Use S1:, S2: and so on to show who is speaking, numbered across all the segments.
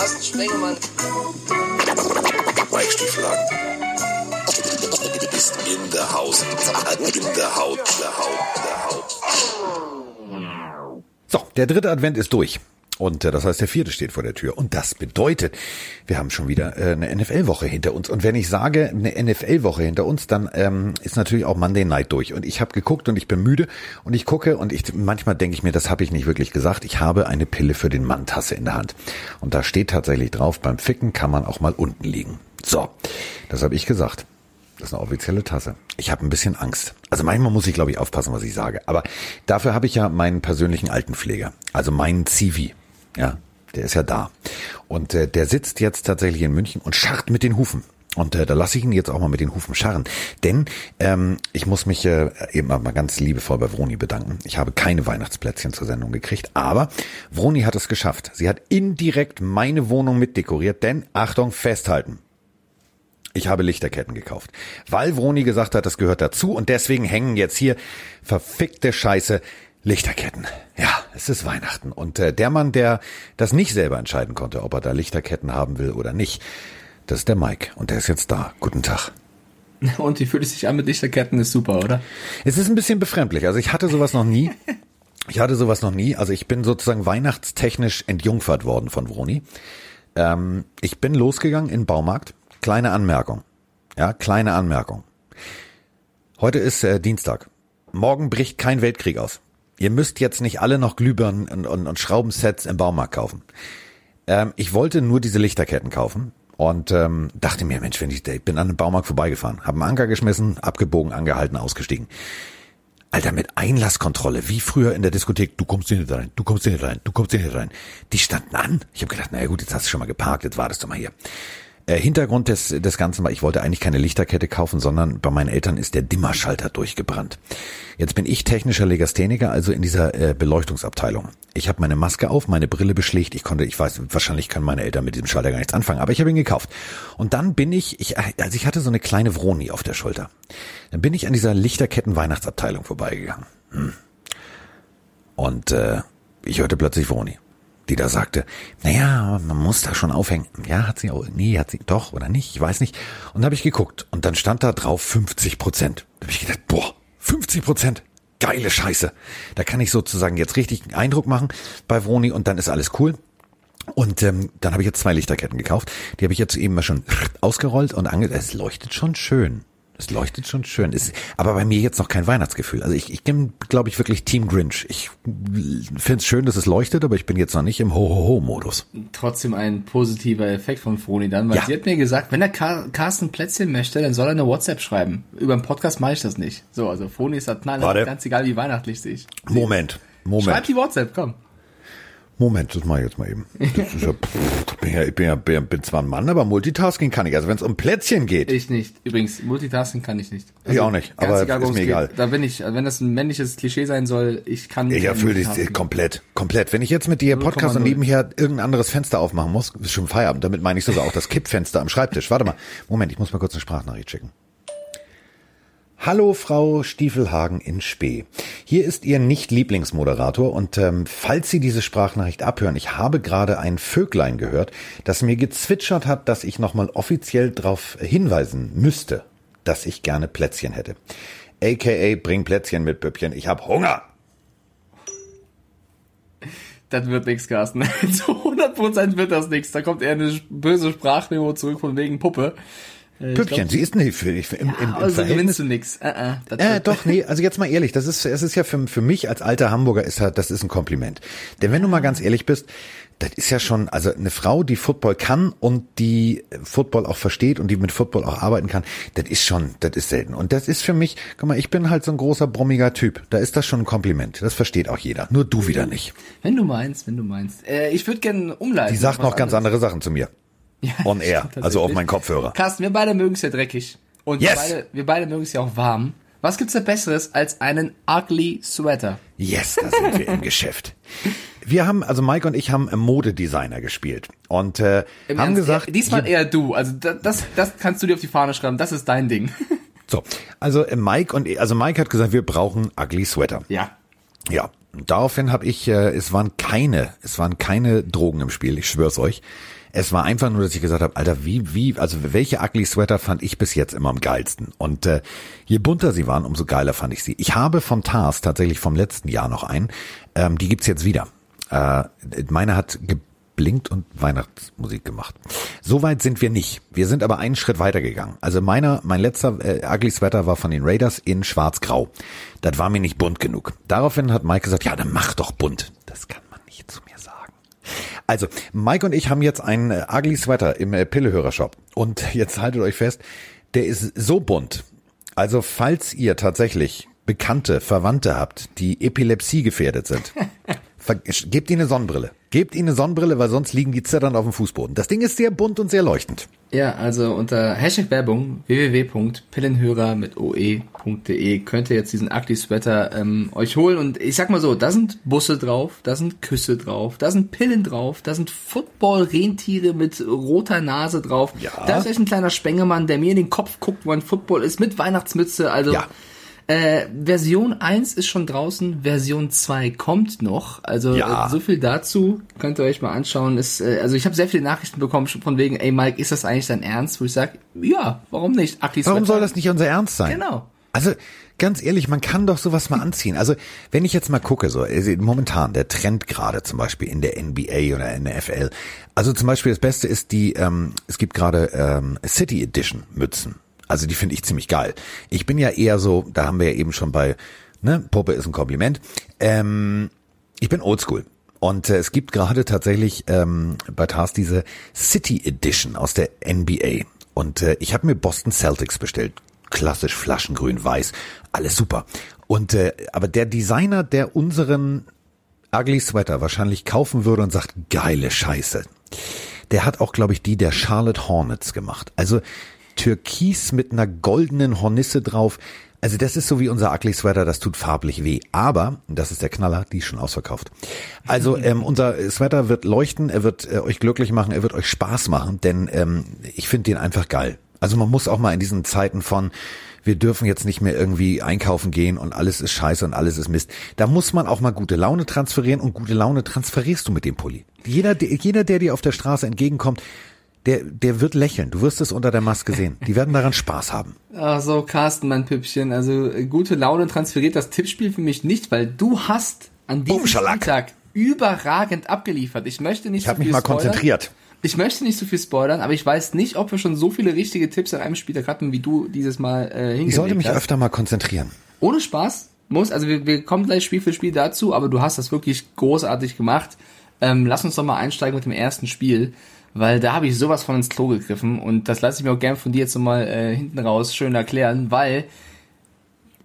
S1: Carsten Spengemann.
S2: Mike Stieflagen. Ist in der Haus. In der Haut. Der Haut. Der Haut.
S3: So, der dritte Advent ist durch. Und äh, das heißt, der vierte steht vor der Tür. Und das bedeutet, wir haben schon wieder äh, eine NFL-Woche hinter uns. Und wenn ich sage, eine NFL-Woche hinter uns, dann ähm, ist natürlich auch Monday Night durch. Und ich habe geguckt und ich bin müde und ich gucke und ich manchmal denke ich mir, das habe ich nicht wirklich gesagt. Ich habe eine Pille für den Mann-Tasse in der Hand. Und da steht tatsächlich drauf, beim Ficken kann man auch mal unten liegen. So, das habe ich gesagt. Das ist eine offizielle Tasse. Ich habe ein bisschen Angst. Also manchmal muss ich, glaube ich, aufpassen, was ich sage. Aber dafür habe ich ja meinen persönlichen Altenpfleger, also meinen Zivi. Ja, der ist ja da. Und äh, der sitzt jetzt tatsächlich in München und scharrt mit den Hufen. Und äh, da lasse ich ihn jetzt auch mal mit den Hufen scharren. Denn ähm, ich muss mich äh, eben mal ganz liebevoll bei Vroni bedanken. Ich habe keine Weihnachtsplätzchen zur Sendung gekriegt, aber Vroni hat es geschafft. Sie hat indirekt meine Wohnung mitdekoriert, denn Achtung, festhalten. Ich habe Lichterketten gekauft, weil Vroni gesagt hat, das gehört dazu und deswegen hängen jetzt hier verfickte Scheiße Lichterketten. Ja, es ist Weihnachten und äh, der Mann, der das nicht selber entscheiden konnte, ob er da Lichterketten haben will oder nicht, das ist der Mike und der ist jetzt da. Guten Tag.
S4: Und wie fühlt es sich an mit Lichterketten? Ist super, oder?
S3: Es ist ein bisschen befremdlich. Also ich hatte sowas noch nie. Ich hatte sowas noch nie. Also ich bin sozusagen weihnachtstechnisch entjungfert worden von Vroni. Ähm, ich bin losgegangen in Baumarkt. Kleine Anmerkung. Ja, kleine Anmerkung. Heute ist äh, Dienstag. Morgen bricht kein Weltkrieg aus. Ihr müsst jetzt nicht alle noch Glühbirnen und, und, und Schraubensets im Baumarkt kaufen. Ähm, ich wollte nur diese Lichterketten kaufen und ähm, dachte mir, Mensch, wenn ich, ich bin an den Baumarkt vorbeigefahren, habe einen Anker geschmissen, abgebogen, angehalten, ausgestiegen. Alter, mit Einlasskontrolle, wie früher in der Diskothek, du kommst hier nicht rein, du kommst hier nicht rein, du kommst hier nicht rein. Die standen an. Ich habe gedacht, naja gut, jetzt hast du schon mal geparkt, jetzt wartest du mal hier. Äh, Hintergrund des, des Ganzen war, ich wollte eigentlich keine Lichterkette kaufen, sondern bei meinen Eltern ist der Dimmerschalter durchgebrannt. Jetzt bin ich technischer Legastheniker, also in dieser äh, Beleuchtungsabteilung. Ich habe meine Maske auf, meine Brille beschlägt. Ich konnte, ich weiß, wahrscheinlich können meine Eltern mit diesem Schalter gar nichts anfangen, aber ich habe ihn gekauft. Und dann bin ich, ich, also ich hatte so eine kleine Vroni auf der Schulter. Dann bin ich an dieser Lichterketten-Weihnachtsabteilung vorbeigegangen. Hm. Und äh, ich hörte plötzlich Vroni die da sagte, naja, man muss da schon aufhängen. Ja, hat sie auch, nee, hat sie doch oder nicht, ich weiß nicht. Und habe ich geguckt und dann stand da drauf 50 Prozent. Da habe ich gedacht, boah, 50 Prozent, geile Scheiße. Da kann ich sozusagen jetzt richtig einen Eindruck machen bei Vroni und dann ist alles cool. Und ähm, dann habe ich jetzt zwei Lichterketten gekauft. Die habe ich jetzt eben mal schon ausgerollt und ange es leuchtet schon schön. Es leuchtet schon schön. Ist aber bei mir jetzt noch kein Weihnachtsgefühl. Also ich, ich bin, glaube ich, wirklich Team Grinch. Ich finde es schön, dass es leuchtet, aber ich bin jetzt noch nicht im Ho-Ho-Ho-Modus.
S4: Trotzdem ein positiver Effekt von Froni dann, weil
S3: Ja.
S4: sie hat mir gesagt, wenn der Car Carsten Plätzchen möchte, dann soll er eine WhatsApp schreiben. Über den Podcast mache ich das nicht. So, also Froni ist da knall,
S3: Warte.
S4: ganz egal wie weihnachtlich sich.
S3: Moment,
S4: Schreib
S3: Moment,
S4: die WhatsApp, komm.
S3: Moment, das mache ich jetzt mal eben. Ja, pff, ich bin ja, ich bin ja bin, zwar ein Mann, aber Multitasking kann ich. Also wenn es um Plätzchen geht,
S4: Ich nicht. Übrigens, Multitasking kann ich nicht. Also,
S3: Ich auch nicht, aber
S4: egal,
S3: ist mir egal.
S4: Da bin ich, wenn das ein männliches Klischee sein soll, ich kann
S3: ich erfülle dich
S4: Multitasking.
S3: komplett, komplett. Wenn ich jetzt mit dir Podcast und
S4: 0,0.
S3: nebenher irgendein anderes Fenster aufmachen muss, ist schon Feierabend. Damit meine ich sogar auch das Kippfenster am Schreibtisch. Warte mal, Moment, ich muss mal kurz eine Sprachnachricht schicken. Hallo Frau Stiefelhagen in Spee. Hier ist Ihr Nicht-Lieblingsmoderator und ähm, falls Sie diese Sprachnachricht abhören, ich habe gerade ein Vöglein gehört, das mir gezwitschert hat, dass ich nochmal offiziell darauf hinweisen müsste, dass ich gerne Plätzchen hätte. AKA bring Plätzchen mit Püppchen, ich hab Hunger.
S4: Das wird nix, Carsten. Zu 100% wird das nix. Da kommt eher eine böse Sprachmemo zurück von wegen Puppe. Äh, ich
S3: Püppchen,
S4: glaub,
S3: sie ist nicht für dich im, im, im
S4: also gewinnst du nix. Äh, äh, das
S3: Äh,
S4: wird-
S3: doch, nee, also jetzt mal ehrlich, das ist, es ist ja für, für mich als alter Hamburger ist halt, das ist ein Kompliment. Denn wenn du mal ganz ehrlich bist, das ist ja schon, also eine Frau, die Football kann und die Football auch versteht und die mit Football auch arbeiten kann, das ist schon, das ist selten. Und das ist für mich, guck mal, ich bin halt so ein großer, brummiger Typ. Da ist das schon ein Kompliment. Das versteht auch jeder. Nur du wieder nicht.
S4: Wenn du meinst, wenn du meinst. Äh, ich würde gerne umleiten.
S3: Die sagt noch ganz andere Sachen zu mir.
S4: Ja,
S3: On air, also auf meinen Kopfhörer.
S4: Carsten, wir beide mögen es ja dreckig. Und
S3: Yes.
S4: wir beide, wir beide mögen es ja auch warm. Was gibt's da Besseres als einen ugly Sweater?
S3: Yes, da sind wir im Geschäft. Wir haben, also Mike und ich haben Modedesigner gespielt und äh,
S4: Im
S3: haben
S4: Ernst,
S3: gesagt,
S4: eher, diesmal eher du. Also da- das, das kannst du dir auf die Fahne schreiben. Das ist dein Ding.
S3: so, also äh, Mike und also Mike hat gesagt, wir brauchen ugly Sweater.
S4: ja.
S3: Ja, Daraufhin habe ich, äh, es waren keine, es waren keine Drogen im Spiel, ich schwör's euch. Es war einfach nur, dass ich gesagt habe, Alter, wie, wie, also welche Ugly Sweater fand ich bis jetzt immer am geilsten? Und äh, je bunter sie waren, umso geiler fand ich sie. Ich habe vom TARS tatsächlich vom letzten Jahr noch einen. Ähm, die gibt's jetzt wieder. Äh, meine hat geblinkt und Weihnachtsmusik gemacht. Soweit sind wir nicht. Wir sind aber einen Schritt weiter gegangen. Also meiner, mein letzter äh, Ugly Sweater war von den Raiders in schwarz-grau. Das war mir nicht bunt genug. Daraufhin hat Mike gesagt, ja, dann mach doch bunt. Das kann man nicht zu mir. Also, Mike und ich haben jetzt einen äh, Ugly Sweater im äh, Pillehörershop. Und jetzt haltet euch fest, der ist so bunt. Also, falls ihr tatsächlich Bekannte, Verwandte habt, die Epilepsie gefährdet sind, gebt ihnen eine Sonnenbrille. Gebt ihnen eine Sonnenbrille, weil sonst liegen die zitternd auf dem Fußboden. Das Ding ist sehr bunt und sehr leuchtend.
S4: Ja, also unter Hashtag Werbung www.pillenhörer mit oe.de könnt ihr jetzt diesen Ugly Sweater ähm, euch holen und ich sag mal so, da sind Busse drauf, da sind Küsse drauf, da sind Pillen drauf, da sind Football-Rentiere mit roter Nase drauf.
S3: Ja.
S4: Da ist echt ein kleiner Spengemann, der mir in den Kopf guckt, wo ein Football ist, mit Weihnachtsmütze, also
S3: Ja.
S4: Äh, Version 1 ist schon draußen, Version 2 kommt noch. Also
S3: Ja.
S4: äh, so viel dazu. Könnt ihr euch mal anschauen. Ist, äh, also ich habe sehr viele Nachrichten bekommen schon von wegen, ey Mike, ist das eigentlich dein Ernst? Wo ich sage, ja, warum nicht? Ugly
S3: Warum soll das nicht unser Ernst sein?
S4: Genau.
S3: Also ganz ehrlich, man kann doch sowas mal anziehen. Also wenn ich jetzt mal gucke, so momentan der Trend gerade zum Beispiel in der NBA oder in der NFL. Also zum Beispiel das Beste ist die, ähm, es gibt gerade ähm, City Edition Mützen. Also die finde ich ziemlich geil. Ich bin ja eher so, da haben wir ja eben schon bei, ne, Puppe ist ein Kompliment. Ähm, ich bin Oldschool. Und äh, es gibt gerade tatsächlich ähm, bei TARS diese City Edition aus der NBA. Und äh, ich habe mir Boston Celtics bestellt. Klassisch Flaschengrün, weiß, alles super. Und äh, aber der Designer, der unseren Ugly Sweater wahrscheinlich kaufen würde und sagt, geile Scheiße. Der hat auch, glaube ich, die der Charlotte Hornets gemacht. Also Türkis mit einer goldenen Hornisse drauf. Also das ist so wie unser Ugly Sweater, das tut farblich weh. Aber, das ist der Knaller, die ist schon ausverkauft. Also ähm, unser Sweater wird leuchten, er wird äh, euch glücklich machen, er wird euch Spaß machen, denn ähm, ich finde den einfach geil. Also man muss auch mal in diesen Zeiten von, wir dürfen jetzt nicht mehr irgendwie einkaufen gehen und alles ist scheiße und alles ist Mist. Da muss man auch mal gute Laune transferieren und gute Laune transferierst du mit dem Pulli. Jeder, der- jeder, der dir auf der Straße entgegenkommt, der, der wird lächeln. Du wirst es unter der Maske sehen. Die werden daran Spaß haben.
S4: Ach so, Carsten, mein Püppchen. Also äh, gute Laune transferiert das Tippspiel für mich nicht, weil du hast an diesem. Spieltag überragend abgeliefert. Ich möchte nicht
S3: Ich habe
S4: so
S3: mich
S4: viel
S3: mal
S4: spoilern.
S3: konzentriert.
S4: Ich möchte nicht so viel spoilern, aber ich weiß nicht, ob wir schon so viele richtige Tipps an einem Spieltag hatten, wie du dieses Mal äh,
S3: Ich sollte mich
S4: hast.
S3: öfter mal konzentrieren.
S4: Ohne Spaß muss, also wir, wir kommen gleich Spiel für Spiel dazu, aber du hast das wirklich großartig gemacht. Ähm, lass uns doch mal einsteigen mit dem ersten Spiel, weil da habe ich sowas von ins Klo gegriffen und das lasse ich mir auch gern von dir jetzt nochmal äh, hinten raus schön erklären, weil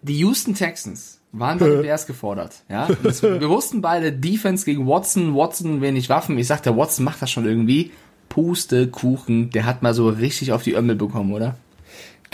S4: die Houston Texans waren bei den Bears gefordert. Ja? Das, wir wussten beide, Defense gegen Watson, Watson wenig Waffen. Ich sagte, Watson macht das schon irgendwie. Puste, Kuchen, der hat mal so richtig auf die Ömmel bekommen, oder?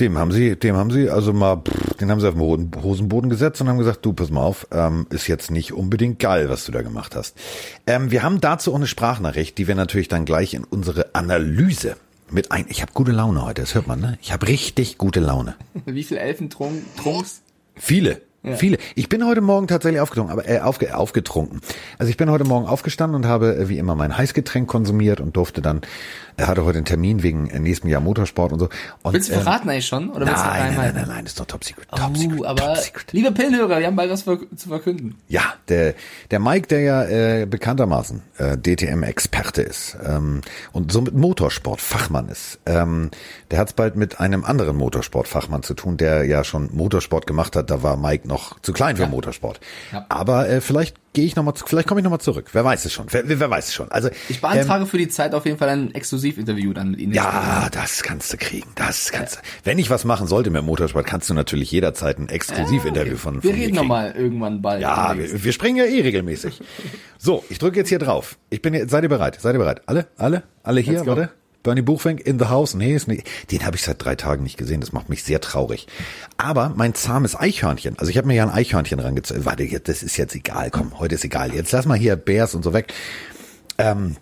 S3: Dem haben sie, dem haben sie also mal, pff, den haben sie auf den Hosenboden gesetzt und haben gesagt, du, pass mal auf, ähm, ist jetzt nicht unbedingt geil, was du da gemacht hast. Ähm, wir haben dazu auch eine Sprachnachricht, die wir natürlich dann gleich in unsere Analyse mit ein. Ich habe gute Laune heute, das hört man, ne? Ich habe richtig gute Laune.
S4: Wie viel Elfentrunks?
S3: Viele. Viele. Ich bin heute Morgen tatsächlich aufgetrunken, aber äh, aufge, aufgetrunken. Also ich bin heute Morgen aufgestanden und habe äh, wie immer mein Heißgetränk konsumiert und durfte dann, er hatte heute einen Termin wegen äh, nächsten Jahr Motorsport und so. Und,
S4: Willst du
S3: ähm,
S4: verraten eigentlich schon? Oder willst du
S3: Nein, nein, nein, nein, nein, ist doch top secret. Top
S4: Oh,
S3: secret,
S4: aber
S3: top secret.
S4: liebe Pillenhörer, wir haben bald was zu verkünden.
S3: Ja, der, der Mike, der ja äh, bekanntermaßen äh, DTM-Experte ist ähm, und somit Motorsportfachmann ist, ähm, der hat es bald mit einem anderen Motorsportfachmann zu tun, der ja schon Motorsport gemacht hat. Da war Mike noch zu klein für Motorsport.
S4: Ja.
S3: Aber äh, vielleicht gehe ich noch mal, zu- vielleicht komme ich noch mal zurück. Wer weiß es schon? Wer, wer weiß es schon? Also
S4: Ich beantrage für die Zeit auf jeden Fall ein Exklusivinterview dann mit Ihnen.
S3: ja, das kannst du kriegen. Das kannst du. Wenn ich was machen sollte mit Motorsport, kannst du natürlich jederzeit ein Exklusivinterview von,
S4: Wir
S3: von mir
S4: reden nochmal irgendwann bald.
S3: Ja, wir, wir springen ja eh regelmäßig. So, ich drücke jetzt hier drauf. Ich bin jetzt, seid ihr bereit? Seid ihr bereit? Alle? Alle? Alle hier? Warte. Bernie Buchfink in the house. Nee, ist nicht. Den habe ich seit drei Tagen nicht gesehen. Das macht mich sehr traurig. Aber mein zahmes Eichhörnchen, also ich habe mir ja ein Eichhörnchen rangezogen. Warte, jetzt, das ist jetzt egal. Komm, heute ist egal. Jetzt lass mal hier Bears und so weg. Ähm,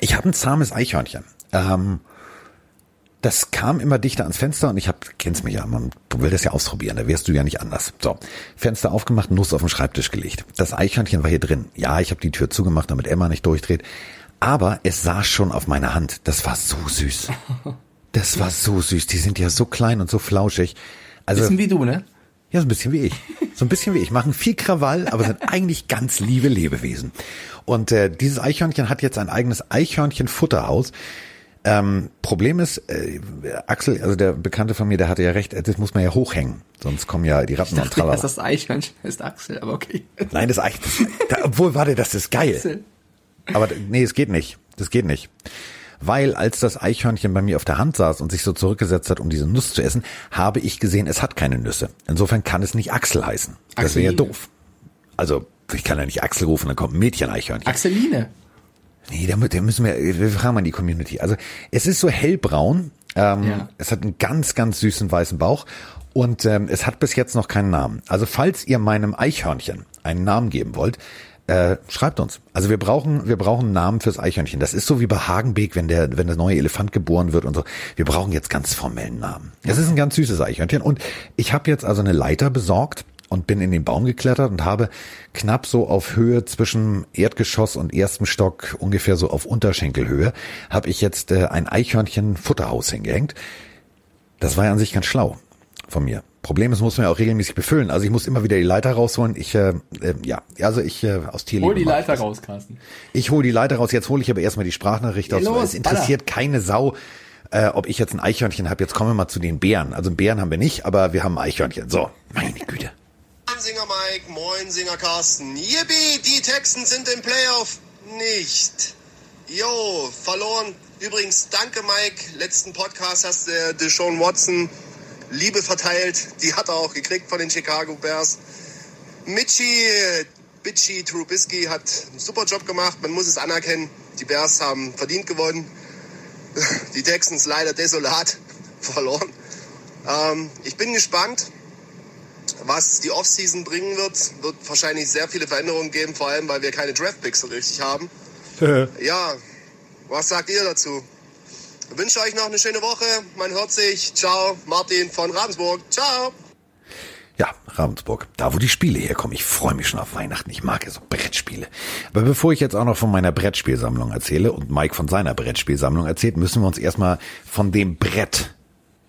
S3: ich habe ein zahmes Eichhörnchen. Ähm, das kam immer dichter ans Fenster und ich hab, kennst mich ja, man will das ja ausprobieren, da wärst du ja nicht anders. So, Fenster aufgemacht, Nuss auf den Schreibtisch gelegt. Das Eichhörnchen war hier drin. Ja, ich habe die Tür zugemacht, damit Emma nicht durchdreht. Aber es saß schon auf meiner Hand. Das war so süß. Das war so süß. Die sind ja so klein und so flauschig. Also,
S4: Bisschen wie du, ne?
S3: ja, so ein bisschen wie ich. So ein bisschen wie ich. Machen viel Krawall, aber sind eigentlich ganz liebe Lebewesen. Und äh, dieses Eichhörnchen hat jetzt ein eigenes Eichhörnchen-Futterhaus. Ähm, Problem ist, äh, Axel, also der Bekannte von mir, der hatte ja recht, das muss man ja hochhängen. Sonst kommen ja die Ratten
S4: Ich
S3: und
S4: dachte,
S3: tralala.
S4: dass das Eichhörnchen heißt Axel, aber okay.
S3: Nein, das Eich, das, da, obwohl, warte, das ist geil.
S4: Axel.
S3: Aber nee, es geht nicht. Das geht nicht. Weil als das Eichhörnchen bei mir auf der Hand saß und sich so zurückgesetzt hat, um diese Nuss zu essen, habe ich gesehen, es hat keine Nüsse. Insofern kann es nicht Axel heißen. Das wäre ja
S4: Axeline.
S3: doof. Also, ich kann ja nicht Axel rufen, dann kommt ein Mädchen-Eichhörnchen.
S4: Axeline.
S3: Nee, da müssen wir, wir fragen mal die Community. Also, es ist so hellbraun. Ähm,
S4: Ja.
S3: Es hat einen ganz, ganz süßen weißen Bauch. Und ähm, es hat bis jetzt noch keinen Namen. Also falls ihr meinem Eichhörnchen einen Namen geben wollt, äh, schreibt uns. Also wir brauchen, wir brauchen einen Namen fürs Eichhörnchen. Das ist so wie bei Hagenbeek, wenn der, wenn der neue Elefant geboren wird und so. Wir brauchen jetzt ganz formellen Namen. Es ist ein ganz süßes Eichhörnchen. Und ich habe jetzt also eine Leiter besorgt und bin in den Baum geklettert und habe knapp so auf Höhe zwischen Erdgeschoss und erstem Stock, ungefähr so auf Unterschenkelhöhe, habe ich jetzt äh, ein Eichhörnchen Futterhaus hingehängt. Das war ja an sich ganz schlau von mir. Problem ist, muss man ja auch regelmäßig befüllen. Also ich muss immer wieder die Leiter rausholen. Ich, äh, äh, ja, also ich äh, aus Tierliebe.
S4: Hol die Leiter
S3: das.
S4: raus, Carsten.
S3: Ich hole die Leiter raus. Jetzt hole ich aber erstmal die Sprachnachricht aus.
S4: Los,
S3: es interessiert keine Sau, äh, ob ich jetzt ein Eichhörnchen habe. Jetzt kommen wir mal zu den Bären. Also einen Bären haben wir nicht, aber wir haben ein Eichhörnchen. So, meine Güte.
S2: Moin Singer Mike, moin Singer Carsten. Yippie, die Texten sind im Playoff nicht. Jo, verloren. Übrigens, danke Mike. Letzten Podcast hast du äh, Deshaun Watson Liebe verteilt. Die hat er auch gekriegt von den Chicago Bears. Mitchie, Bitchy Trubisky hat einen super Job gemacht. Man muss es anerkennen. Die Bears haben verdient gewonnen. Die Texans leider desolat verloren. Ähm, ich bin gespannt was die Offseason bringen wird, wird wahrscheinlich sehr viele Veränderungen geben, vor allem weil wir keine Draftpicks so richtig haben. ja, was sagt ihr dazu? Ich wünsche euch noch eine schöne Woche. Man hört sich. Ciao, Martin von Ravensburg. Ciao.
S3: Ja, Ravensburg, da wo die Spiele herkommen. Ich freue mich schon auf Weihnachten. Ich mag ja so Brettspiele. Aber bevor ich jetzt auch noch von meiner Brettspielsammlung erzähle und Mike von seiner Brettspielsammlung erzählt, müssen wir uns erstmal von dem Brett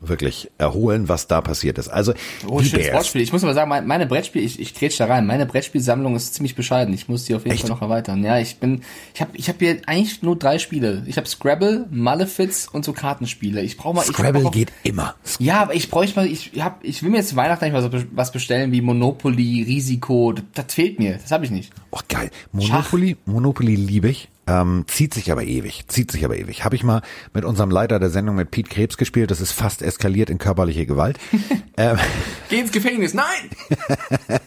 S3: wirklich erholen, was da passiert ist. Also
S4: Oh,
S3: die
S4: schönes
S3: Bears.
S4: Wortspiel. Ich muss aber sagen, mein- meine Brettspiel, ich, ich grätsch da rein. Meine Brettspielsammlung ist ziemlich bescheiden. Ich muss die auf jeden
S3: Echt?
S4: Fall noch erweitern. Ja, ich bin, ich habe, ich habe hier eigentlich nur drei Spiele. Ich habe Scrabble, Malefiz und so Kartenspiele. Ich brauche mal. ich
S3: Scrabble
S4: auch-
S3: geht immer.
S4: Ja, aber ich bräuchte mal, ich hab, ich will mir jetzt Weihnachten eigentlich mal so was bestellen wie Monopoly, Risiko. Das, das fehlt mir. Das habe ich nicht.
S3: Oh, geil. Monopoly, Monopoly liebe ich. Ähm, zieht sich aber ewig. Zieht sich aber ewig. Habe ich mal mit unserem Leiter der Sendung mit Pete Krebs gespielt. Das ist fast eskaliert in körperliche Gewalt. ähm,
S4: Geh ins Gefängnis. Nein!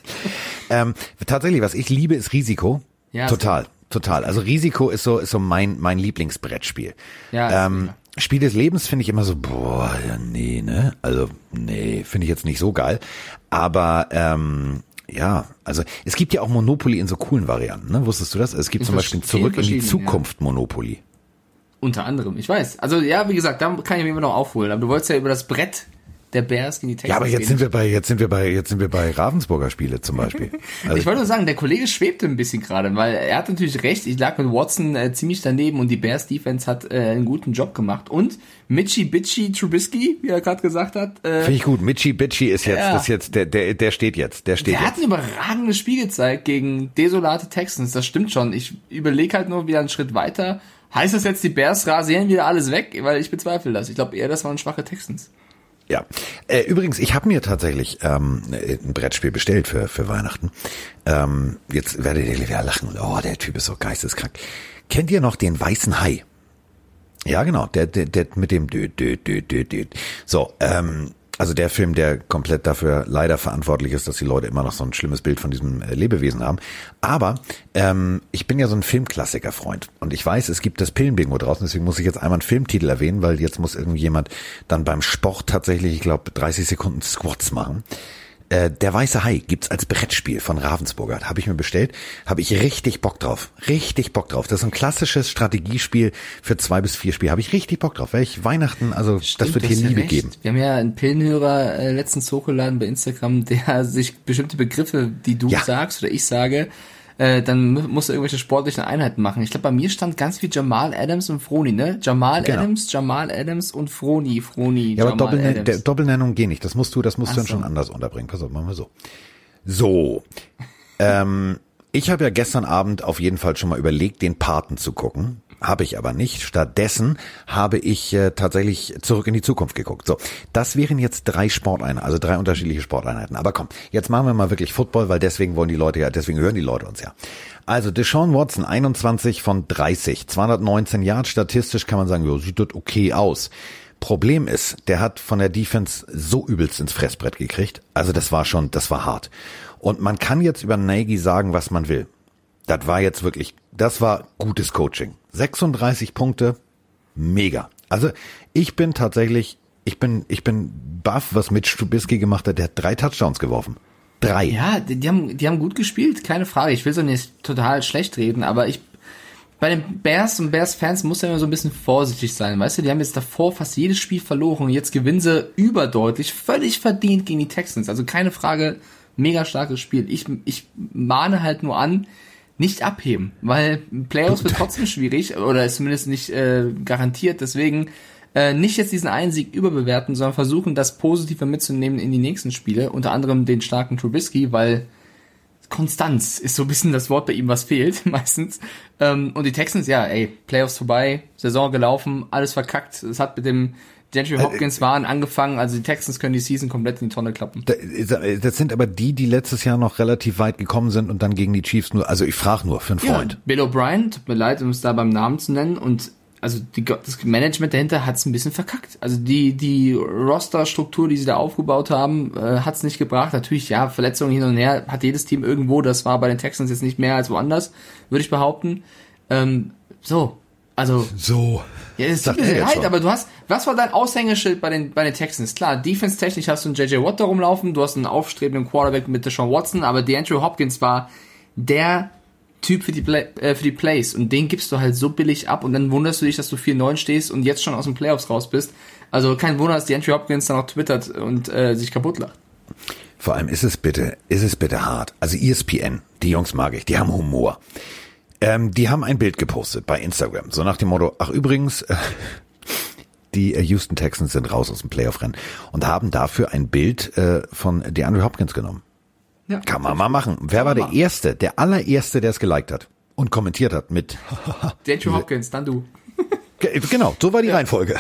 S3: ähm, tatsächlich, was ich liebe, ist Risiko.
S4: Ja,
S3: total, total. Also Risiko ist so, ist so mein, mein Lieblingsbrettspiel.
S4: Ja,
S3: ähm. Spiel des Lebens finde ich immer so, boah, ja, nee, ne? Also, nee, finde ich jetzt nicht so geil. Aber, ähm, ja, also es gibt ja auch Monopoly in so coolen Varianten, ne? Wusstest du das? Es gibt
S4: In
S3: zum Beispiel Zurück in die
S4: verschiedenen, ja.
S3: Zukunft Monopoly.
S4: Unter anderem. Ich weiß. Also ja, wie gesagt, da kann ich mir immer noch aufholen. Aber du wolltest ja über das Brett der Bears gegen die Texans
S3: Ja, aber jetzt sind wir bei, jetzt sind wir bei, jetzt sind wir bei Ravensburger Spiele zum Beispiel. Also
S4: ich wollte nur sagen, der Kollege schwebte ein bisschen gerade, weil er hat natürlich recht. Ich lag mit Watson äh, ziemlich daneben und die Bears Defense hat äh, einen guten Job gemacht. Und Mitchy Bitchy Trubisky, wie er gerade gesagt hat, äh,
S3: Finde ich gut. Mitchy Bitchy ist jetzt,
S4: Ja.
S3: das ist jetzt, der, der, der steht jetzt, der steht
S4: der hat
S3: jetzt.
S4: ein überragendes Spiel gezeigt gegen desolate Texans. Das stimmt schon. Ich überlege halt nur wieder einen Schritt weiter. Heißt das jetzt, die Bears rasieren wieder alles weg? Weil ich bezweifle das. Ich glaube eher, das waren schwache Texans.
S3: Ja. Äh, übrigens, ich habe mir tatsächlich ähm, ein Brettspiel bestellt für, für Weihnachten. Ähm, jetzt werdet ihr wieder lachen. Oh, der Typ ist so geisteskrank. Kennt ihr noch den weißen Hai? Ja, genau, der, der, der mit dem Dö, Dö, Dö, Dö, Dö. So, ähm, also der Film, der komplett dafür leider verantwortlich ist, dass die Leute immer noch so ein schlimmes Bild von diesem äh, Lebewesen haben. Aber ähm, ich bin ja so ein Filmklassiker-Freund und ich weiß, es gibt das Pillenbingo draußen, deswegen muss ich jetzt einmal einen Filmtitel erwähnen, weil jetzt muss irgendjemand dann beim Sport tatsächlich, ich glaube, 30 Sekunden Squats machen. Äh, der Weiße Hai gibt's als Brettspiel von Ravensburger. Habe ich mir bestellt. Habe ich richtig Bock drauf. Richtig Bock drauf. Das ist ein klassisches Strategiespiel für zwei bis vier Spiele. Habe ich richtig Bock drauf. Weil ich Weihnachten, also Stimmt, das wird hier Liebe ja geben.
S4: Wir haben ja einen Pillenhörer äh, letztens hochgeladen bei Instagram, der sich bestimmte Begriffe, die du ja. sagst oder ich sage, äh, dann musst du irgendwelche sportlichen Einheiten machen. Ich glaube, bei mir stand ganz viel Jamal Adams und Froni, ne? Jamal genau. Adams, Jamal Adams und Froni, Froni,
S3: ja, Jamal aber Doppelnen Adams. Der Doppelnennung geht nicht. Das musst du, das musst Ach du dann so. schon anders unterbringen. Pass auf, machen wir so. So. ähm, ich habe ja gestern Abend auf jeden Fall schon mal überlegt, den Paten zu gucken habe ich aber nicht. Stattdessen habe ich äh, tatsächlich zurück in die Zukunft geguckt. So, das wären jetzt drei Sporteinheiten, also drei unterschiedliche Sporteinheiten. Aber komm, jetzt machen wir mal wirklich Football, weil deswegen wollen die Leute ja, deswegen hören die Leute uns ja. Also Deshaun Watson, 21 von 30, 219 Yards, statistisch kann man sagen, jo, sieht das okay aus. Problem ist, der hat von der Defense so übelst ins Fressbrett gekriegt. Also das war schon, das war hart. Und man kann jetzt über Nagy sagen, was man will. Das war jetzt wirklich, das war gutes Coaching. 36 Punkte, mega. Also ich bin tatsächlich, ich bin, ich bin baff, was Mitch Trubisky gemacht hat. Der hat drei Touchdowns geworfen. Drei.
S4: Ja, die, die haben, die haben gut gespielt, keine Frage. Ich will so nicht total schlecht reden, aber ich, bei den Bears und Bears-Fans muss ja immer so ein bisschen vorsichtig sein. Weißt du, die haben jetzt davor fast jedes Spiel verloren und jetzt gewinnen sie überdeutlich, völlig verdient gegen die Texans. Also keine Frage, mega starkes Spiel. Ich, ich mahne halt nur an, nicht abheben, weil Playoffs wird trotzdem schwierig oder ist zumindest nicht äh, garantiert. Deswegen äh, nicht jetzt diesen einen Sieg überbewerten, sondern versuchen, das Positive mitzunehmen in die nächsten Spiele. Unter anderem den starken Trubisky, weil Konstanz ist so ein bisschen das Wort bei ihm, was fehlt meistens. Ähm, und die Texans, ja, ey, Playoffs vorbei, Saison gelaufen, alles verkackt. Es hat mit dem DeAndre äh, Hopkins waren angefangen, also die Texans können die Season komplett in die Tonne klappen.
S3: Das sind aber die, die letztes Jahr noch relativ weit gekommen sind und dann gegen die Chiefs nur, also ich frage nur für einen Freund. Ja,
S4: Bill O'Brien, tut mir leid, um es da beim Namen zu nennen und also die, das Management dahinter hat es ein bisschen verkackt. Also die, die Roster-Struktur, die sie da aufgebaut haben, äh, hat es nicht gebracht. Natürlich, ja, Verletzungen hin und her hat jedes Team irgendwo. Das war bei den Texans jetzt nicht mehr als woanders, würde ich behaupten. Ähm, so, also.
S3: So.
S4: Ja, es tut mir leid, aber du hast, was war dein Aushängeschild bei den, bei den Texans? Klar, defense-technisch hast du einen JJ Watt da rumlaufen, du hast einen aufstrebenden Quarterback mit Deshaun Watson, aber DeAndre Hopkins war der Typ für die, Play, äh, für die Plays und den gibst du halt so billig ab und dann wunderst du dich, dass du 4-9 stehst und jetzt schon aus den Playoffs raus bist. Also kein Wunder, dass DeAndre Hopkins dann auch twittert und äh, sich kaputt lacht.
S3: Vor allem ist es bitte, ist es bitte hart. Also ESPN, die Jungs mag ich, die haben Humor. Ähm, die haben ein Bild gepostet bei Instagram, so nach dem Motto, ach übrigens, äh, die äh, Houston Texans sind raus aus dem Playoff-Rennen und haben dafür ein Bild äh, von DeAndre Hopkins genommen. Ja, Kann man mal machen. Wer war der Erste, der allererste, der es geliked hat und kommentiert hat mit
S4: DeAndre Hopkins, dann du.
S3: genau, so war die ja. Reihenfolge.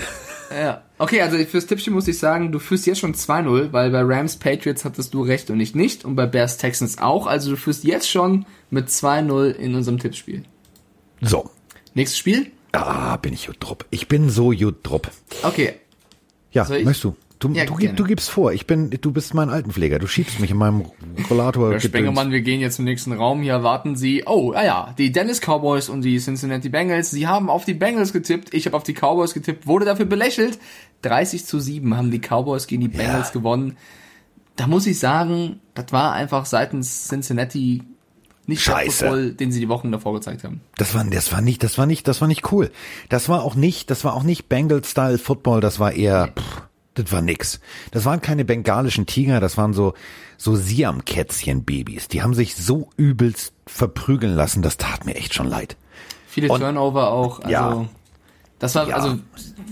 S4: Ja. Okay, also fürs Tippspiel muss ich sagen, du führst jetzt schon 2-0, weil bei Rams Patriots hattest du recht und ich nicht und bei Bears Texans auch. Also du führst jetzt schon mit 2-0 in unserem Tippspiel.
S3: So.
S4: Nächstes Spiel?
S3: Ah, bin ich gut drupp. Ich bin so gut drupp.
S4: Okay.
S3: Ja, möchtest du? Du, ja, du, du, gibst vor, ich bin, du bist mein Altenpfleger, du schiebst mich in meinem Rollator.
S4: Herr Spengemann, wir gehen jetzt zum nächsten Raum, hier warten Sie, oh, ah ja, die Dallas Cowboys und die Cincinnati Bengals, sie haben auf die Bengals getippt, ich habe auf die Cowboys getippt, wurde dafür belächelt. 30 zu 7 haben die Cowboys gegen die Bengals ja. gewonnen. Da muss ich sagen, das war einfach seitens Cincinnati nicht Scheiße. der Football, den sie die Wochen davor gezeigt haben.
S3: Das war, das war nicht, das war nicht, das war nicht cool. Das war auch nicht, das war auch nicht Bengals-Style Football, das war eher, nee. pff, das war nix. Das waren keine bengalischen Tiger, das waren so, so Siam-Kätzchen-Babys. Die haben sich so übelst verprügeln lassen, das tat mir echt schon leid.
S4: Viele Und, Turnover auch, also. Ja. Das war, ja. also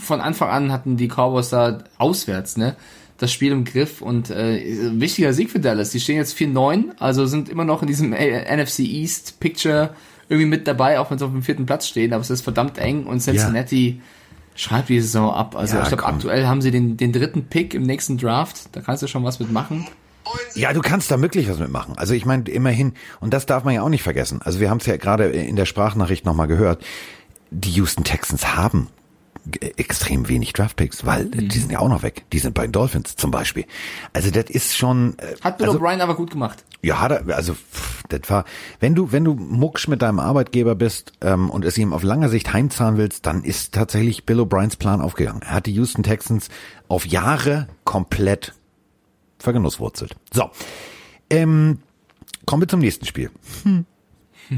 S4: von Anfang an hatten die Cowboys da auswärts, ne? Das Spiel im Griff und äh, wichtiger Sieg für Dallas. Die stehen jetzt 4-9, also sind immer noch in diesem äh, NFC East Picture irgendwie mit dabei, auch wenn sie auf dem vierten Platz stehen, aber es ist verdammt eng und Cincinnati ja schreibt die Saison ab. Also ja, ich glaube, aktuell haben sie den, den dritten Pick im nächsten Draft. Da kannst du schon was mitmachen.
S3: Ja, du kannst da wirklich was mitmachen. Also ich meine, immerhin, und das darf man ja auch nicht vergessen. Also wir haben es ja gerade in der Sprachnachricht nochmal gehört. Die Houston Texans haben extrem wenig Draftpicks, weil mhm. die sind ja auch noch weg. Die sind bei den Dolphins zum Beispiel. Also das ist schon.
S4: Äh, Hat Bill
S3: also,
S4: O'Brien aber gut gemacht.
S3: Ja, hat er, also pff, das war, wenn du, wenn du mucksch mit deinem Arbeitgeber bist ähm, und es ihm auf lange Sicht heimzahlen willst, dann ist tatsächlich Bill O'Briens Plan aufgegangen. Er hat die Houston Texans auf Jahre komplett vergenusswurzelt. So, ähm, kommen wir zum nächsten Spiel.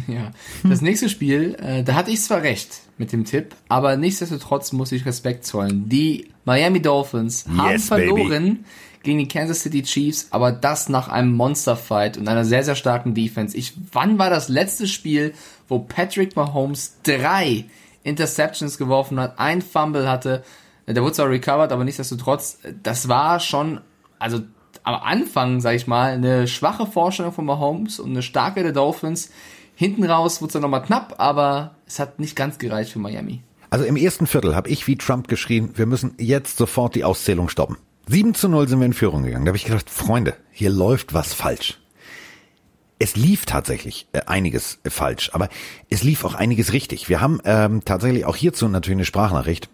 S4: Ja. Das nächste Spiel, äh, da hatte ich zwar recht mit dem Tipp, aber nichtsdestotrotz muss ich Respekt zollen. Die Miami Dolphins haben
S3: Yes,
S4: verloren
S3: baby.
S4: gegen die Kansas City Chiefs, aber das nach einem Monsterfight und einer sehr, sehr starken Defense. Ich, wann war das letzte Spiel, wo Patrick Mahomes drei Interceptions geworfen hat, ein Fumble hatte, der wurde zwar recovered, aber nichtsdestotrotz, das war schon, also am Anfang, sag ich mal, eine schwache Vorstellung von Mahomes und eine starke der Dolphins. Hinten raus wurde es dann nochmal knapp, aber es hat nicht ganz gereicht für Miami.
S3: Also im ersten Viertel habe ich wie Trump geschrien, wir müssen jetzt sofort die Auszählung stoppen. 7 zu 0 sind wir in Führung gegangen. Da habe ich gedacht, Freunde, hier läuft was falsch. Es lief tatsächlich äh, einiges falsch, aber es lief auch einiges richtig. Wir haben ähm, tatsächlich auch hierzu natürlich eine Sprachnachricht.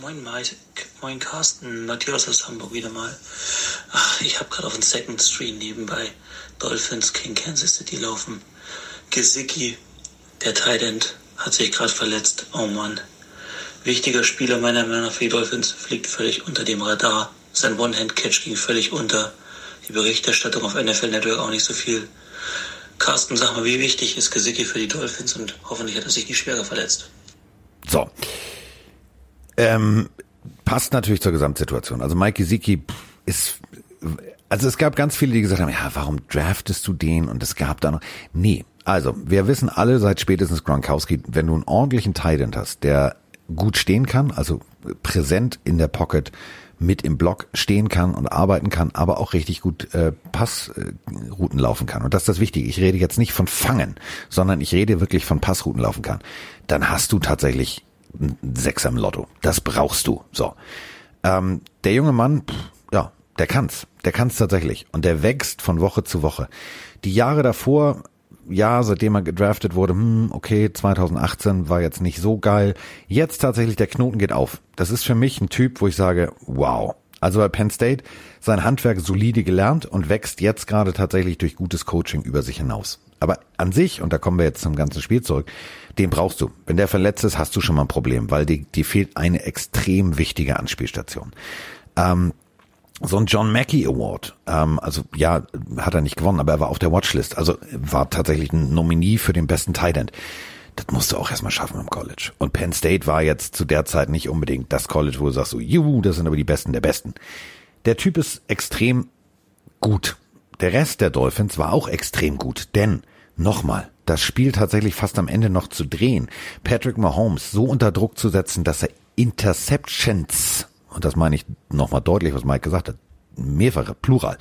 S5: Moin Mike, moin Carsten, Matthias aus Hamburg wieder mal. Ach, ich habe gerade auf dem Second Stream nebenbei Dolphins King Kansas City laufen. Gesicki, der Tight End, hat sich gerade verletzt. Oh Mann. Wichtiger Spieler meiner Meinung nach für die Dolphins fliegt völlig unter dem Radar. Sein One-Hand-Catch ging völlig unter. Die Berichterstattung auf NFL Network auch nicht so viel. Carsten, sag mal, wie wichtig ist Gesicki für die Dolphins und hoffentlich hat er sich nicht schwerer verletzt.
S3: So. Ähm, passt natürlich zur Gesamtsituation. Also Mike Gesicki ist, also es gab ganz viele, die gesagt haben, ja, warum draftest du den? Und es gab da noch, nee. Also, wir wissen alle seit spätestens Gronkowski, wenn du einen ordentlichen Tight End hast, der gut stehen kann, also präsent in der Pocket, mit im Block stehen kann und arbeiten kann, aber auch richtig gut äh, Passrouten laufen kann. Und das ist das Wichtige. Ich rede jetzt nicht von Fangen, sondern ich rede wirklich von Passrouten laufen kann. Dann hast du tatsächlich ein Sechser im Lotto. Das brauchst du. So. Ähm, der junge Mann, pff, ja, der kann's. Der kann's tatsächlich. Und der wächst von Woche zu Woche. Die Jahre davor, ja, seitdem er gedraftet wurde, hm, okay, 2018 war jetzt nicht so geil. Jetzt tatsächlich, der Knoten geht auf. Das ist für mich ein Typ, wo ich sage, wow. Also bei Penn State sein Handwerk solide gelernt und wächst jetzt gerade tatsächlich durch gutes Coaching über sich hinaus. Aber an sich, und da kommen wir jetzt zum ganzen Spiel zurück, den brauchst du. Wenn der verletzt ist, hast du schon mal ein Problem, weil dir, dir fehlt eine extrem wichtige Anspielstation. Ähm, so ein John Mackey Award, ähm, also ja, hat er nicht gewonnen, aber er war auf der Watchlist, also war tatsächlich ein Nominee für den besten Tight End. Das musst du auch erstmal schaffen im College. Und Penn State war jetzt zu der Zeit nicht unbedingt das College, wo du sagst so, juhu, das sind aber die Besten der Besten. Der Typ ist extrem gut. Der Rest der Dolphins war auch extrem gut, denn nochmal, das Spiel tatsächlich fast am Ende noch zu drehen, Patrick Mahomes so unter Druck zu setzen, dass er Interceptions, und das meine ich nochmal deutlich, was Mike gesagt hat, mehrfache, plural,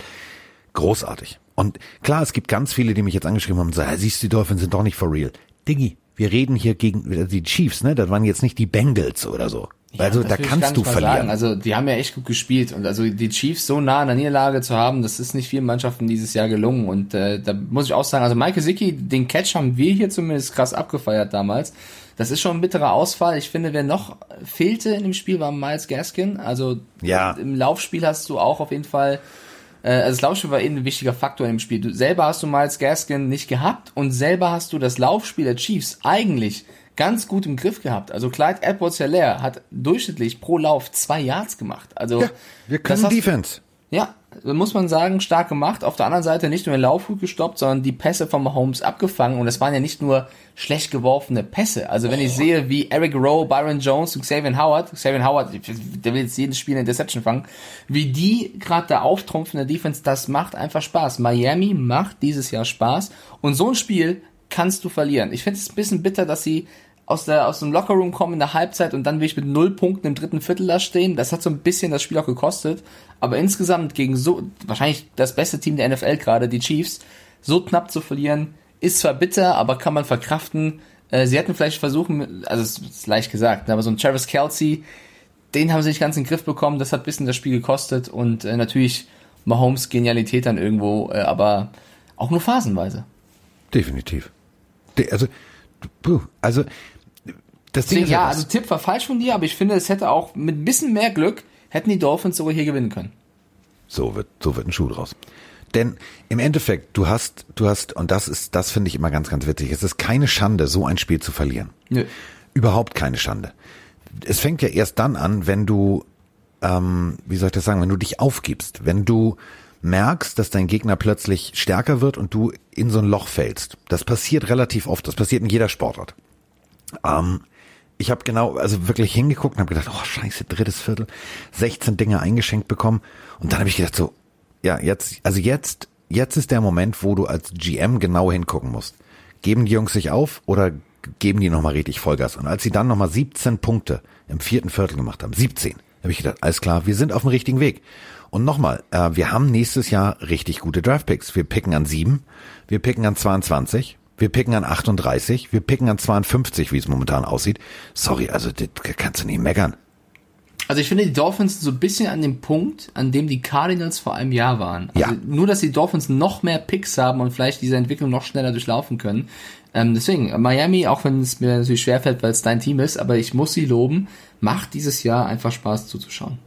S3: großartig. Und klar, es gibt ganz viele, die mich jetzt angeschrieben haben und sagen, siehst du, die Dolphins sind doch nicht for real. Diggi, wir reden hier gegen die Chiefs, ne? Das waren jetzt nicht die Bengals oder so. also
S4: das
S3: da kannst du verlieren.
S4: Sagen. Also die haben ja echt gut gespielt und also die Chiefs so nah an der Niederlage zu haben, das ist nicht vielen Mannschaften dieses Jahr gelungen und äh, da muss ich auch sagen, also Mike Gesicki, den Catch haben wir hier zumindest krass abgefeiert damals. Das ist schon ein bitterer Ausfall. Ich finde, wer noch fehlte in dem Spiel, war Miles Gaskin. Also
S3: Ja.
S4: im Laufspiel hast du auch auf jeden Fall äh, also das Laufspiel war eben ein wichtiger Faktor im Spiel. Du selber hast du Miles Gaskin nicht gehabt und selber hast du das Laufspiel der Chiefs eigentlich ganz gut im Griff gehabt. Also Clyde Edwards-Helaire hat durchschnittlich pro Lauf zwei Yards gemacht. Also
S3: Ja, wir können Defense.
S4: ja, muss man sagen, stark gemacht. Auf der anderen Seite nicht nur den Lauf gut gestoppt, sondern die Pässe von Mahomes abgefangen. Und es waren ja nicht nur schlecht geworfene Pässe. Also wenn ich sehe, wie Eric Rowe, Byron Jones und Xavier Howard, Xavier Howard, der will jetzt jedes Spiel eine Interception fangen, wie die gerade da auftrumpfen in der Defense, das macht einfach Spaß. Miami macht dieses Jahr Spaß. Und so ein Spiel kannst du verlieren. Ich finde es ein bisschen bitter, dass sie aus, der, aus dem Lockerroom kommen in der Halbzeit und dann will ich mit null Punkten im dritten Viertel da stehen. Das hat so ein bisschen das Spiel auch gekostet. Aber insgesamt gegen so, wahrscheinlich das beste Team der NFL gerade, die Chiefs, so knapp zu verlieren, ist zwar bitter, aber kann man verkraften. Äh, sie hätten vielleicht versuchen, also es ist leicht gesagt, aber so ein Travis Kelsey, den haben sie nicht ganz in den Griff bekommen. Das hat ein bisschen das Spiel gekostet und äh, natürlich Mahomes Genialität dann irgendwo, äh, aber auch nur phasenweise.
S3: Definitiv. De, also, also,
S4: Deswegen, ja, also Tipp war falsch von dir, aber ich finde, es hätte auch mit ein bisschen mehr Glück, hätten die Dolphins sogar hier gewinnen können.
S3: So wird, so wird ein Schuh draus. Denn im Endeffekt, du hast, du hast, und das ist, das finde ich immer ganz, ganz witzig, es ist keine Schande, so ein Spiel zu verlieren.
S4: Nö.
S3: Überhaupt keine Schande. Es fängt ja erst dann an, wenn du ähm, wie soll ich das sagen, wenn du dich aufgibst, wenn du merkst, dass dein Gegner plötzlich stärker wird und du in so ein Loch fällst. Das passiert relativ oft, das passiert in jeder Sportart. Ähm, ich habe genau, also wirklich hingeguckt und habe gedacht, oh scheiße, drittes Viertel, 16 Dinge eingeschenkt bekommen. Und dann habe ich gedacht so, ja, jetzt, also jetzt, jetzt ist der Moment, wo du als GM genau hingucken musst. Geben die Jungs sich auf oder geben die nochmal richtig Vollgas? Und als sie dann nochmal 17 Punkte im vierten Viertel gemacht haben, 17, habe ich gedacht, alles klar, wir sind auf dem richtigen Weg. Und nochmal, äh, wir haben nächstes Jahr richtig gute Draftpicks. Wir picken an 7, wir picken an 22, wir picken an 38, wir picken an 52, wie es momentan aussieht. Sorry, also das kannst du nicht meckern.
S4: Also ich finde die Dolphins sind so ein bisschen an dem Punkt, an dem die Cardinals vor einem Jahr waren. Also
S3: Ja.
S4: Nur, dass die Dolphins noch mehr Picks haben und vielleicht diese Entwicklung noch schneller durchlaufen können. Ähm, deswegen, Miami, auch wenn es mir natürlich schwerfällt, weil es dein Team ist, aber ich muss sie loben, macht dieses Jahr einfach Spaß zuzuschauen.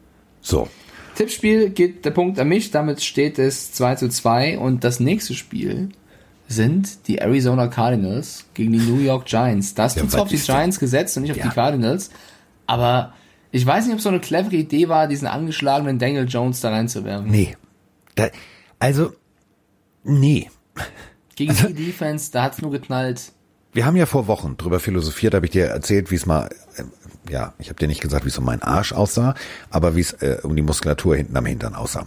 S3: So,
S4: Tippspiel geht der Punkt an mich, damit steht es 2 zu 2 und das nächste Spiel sind die Arizona Cardinals gegen die New York Giants. Da hast
S3: Ja,
S4: du zwar auf die Giants gesetzt und nicht auf
S3: Ja.
S4: die Cardinals, aber ich weiß nicht, ob es so eine clevere Idee war, diesen angeschlagenen Daniel Jones da reinzuwerfen.
S3: nee. Da, also, nee.
S4: Gegen die Defense, da hat's nur geknallt.
S3: Wir haben ja vor Wochen drüber philosophiert, habe ich dir erzählt, wie es mal, äh, ja, ich habe dir nicht gesagt, wie es um meinen Arsch aussah, aber wie es äh, um die Muskulatur hinten am Hintern aussah.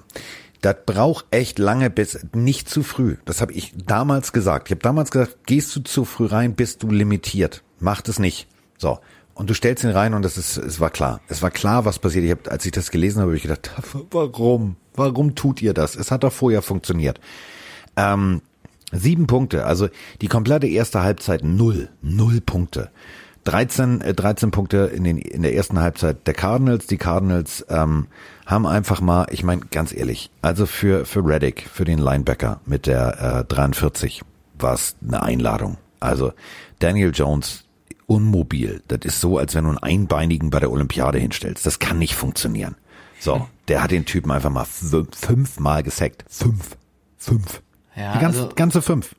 S3: Das braucht echt lange bis nicht zu früh. Das habe ich damals gesagt. Ich habe damals gesagt, gehst du zu früh rein, bist du limitiert. Mach das nicht. So. Und du stellst ihn rein und das ist, es war klar. Es war klar, was passiert. Ich hab, als ich das gelesen habe, habe ich gedacht, warum? Warum tut ihr das? Es hat doch vorher funktioniert. Ähm, sieben Punkte, also die komplette erste Halbzeit null, null Punkte. 13, äh, 13 Punkte in, den, in der ersten Halbzeit der Cardinals. Die Cardinals ähm, haben einfach mal, ich meine ganz ehrlich, also für für Reddick, für den Linebacker mit der äh, 43 war es eine Einladung. Also Daniel Jones unmobil. Das ist so, als wenn du einen Einbeinigen bei der Olympiade hinstellst. Das kann nicht funktionieren. So, der hat den Typen einfach mal fünf, fünfmal gesackt. Fünf. Fünf.
S4: Ja,
S3: Die ganze,
S4: also-
S3: ganze fünf.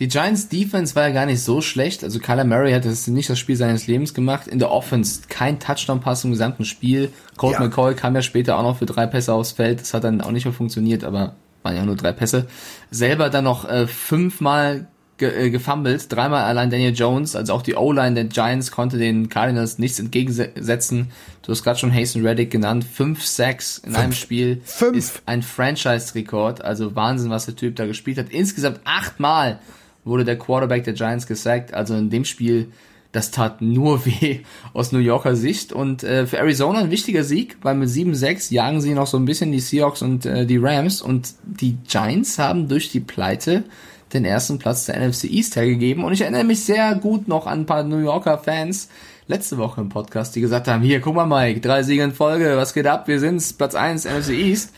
S4: Die Giants Defense war ja gar nicht so schlecht. Also Kyler Murray hat das nicht das Spiel seines Lebens gemacht. In der Offense kein Touchdown-Pass im gesamten Spiel. Colt
S3: Ja.
S4: McCoy kam ja später auch noch für drei Pässe aufs Feld. Das hat dann auch nicht mehr funktioniert, aber waren ja nur drei Pässe. Selber dann noch äh, fünfmal ge äh, gefummelt, dreimal allein Daniel Jones, also auch die O-Line der Giants konnte den Cardinals nichts entgegensetzen. Du hast gerade schon Hasten Reddick genannt, fünf Sacks in einem Spiel
S3: Fünf.
S4: ist ein Franchise-Rekord, also Wahnsinn, was der Typ da gespielt hat. Insgesamt achtmal wurde der Quarterback der Giants gesackt, also in dem Spiel, das tat nur weh aus New Yorker Sicht. Und äh, für Arizona ein wichtiger Sieg, weil mit 7-6 jagen sie noch so ein bisschen die Seahawks und äh, die Rams. Und die Giants haben durch die Pleite den ersten Platz der NFC East hergegeben. Und ich erinnere mich sehr gut noch an ein paar New Yorker Fans letzte Woche im Podcast, die gesagt haben, hier, guck mal Mike, drei Siege in Folge, was geht ab, wir sind's, Platz 1 NFC East.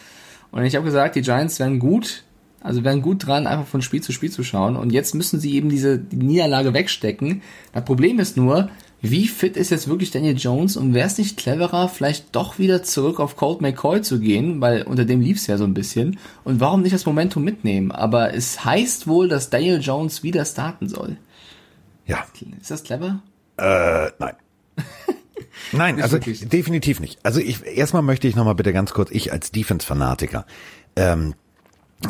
S4: Und ich habe gesagt, die Giants werden gut, also wären gut dran, einfach von Spiel zu Spiel zu schauen. Und jetzt müssen sie eben diese die Niederlage wegstecken. Das Problem ist nur, wie fit ist jetzt wirklich Daniel Jones und wäre es nicht cleverer, vielleicht doch wieder zurück auf Colt McCoy zu gehen, weil unter dem lief's ja so ein bisschen. Und warum nicht das Momentum mitnehmen? Aber es heißt wohl, dass Daniel Jones wieder starten soll.
S3: Ja.
S4: Ist das clever?
S3: Äh, nein. Nein, also
S4: wirklich.
S3: definitiv nicht. Also ich erstmal möchte ich nochmal bitte ganz kurz, ich als Defense-Fanatiker, ähm,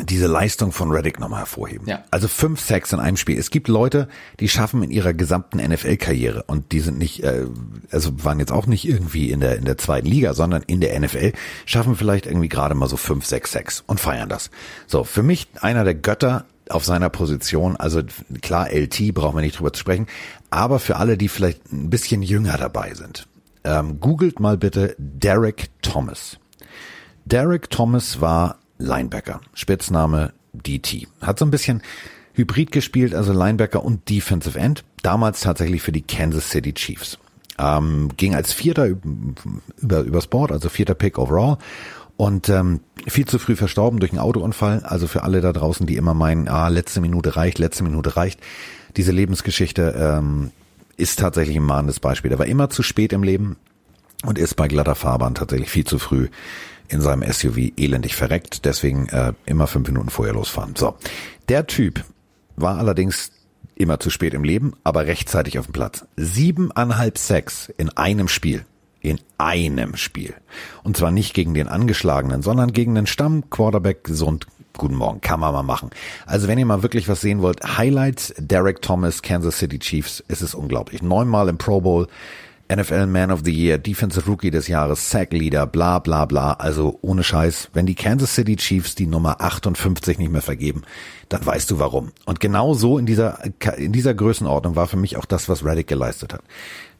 S3: diese Leistung von Reddick nochmal hervorheben.
S4: Ja.
S3: Also fünf Sacks in einem Spiel. Es gibt Leute, die schaffen in ihrer gesamten NFL-Karriere und die sind nicht, äh, also waren jetzt auch nicht irgendwie in der in der zweiten Liga, sondern in der NFL schaffen vielleicht irgendwie gerade mal so fünf, sechs Sacks und feiern das. So für mich einer der Götter auf seiner Position. Also klar, LT brauchen wir nicht drüber zu sprechen, aber für alle, die vielleicht ein bisschen jünger dabei sind, ähm, googelt mal bitte Derek Thomas. Derek Thomas war Linebacker, Spitzname DT. Hat so ein bisschen Hybrid gespielt, also Linebacker und Defensive End. Damals tatsächlich für die Kansas City Chiefs. Ähm, ging als Vierter über, übers Board, also vierter Pick overall. Und ähm, viel zu früh verstorben durch einen Autounfall. Also für alle da draußen, die immer meinen, ah, letzte Minute reicht, letzte Minute reicht. Diese Lebensgeschichte ähm, ist tatsächlich ein mahnendes Beispiel. Er war immer zu spät im Leben und ist bei glatter Fahrbahn tatsächlich viel zu früh in seinem SUV elendig verreckt. Deswegen äh, immer fünf Minuten vorher losfahren. So, der Typ war allerdings immer zu spät im Leben, aber rechtzeitig auf dem Platz. Siebeneinhalb Sacks in einem Spiel. In einem Spiel. Und zwar nicht gegen den Angeschlagenen, sondern gegen den Stamm-Quarterback gesund. Guten Morgen, kann man mal machen. Also wenn ihr mal wirklich was sehen wollt, Highlights Derek Thomas, Kansas City Chiefs, ist es unglaublich. Neunmal im Pro Bowl, NFL Man of the Year, Defensive Rookie des Jahres, Sack Leader, bla bla bla. Also ohne Scheiß, wenn die Kansas City Chiefs die Nummer 58 nicht mehr vergeben, dann weißt du warum. Und genau so in dieser, in dieser Größenordnung war für mich auch das, was Reddick geleistet hat.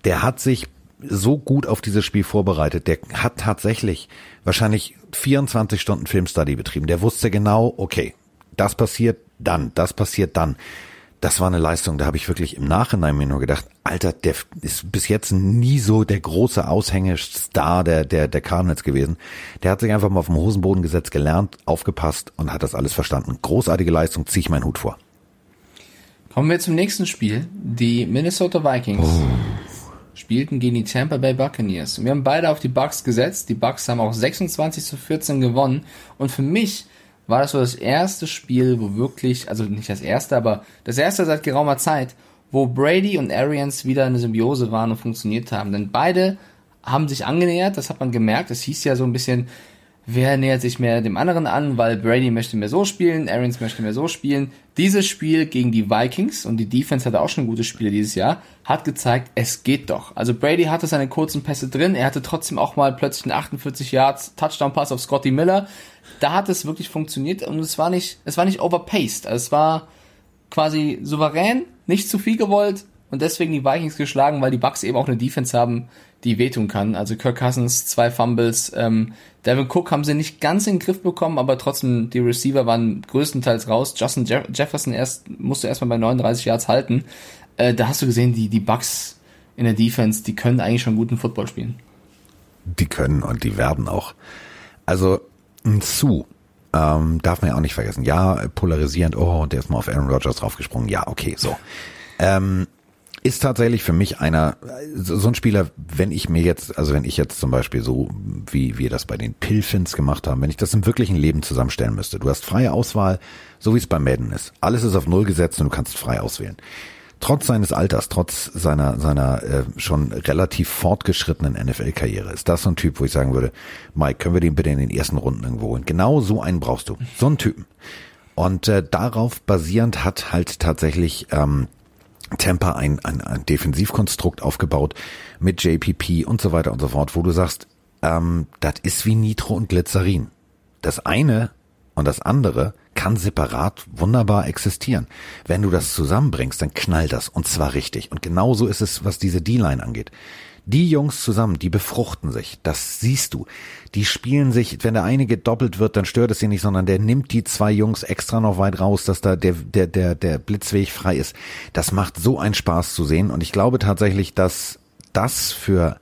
S3: Der hat sich so gut auf dieses Spiel vorbereitet. Der hat tatsächlich wahrscheinlich 24 Stunden Filmstudy betrieben. Der wusste genau, okay, das passiert dann, das passiert dann das war eine Leistung, da habe ich wirklich im Nachhinein mir nur gedacht, Alter, der ist bis jetzt nie so der große Aushängestar der, der, der Cardinals gewesen. Der hat sich einfach mal auf dem Hosenboden gesetzt, gelernt, aufgepasst und hat das alles verstanden. Großartige Leistung, ziehe ich meinen Hut vor.
S4: Kommen wir zum nächsten Spiel. Die Minnesota Vikings oh. spielten gegen die Tampa Bay Buccaneers. Wir haben beide auf die Bucks gesetzt. Die Bucks haben auch 26 zu 14 gewonnen. Und für mich war das so das erste Spiel, wo wirklich, also nicht das erste, aber das erste seit geraumer Zeit, wo Brady und Arians wieder eine Symbiose waren und funktioniert haben. Denn beide haben sich angenähert, das hat man gemerkt. Es hieß ja so ein bisschen, wer nähert sich mehr dem anderen an, weil Brady möchte mehr so spielen, Arians möchte mehr so spielen. Dieses Spiel gegen die Vikings, und die Defense hatte auch schon gute Spiele dieses Jahr, hat gezeigt, es geht doch. Also Brady hatte seine kurzen Pässe drin, er hatte trotzdem auch mal plötzlich einen 48 Yards Touchdown-Pass auf Scotty Miller. Da hat es wirklich funktioniert und es war nicht, es war nicht overpaced. Also es war quasi souverän, nicht zu viel gewollt und deswegen die Vikings geschlagen, weil die Bucks eben auch eine Defense haben, die wehtun kann. Also Kirk Cousins, zwei Fumbles, ähm, Devin Cook haben sie nicht ganz in den Griff bekommen, aber trotzdem, die Receiver waren größtenteils raus. Justin Jeff Jefferson erst, musste erstmal bei 39 Yards halten. Äh, da hast du gesehen, die, die Bucks in der Defense, die können eigentlich schon guten Football spielen.
S3: Die können und die werden auch. Also, Zu, ähm, darf man ja auch nicht vergessen. Ja, polarisierend, oh, der ist mal auf Aaron Rodgers draufgesprungen. Ja, okay, so. Ähm, ist tatsächlich für mich einer, so ein Spieler, wenn ich mir jetzt, also wenn ich jetzt zum Beispiel so, wie wir das bei den Pilfins gemacht haben, wenn ich das im wirklichen Leben zusammenstellen müsste. Du hast freie Auswahl, so wie es bei Madden ist. Alles ist auf Null gesetzt und du kannst frei auswählen. Trotz seines Alters, trotz seiner, seiner äh, schon relativ fortgeschrittenen NFL-Karriere, ist das so ein Typ, wo ich sagen würde, Mike, können wir den bitte in den ersten Runden irgendwo holen? Genau so einen brauchst du. So einen Typen. Und äh, darauf basierend hat halt tatsächlich ähm, Tampa ein, ein, ein Defensivkonstrukt aufgebaut mit JPP und so weiter und so fort, wo du sagst, ähm, das ist wie Nitro und Glycerin. Das eine und das andere kann separat wunderbar existieren. Wenn du das zusammenbringst, dann knallt das und zwar richtig. Und genauso ist es, was diese D-Line angeht. Die Jungs zusammen, die befruchten sich. Das siehst du. Die spielen sich, wenn der eine gedoppelt wird, dann stört es sie nicht, sondern der nimmt die zwei Jungs extra noch weit raus, dass da der, der, der, der Blitzweg frei ist. Das macht so einen Spaß zu sehen. Und ich glaube tatsächlich, dass das für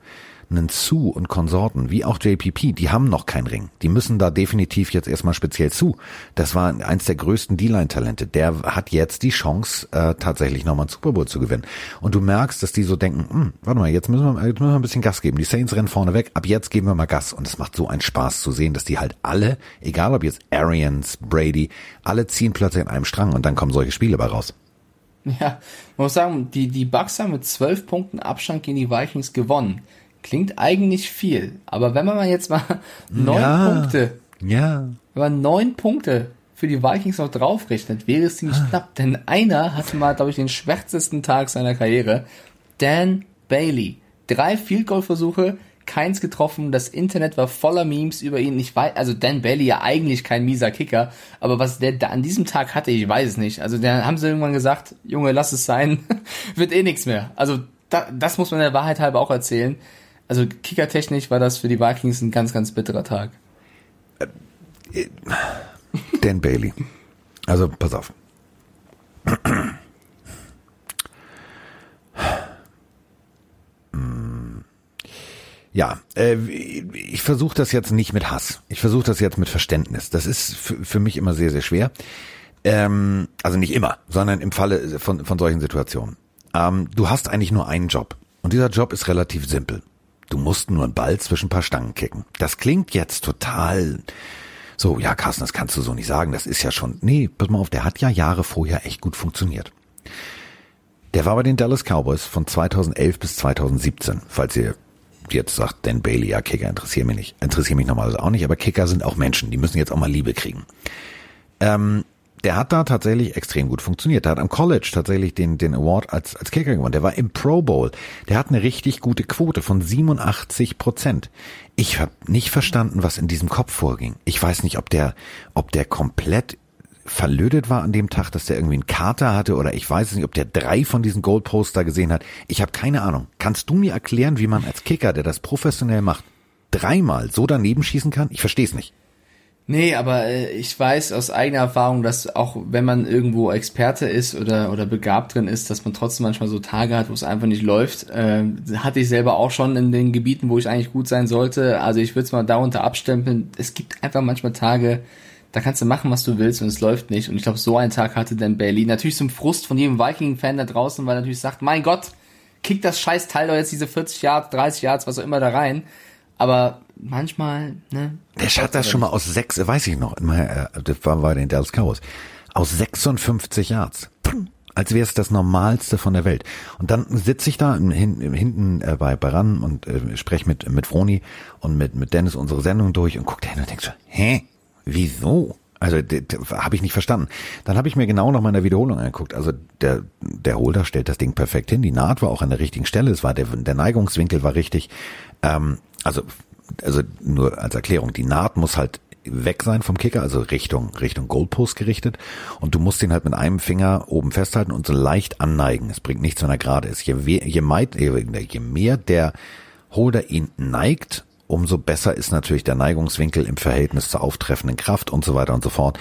S3: einen Zu und Konsorten, wie auch JPP, die haben noch keinen Ring. Die müssen da definitiv jetzt erstmal speziell zu. Das war eins der größten D-Line-Talente. Der hat jetzt die Chance, äh, tatsächlich nochmal einen Super Bowl zu gewinnen. Und du merkst, dass die so denken, hm, warte mal, jetzt müssen, wir, jetzt müssen wir ein bisschen Gas geben. Die Saints rennen vorne weg, ab jetzt geben wir mal Gas. Und es macht so einen Spaß zu sehen, dass die halt alle, egal ob jetzt Arians, Brady, alle ziehen plötzlich in einem Strang und dann kommen solche Spiele bei raus.
S4: Ja, man muss sagen, die, die Bucks haben mit zwölf Punkten Abstand gegen die Vikings gewonnen. Klingt eigentlich viel, aber wenn man mal jetzt mal neun ja, Punkte,
S3: ja.
S4: wenn man neun Punkte für die Vikings noch draufrechnet, wäre es ziemlich ah. knapp, denn einer hatte mal, glaube ich, den schwärzesten Tag seiner Karriere. Dan Bailey. Drei Field Goal Versuche, keins getroffen. Das Internet war voller Memes über ihn. Ich weiß, also Dan Bailey ja eigentlich kein mieser Kicker, aber was der da an diesem Tag hatte, ich weiß es nicht. Also da haben sie irgendwann gesagt, Junge, lass es sein, wird eh nichts mehr. Also da, das muss man der Wahrheit halber auch erzählen also kickertechnisch war das für die Vikings ein ganz, ganz bitterer Tag.
S3: Dan Bailey. Also, pass auf. Ja, äh, ich versuche das jetzt nicht mit Hass. Ich versuche das jetzt mit Verständnis. Das ist für mich immer sehr, sehr schwer. Ähm, also nicht immer, sondern im Falle von, von solchen Situationen. Ähm, du hast eigentlich nur einen Job. Und dieser Job ist relativ simpel. Du musst nur einen Ball zwischen ein paar Stangen kicken. Das klingt jetzt total so, ja, Carsten, das kannst du so nicht sagen. Das ist ja schon, nee, pass mal auf, der hat ja Jahre vorher echt gut funktioniert. Der war bei den Dallas Cowboys von 2011 bis 2017, falls ihr jetzt sagt Dan Bailey, ja, Kicker interessiert mich nicht, interessiert mich normalerweise auch nicht, aber Kicker sind auch Menschen, die müssen jetzt auch mal Liebe kriegen. Ähm, der hat da tatsächlich extrem gut funktioniert. Der hat am College tatsächlich den, den Award als, als Kicker gewonnen. Der war im Pro Bowl. Der hat eine richtig gute Quote von 87 Prozent. Ich habe nicht verstanden, was in diesem Kopf vorging. Ich weiß nicht, ob der, ob der komplett verlödet war an dem Tag, dass der irgendwie einen Kater hatte oder ich weiß es nicht, ob der drei von diesen Goldposter gesehen hat. Ich habe keine Ahnung. Kannst du mir erklären, wie man als Kicker, der das professionell macht, dreimal so daneben schießen kann? Ich verstehe es nicht.
S4: Nee, aber äh, ich weiß aus eigener Erfahrung, dass auch wenn man irgendwo Experte ist oder, oder begabt drin ist, dass man trotzdem manchmal so Tage hat, wo es einfach nicht läuft. Äh, hatte ich selber auch schon in den Gebieten, wo ich eigentlich gut sein sollte. Also ich würde es mal darunter abstempeln. Es gibt einfach manchmal Tage, da kannst du machen, was du willst und es läuft nicht. Und ich glaube, so einen Tag hatte Dan Bailey. Natürlich zum Frust von jedem Viking-Fan da draußen, weil er natürlich sagt, mein Gott, kick das scheiß Teil doch jetzt diese 40 Yards, 30 Yards, was auch immer da rein. Aber manchmal, ne?
S3: Der hat das schon mal aus sechs, weiß ich noch, äh, das war bei den Dallas Cowboys, aus 56 Yards. Als wäre es das Normalste von der Welt. Und dann sitze ich da hinten äh, bei Baran und äh, spreche mit, mit Froni und mit, mit Dennis unsere Sendung durch und guck da hin und denk so, hä? Wieso? Also habe ich nicht verstanden. Dann habe ich mir genau noch mal in der Wiederholung angeguckt. Also der, der Holder stellt das Ding perfekt hin. Die Naht war auch an der richtigen Stelle. Es war der, der Neigungswinkel war richtig. Ähm, also also nur als Erklärung, die Naht muss halt weg sein vom Kicker, also Richtung, Richtung Goalpost gerichtet. Und du musst ihn halt mit einem Finger oben festhalten und so leicht anneigen. Es bringt nichts, wenn er gerade ist. Je, je, meid, je mehr der Holder ihn neigt, umso besser ist natürlich der Neigungswinkel im Verhältnis zur auftreffenden Kraft und so weiter und so fort.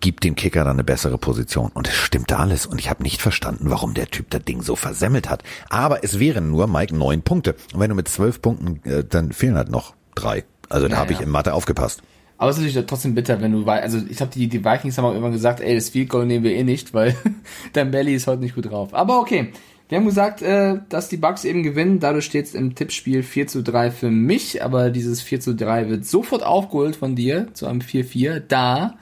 S3: Gibt dem Kicker dann eine bessere Position. Und es stimmte alles. Und ich habe nicht verstanden, warum der Typ das Ding so versemmelt hat. Aber es wären nur, Mike, neun Punkte. Und wenn du mit zwölf Punkten, äh, dann fehlen halt noch drei. Also da ja, habe ich in Mathe aufgepasst.
S4: Aber es ist natürlich trotzdem bitter, wenn du, also ich glaube, die, die Vikings haben auch immer gesagt, ey, das Field Goal nehmen wir eh nicht, weil dein Belly ist heute nicht gut drauf. Aber okay, wir haben gesagt, äh, dass die Bucks eben gewinnen. Dadurch steht es im Tippspiel 4 zu 3 für mich. Aber dieses 4 zu 3 wird sofort aufgeholt von dir zu einem 4-4, da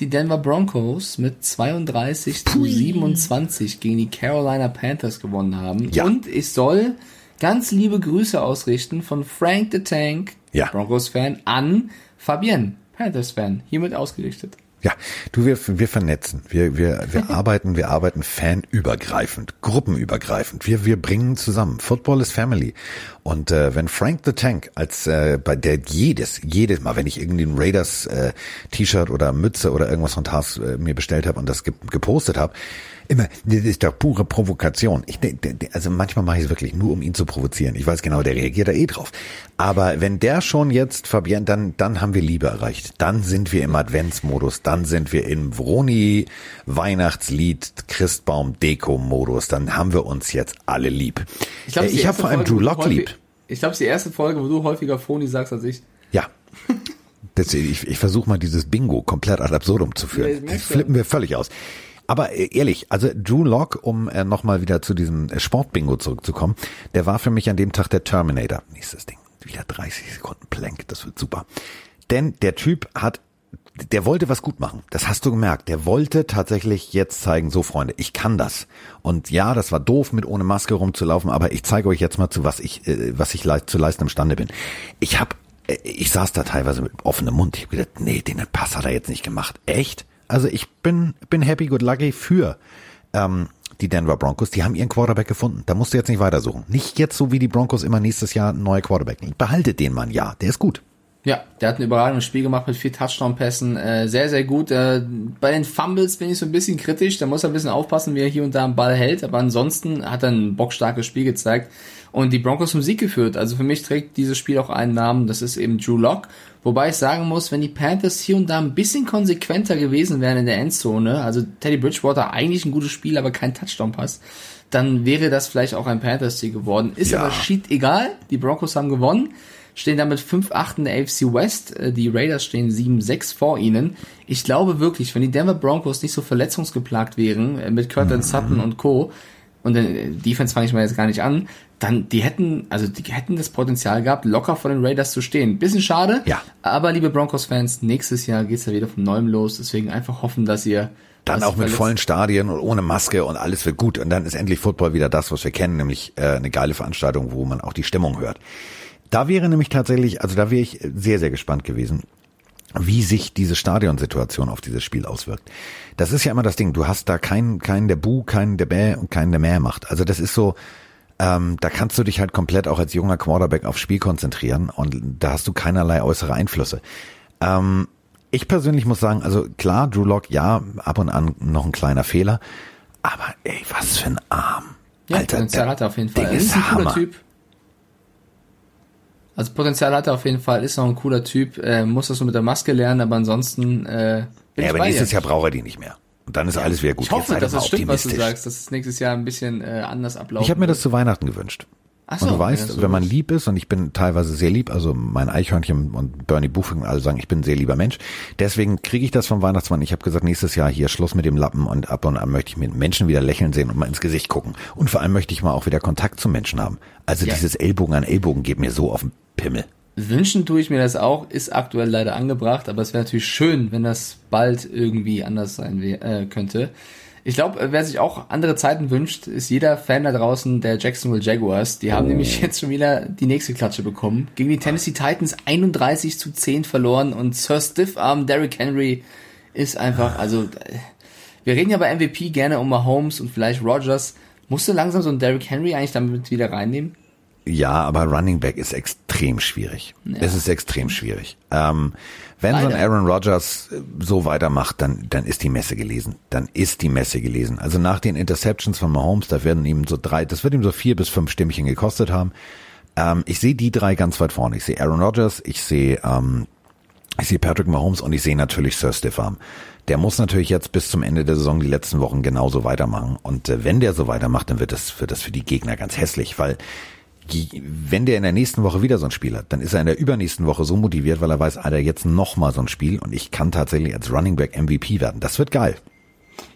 S4: die Denver Broncos mit 32 zu 27 gegen die Carolina Panthers gewonnen haben. Ja. Und ich soll ganz liebe Grüße ausrichten von Frank the Tank, ja. Broncos-Fan, an Fabienne, Panthers-Fan, hiermit ausgerichtet.
S3: Ja, du, wir, wir vernetzen. Wir, wir, wir arbeiten, wir arbeiten fanübergreifend, gruppenübergreifend. Wir, wir bringen zusammen. Football is Family. Und äh, wenn Frank the Tank als äh, bei der jedes, jedes Mal, wenn ich irgendwie ein Raiders äh, T-Shirt oder Mütze oder irgendwas von Tars äh, mir bestellt habe und das gepostet habe, immer, das ist doch pure Provokation. Ich, also manchmal mache ich es wirklich nur, um ihn zu provozieren. Ich weiß genau, der reagiert da eh drauf. Aber wenn der schon jetzt, Fabian, dann, dann haben wir Liebe erreicht. Dann sind wir im Adventsmodus. Dann sind wir im Vroni Weihnachtslied Christbaum Deko Modus. Dann haben wir uns jetzt alle lieb. Ich, glaub, ich habe vor allem Drew Lock lieb.
S4: Ich glaube, es ist die erste Folge, wo du häufiger Vroni sagst als ich.
S3: Ja. Das, ich ich versuche mal dieses Bingo komplett ad absurdum zu führen. Ja, flippen wir völlig aus. Aber äh, ehrlich, also Drew Lock, um äh, nochmal wieder zu diesem äh, Sportbingo zurückzukommen, der war für mich an dem Tag der Terminator. Nächstes Ding. Wieder 30 Sekunden Plank, das wird super. Denn der Typ hat der wollte was gut machen. Das hast du gemerkt. Der wollte tatsächlich jetzt zeigen, so Freunde, ich kann das. Und ja, das war doof, mit ohne Maske rumzulaufen, aber ich zeige euch jetzt mal zu, was ich, äh, was ich le zu leisten imstande bin. Ich hab, äh, ich saß da teilweise mit offenem Mund. Ich hab gedacht, nee, den Pass hat er jetzt nicht gemacht. Echt? Also ich bin, bin happy, good lucky für ähm, die Denver Broncos. Die haben ihren Quarterback gefunden. Da musst du jetzt nicht weitersuchen. Nicht jetzt so wie die Broncos immer nächstes Jahr ein neuer Quarterback. Behaltet den Mann, ja. Der ist gut.
S4: Ja, der hat ein überragendes Spiel gemacht mit vier Touchdown-Pässen. Äh, sehr, sehr gut. Äh, bei den Fumbles bin ich so ein bisschen kritisch. Da muss er ein bisschen aufpassen, wie er hier und da einen Ball hält. Aber ansonsten hat er ein bockstarkes Spiel gezeigt und die Broncos zum Sieg geführt. Also für mich trägt dieses Spiel auch einen Namen. Das ist eben Drew Lock. Wobei ich sagen muss, wenn die Panthers hier und da ein bisschen konsequenter gewesen wären in der Endzone, also Teddy Bridgewater eigentlich ein gutes Spiel, aber kein Touchdown-Pass, dann wäre das vielleicht auch ein Panthers-Sieg geworden. Ist ja. aber shit egal. Die Broncos haben gewonnen stehen damit 5-8 in der AFC West. Äh, die Raiders stehen 7-6 vor ihnen. Ich glaube wirklich, wenn die Denver Broncos nicht so verletzungsgeplagt wären, äh, mit Curtin mhm. Sutton und Co., und den Defense fange ich mal jetzt gar nicht an, dann die hätten, also die hätten das Potenzial gehabt, locker vor den Raiders zu stehen. Bisschen schade,
S3: ja.
S4: aber liebe Broncos-Fans, nächstes Jahr geht's ja wieder von neuem los, deswegen einfach hoffen, dass ihr
S3: dann auch mit vollen Stadien und ohne Maske und alles wird gut. Und dann ist endlich Football wieder das, was wir kennen, nämlich äh, eine geile Veranstaltung, wo man auch die Stimmung hört. Da wäre nämlich tatsächlich, also da wäre ich sehr, sehr gespannt gewesen, wie sich diese Stadionsituation auf dieses Spiel auswirkt. Das ist ja immer das Ding. Du hast da keinen, keinen der Bu, keinen der Bäh und keinen der Mehr macht. Also das ist so, ähm, da kannst du dich halt komplett auch als junger Quarterback aufs Spiel konzentrieren und da hast du keinerlei äußere Einflüsse. Ähm, ich persönlich muss sagen, also klar, Drew Lock, ja, ab und an noch ein kleiner Fehler, aber ey, was für ein Arm.
S4: Ja,
S3: Alter,
S4: Potenzial
S3: der
S4: hat er auf jeden Fall.
S3: Ding
S4: Er
S3: ist
S4: ein cooler
S3: Hammer.
S4: Typ. Also Potenzial hat er auf jeden Fall, ist noch ein cooler Typ, äh, muss das so mit der Maske lernen, aber ansonsten äh, bin
S3: Ja, aber nächstes. Jahr braucht er die nicht mehr. Und dann ist alles wieder gut.
S4: Ich hoffe, dass es stimmt, was du sagst, dass es nächstes Jahr ein bisschen äh, anders ablaufen
S3: Ich habe mir das zu Weihnachten gewünscht.
S4: Ach
S3: Und
S4: so,
S3: du weißt,
S4: ja, so
S3: wenn man lieb ist, und ich bin teilweise sehr lieb, also mein Eichhörnchen und Bernie Buffing alle sagen, ich bin ein sehr lieber Mensch. Deswegen kriege ich das vom Weihnachtsmann. Ich habe gesagt, nächstes Jahr hier Schluss mit dem Lappen und ab und an möchte ich mit Menschen wieder lächeln sehen und mal ins Gesicht gucken. Und vor allem möchte ich mal auch wieder Kontakt zu Menschen haben. Also
S4: Ja.
S3: dieses Ellbogen an Ellbogen geht mir so auf den Pimmel.
S4: Wünschen tue ich mir das auch, ist aktuell leider angebracht, aber es wäre natürlich schön, wenn das bald irgendwie anders sein äh, könnte. Ich glaube, wer sich auch andere Zeiten wünscht, ist jeder Fan da draußen der Jacksonville Jaguars. Die haben nämlich jetzt schon wieder die nächste Klatsche bekommen. Gegen die Tennessee Titans 31 zu 10 verloren und Sir Stiffarm Derrick Henry ist einfach, also äh, wir reden ja bei MVP gerne um Mahomes und vielleicht Rogers. Musst du langsam so einen Derrick Henry eigentlich damit wieder reinnehmen?
S3: Ja, aber Running Back ist extrem schwierig. Es ist extrem schwierig. Ähm, wenn so ein
S4: Leider.
S3: Aaron Rodgers äh, so weitermacht, dann, dann ist die Messe gelesen. Dann ist die Messe gelesen. Also nach den Interceptions von Mahomes, da werden ihm so drei, das wird ihm so vier bis fünf Stimmchen gekostet haben. Ähm, ich sehe die drei ganz weit vorne. Ich sehe Aaron Rodgers, ich sehe, ähm, ich sehe Patrick Mahomes und ich sehe natürlich Sir Stiffarm. Der muss natürlich jetzt bis zum Ende der Saison die letzten Wochen genauso weitermachen. Und äh, wenn der so weitermacht, dann wird das, wird das für die Gegner ganz hässlich, weil wenn der in der nächsten Woche wieder so ein Spiel hat, dann ist er in der übernächsten Woche so motiviert, weil er weiß, Alter, jetzt noch mal so ein Spiel und ich kann tatsächlich als Running Back MVP werden. Das wird geil.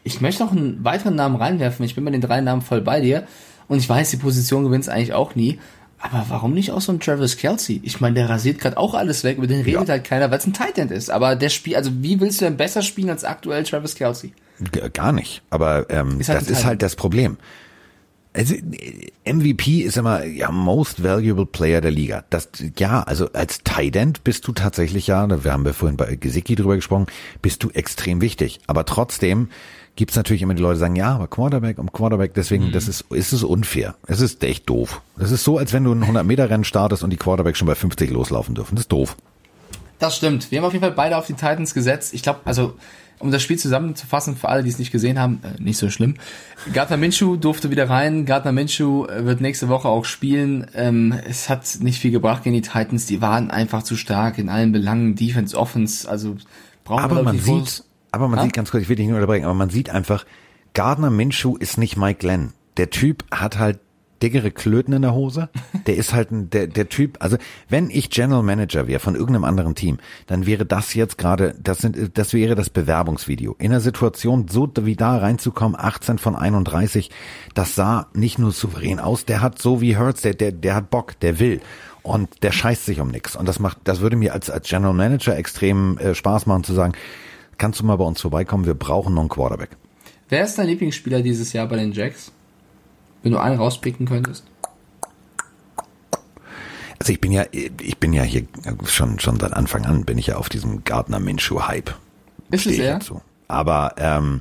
S4: Ich möchte noch einen weiteren Namen reinwerfen. Ich bin bei den drei Namen voll bei dir. Und ich weiß, die Position gewinnt eigentlich auch nie. Aber warum nicht auch so ein Travis Kelsey? Ich meine, der rasiert gerade auch alles weg, über den redet
S3: Ja.
S4: halt keiner, weil es ein Tight End ist. Aber der Spiel, also wie willst du denn besser spielen als aktuell Travis Kelsey?
S3: Gar nicht. Aber ähm,
S4: Ist halt
S3: das ist halt das Problem. Also, MVP ist immer ja most valuable Player der Liga. Das ja, also als Tight End bist du tatsächlich ja, da haben wir vorhin bei Gesicki drüber gesprochen, bist du extrem wichtig. Aber trotzdem gibt's natürlich immer die Leute, die sagen, ja, aber Quarterback um Quarterback, deswegen, das ist, ist es unfair. Es ist echt doof. Das ist so, als wenn du ein 100 Meter Rennen startest und die Quarterback schon bei 50 loslaufen dürfen. Das ist doof.
S4: Das stimmt. Wir haben auf jeden Fall beide auf die Titans gesetzt. Ich glaube, also um das Spiel zusammenzufassen für alle, die es nicht gesehen haben, äh, nicht so schlimm. Gardner Minshew durfte wieder rein. Gardner Minshew äh, wird nächste Woche auch spielen. Ähm, es hat nicht viel gebracht gegen die Titans. Die waren einfach zu stark in allen Belangen. Defense, Offense. Also brauchen
S3: Aber
S4: wir
S3: man
S4: nicht
S3: sieht,
S4: groß-
S3: aber man
S4: Ja?
S3: sieht ganz kurz, ich will dich nur unterbrechen, aber man sieht einfach, Gardner Minshew ist nicht Mike Glenn. Der Typ hat halt dickere Klöten in der Hose. Der ist halt ein, der, der Typ, also wenn ich General Manager wäre von irgendeinem anderen Team, dann wäre das jetzt gerade, das sind, das wäre das Bewerbungsvideo. In einer Situation so wie da reinzukommen, 18 von 31, das sah nicht nur souverän aus, der hat so wie Hurts, der, der, der hat Bock, der will. Und der scheißt sich um nix. Und das macht, das würde mir als, als General Manager extrem äh, Spaß machen zu sagen, kannst du mal bei uns vorbeikommen, wir brauchen noch einen Quarterback.
S4: Wer ist dein Lieblingsspieler dieses Jahr bei den Jacks? Wenn du einen rauspicken könntest.
S3: Also ich bin ja, ich bin ja hier schon, schon seit Anfang an bin ich ja auf diesem Gardner Minshew Hype.
S4: Ist es er?
S3: dazu. Aber ähm,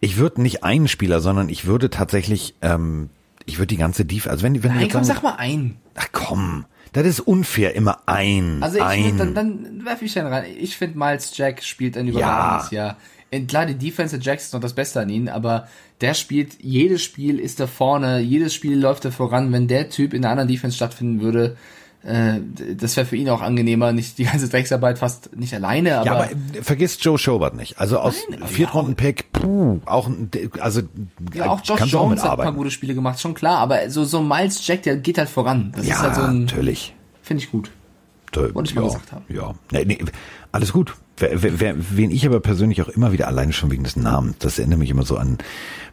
S3: ich würde nicht einen Spieler, sondern ich würde tatsächlich, ähm, ich würde die ganze Defense, also wenn, wenn
S4: Nein, komm,
S3: sagen,
S4: sag mal einen.
S3: ach komm, das ist unfair, immer ein,
S4: Also ich
S3: ein.
S4: würd, dann, dann werfe ich dann rein. Ich finde Miles Jack spielt ein überragendes Jahr. Und Klar, die Defense der Jacks ist noch das Beste an ihnen, aber der spielt, jedes Spiel ist da vorne, jedes Spiel läuft da voran. Wenn der Typ in einer anderen Defense stattfinden würde, äh, das wäre für ihn auch angenehmer, nicht die ganze Drecksarbeit fast nicht alleine, aber,
S3: ja, aber äh, vergiss Joe Schobert nicht. Also aus Viertrunden-Pick, puh, auch, ein- also
S4: ja, auch Josh
S3: du auch
S4: Jones hat ein paar gute Spiele gemacht, schon klar, aber so, so Miles Jack, der geht halt voran. Das
S3: Ja,
S4: ist halt so ein,
S3: natürlich.
S4: finde ich gut.
S3: Da-
S4: Wollte ich mal gesagt haben.
S3: Ja, nee, nee, alles gut. Wer, wer, wen ich aber persönlich auch immer wieder alleine schon wegen des Namens, das erinnert mich immer so an,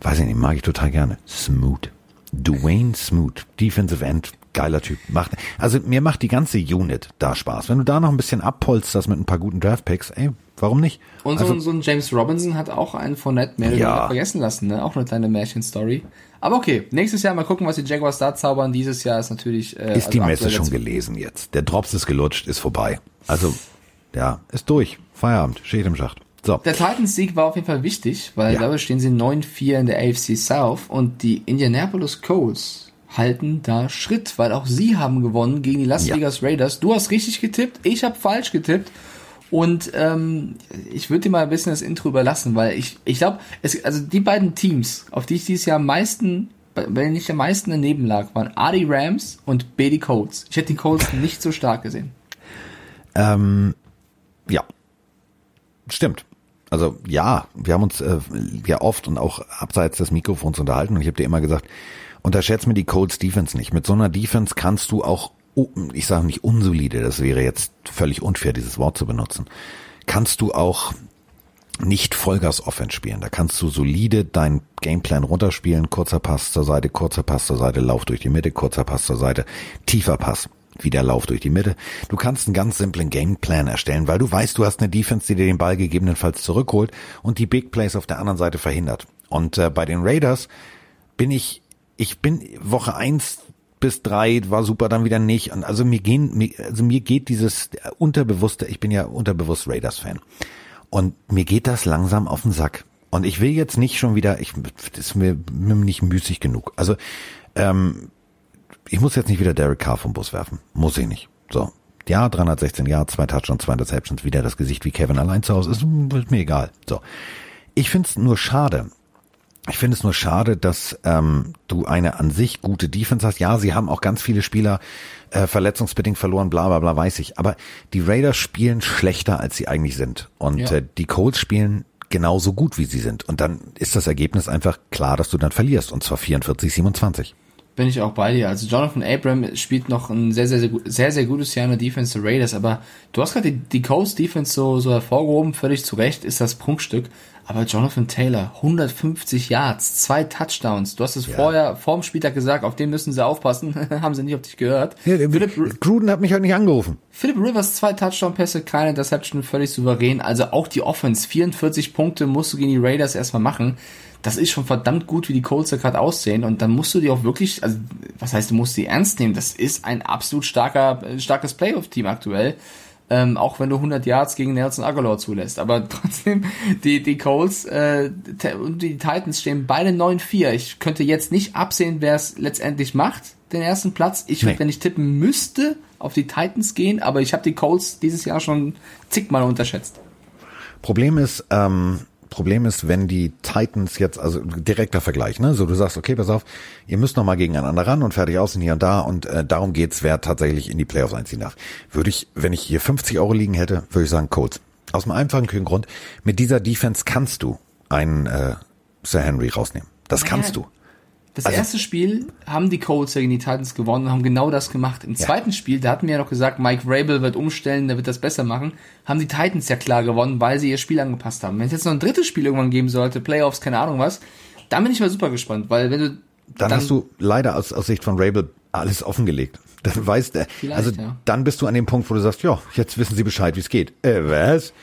S3: weiß ich nicht, mag ich total gerne. Smoot. Dwayne Smoot, Defensive End geiler Typ. Macht, also mir macht die ganze Unit da Spaß. Wenn du da noch ein bisschen abpolst, mit ein paar guten Draftpicks, ey, warum nicht?
S4: Und
S3: also,
S4: so, so ein James Robinson hat auch einen von Net mehr
S3: Ja.
S4: vergessen lassen, ne? Auch eine kleine Märchenstory. Aber okay, nächstes Jahr mal gucken, was die Jaguars da zaubern. Dieses Jahr ist natürlich. Äh,
S3: ist die
S4: also
S3: Messe
S4: aktuell
S3: schon gelesen jetzt. Der Drops ist gelutscht, ist vorbei. Also, ja, ist durch. Feierabend, steht im Schacht. So.
S4: Der Titans-Sieg war auf jeden Fall wichtig, weil
S3: Ja.
S4: dabei stehen sie 9-4 in der AFC South und die Indianapolis Colts halten da Schritt, weil auch sie haben gewonnen gegen die Las
S3: Ja.
S4: Vegas Raiders. Du hast richtig getippt, ich habe falsch getippt. Und ähm, ich würde dir mal ein bisschen das Intro überlassen, weil ich, ich glaube, also die beiden Teams, auf die ich dieses Jahr am meisten, wenn nicht am meisten daneben lag, waren A die Rams und B die Colts. Ich hätte die Colts nicht so stark gesehen.
S3: Ähm, ja, stimmt. Also ja, wir haben uns äh, ja oft und auch abseits des Mikrofons unterhalten und ich habe dir immer gesagt, unterschätzt mir die Colts Defense nicht. Mit so einer Defense kannst du auch, ich sage nicht unsolide, das wäre jetzt völlig unfair, dieses Wort zu benutzen, kannst du auch nicht Vollgas Offense spielen. Da kannst du solide deinen Gameplan runterspielen, kurzer Pass zur Seite, kurzer Pass zur Seite, Lauf durch die Mitte, kurzer Pass zur Seite, tiefer Pass, wieder Lauf durch die Mitte. Du kannst einen ganz simplen Gameplan erstellen, weil du weißt, du hast eine Defense, die dir den Ball gegebenenfalls zurückholt und die Big Plays auf der anderen Seite verhindert. Und äh, bei den Raiders bin ich, ich bin Woche eins bis drei war super, dann wieder nicht. Und also mir gehen, also mir geht dieses unterbewusste, ich bin ja unterbewusst Raiders-Fan. Und mir geht das langsam auf den Sack. Und ich will jetzt nicht schon wieder, ich, das ist mir, mir nicht müßig genug. Also, ähm, ich muss jetzt nicht wieder Derek Carr vom Bus werfen. Muss ich nicht. So. Ja, 316 Jahre, zwei Touchdowns, zwei Interceptions, wieder das Gesicht wie Kevin allein zu Hause. Ist, ist mir egal. So. Ich find's nur schade. Ich finde es nur schade, dass ähm, du eine an sich gute Defense hast. Ja, sie haben auch ganz viele Spieler äh, verletzungsbedingt verloren, bla bla bla, weiß ich. Aber die Raiders spielen schlechter, als sie eigentlich sind. Und
S4: Ja.
S3: äh, die Colts spielen genauso gut, wie sie sind. Und dann ist das Ergebnis einfach klar, dass du dann verlierst. Und zwar 44, 27.
S4: Bin ich auch bei dir. Also Jonathan Abram spielt noch ein sehr, sehr, sehr, sehr, sehr gutes Jahr in der Defense der Raiders, aber du hast gerade die, die Colts Defense so, so hervorgehoben, völlig zu Recht, ist das Prunkstück. Aber Jonathan Taylor, 150 Yards, zwei Touchdowns. Du hast es vorher, vorm Spieltag gesagt, auf den müssen sie aufpassen. Haben sie nicht auf dich gehört. Philipp,
S3: Gruden hat mich heute nicht angerufen.
S4: Philip Rivers, zwei Touchdown-Pässe, keine Interception, völlig souverän. Also auch die Offense, 44 Punkte musst du gegen die Raiders erstmal machen. Das ist schon verdammt gut, wie die Colts da gerade aussehen. Und dann musst du die auch wirklich, also was heißt, du musst die ernst nehmen. Das ist ein absolut starker, äh, starkes Playoff-Team aktuell. Ähm, auch wenn du 100 Yards gegen Nelson Aguilar zulässt. Aber trotzdem, die, die Colts äh, und die Titans stehen beide 9-4. Ich könnte jetzt nicht absehen, wer es letztendlich macht, den ersten Platz. Ich würde,
S3: Nee.
S4: wenn ich tippen müsste, auf die Titans gehen, aber ich habe die Colts dieses Jahr schon zigmal unterschätzt.
S3: Problem ist, ähm, Problem ist, wenn die Titans jetzt, also direkter Vergleich, ne? So du sagst, okay, pass auf, ihr müsst noch mal gegeneinander ran und fertig aus und hier und da und äh, darum geht's, wer tatsächlich in die Playoffs einziehen darf. Würde ich, wenn ich hier 50 Euro liegen hätte, würde ich sagen Colts. Aus dem einfachen kühlen Grund, mit dieser Defense kannst du einen äh, Sir Henry rausnehmen. Das kannst du.
S4: Das
S3: Also-
S4: erste Spiel haben die Colts ja gegen die Titans gewonnen und haben genau das gemacht. Im zweiten Spiel, da hatten wir ja noch gesagt, Mike Rabel wird umstellen, der wird das besser machen, haben die Titans ja klar gewonnen, weil sie ihr Spiel angepasst haben. Wenn es jetzt noch ein drittes Spiel irgendwann geben sollte, Playoffs, keine Ahnung was, dann bin ich mal super gespannt, weil wenn du
S3: Dann, hast du leider aus, aus Sicht von Rabel alles offengelegt. Dann weißt du,
S4: Vielleicht,
S3: also
S4: ja.
S3: dann bist du an dem Punkt, wo du sagst, ja, jetzt wissen sie Bescheid, wie es geht. Äh, was?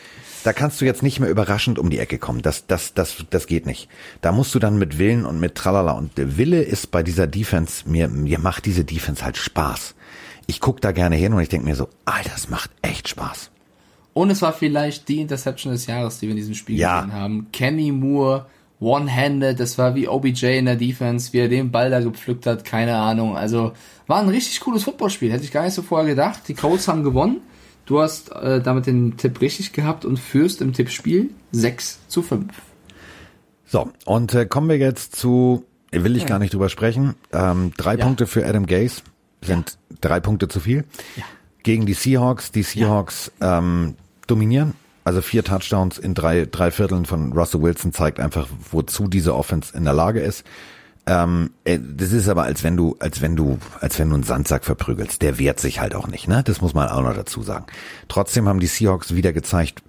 S3: Da kannst du jetzt nicht mehr überraschend um die Ecke kommen. Das, das, das, das geht nicht. Da musst du dann mit Willen und mit Tralala. Und der Wille ist bei dieser Defense, mir, mir macht diese Defense halt Spaß. Ich guck da gerne hin und ich denke mir so, Alter, das macht echt Spaß.
S4: Und es war vielleicht die Interception des Jahres, die wir in diesem Spiel
S3: Ja.
S4: gesehen haben. Kenny Moore, One-Handed, das war wie OBJ in der Defense, wie er den Ball da gepflückt hat, keine Ahnung. Also war ein richtig cooles Footballspiel, hätte ich gar nicht so vorher gedacht. Die Colts haben gewonnen. Du hast äh, damit den Tipp richtig gehabt und führst im Tippspiel 6 zu 5.
S3: So, und äh, kommen wir jetzt zu, will ich gar nicht drüber sprechen, ähm, drei
S4: Ja.
S3: Punkte für Adam Gase sind drei Punkte zu viel. Gegen die Seahawks, die Seahawks ähm, dominieren, also vier Touchdowns in drei, drei Vierteln von Russell Wilson zeigt einfach, wozu diese Offense in der Lage ist. Ähm, äh, das ist aber, als wenn du, als wenn du, als wenn du einen Sandsack verprügelst. Der wehrt sich halt auch nicht, ne? Das muss man auch noch dazu sagen. Trotzdem haben die Seahawks wieder gezeigt,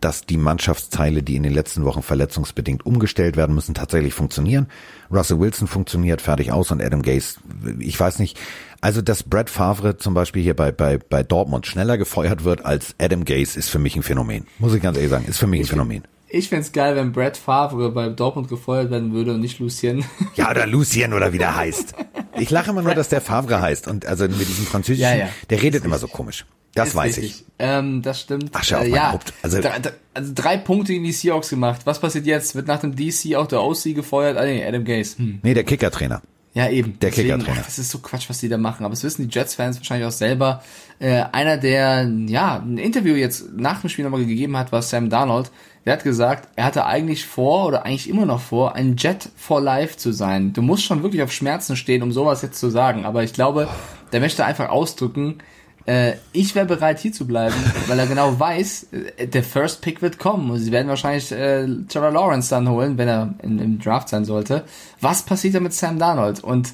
S3: dass die Mannschaftsteile, die in den letzten Wochen verletzungsbedingt umgestellt werden müssen, tatsächlich funktionieren. Russell Wilson funktioniert fertig aus und Adam Gase, ich weiß nicht, Also, dass Brad Favre zum Beispiel hier bei, bei, bei Dortmund schneller gefeuert wird als Adam Gase, ist für mich ein Phänomen. Muss ich ganz ehrlich sagen, ist für mich ein Phänomen.
S4: Ich find's geil, wenn Brad Favre bei Dortmund gefeuert werden würde und nicht Lucien.
S3: Ja, oder Lucien oder wie der heißt. Ich lache immer nur, dass der Favre heißt und also mit diesem französischen,
S4: Ja, ja.
S3: der redet immer so komisch. Das
S4: Ist
S3: weiß
S4: richtig.
S3: ich.
S4: Ähm, das stimmt.
S3: Asche auf
S4: äh, ja,
S3: Haupt. Also-
S4: drei, drei- also drei Punkte gegen die Seahawks gemacht. Was passiert jetzt? Wird nach dem DC auch der OC gefeuert? Ah, nee, Adam Gase. Hm.
S3: Nee, der Kicker-Trainer.
S4: Ja, eben.
S3: Der Kicker-Trainer.
S4: Das ist so Quatsch, was die da machen. Aber es wissen die Jets-Fans wahrscheinlich auch selber. Äh, einer, der ja ein Interview jetzt nach dem Spiel nochmal gegeben hat, war Sam Darnold. Der hat gesagt, er hatte eigentlich vor oder eigentlich immer noch vor, ein Jet for Life zu sein. Du musst schon wirklich auf Schmerzen stehen, um sowas jetzt zu sagen. Aber ich glaube, der möchte einfach ausdrücken, äh, ich wäre bereit hier zu bleiben, weil er genau weiß, äh, der First Pick wird kommen und sie werden wahrscheinlich äh, Trevor Lawrence dann holen, wenn er in, im Draft sein sollte. Was passiert da mit Sam Darnold? Und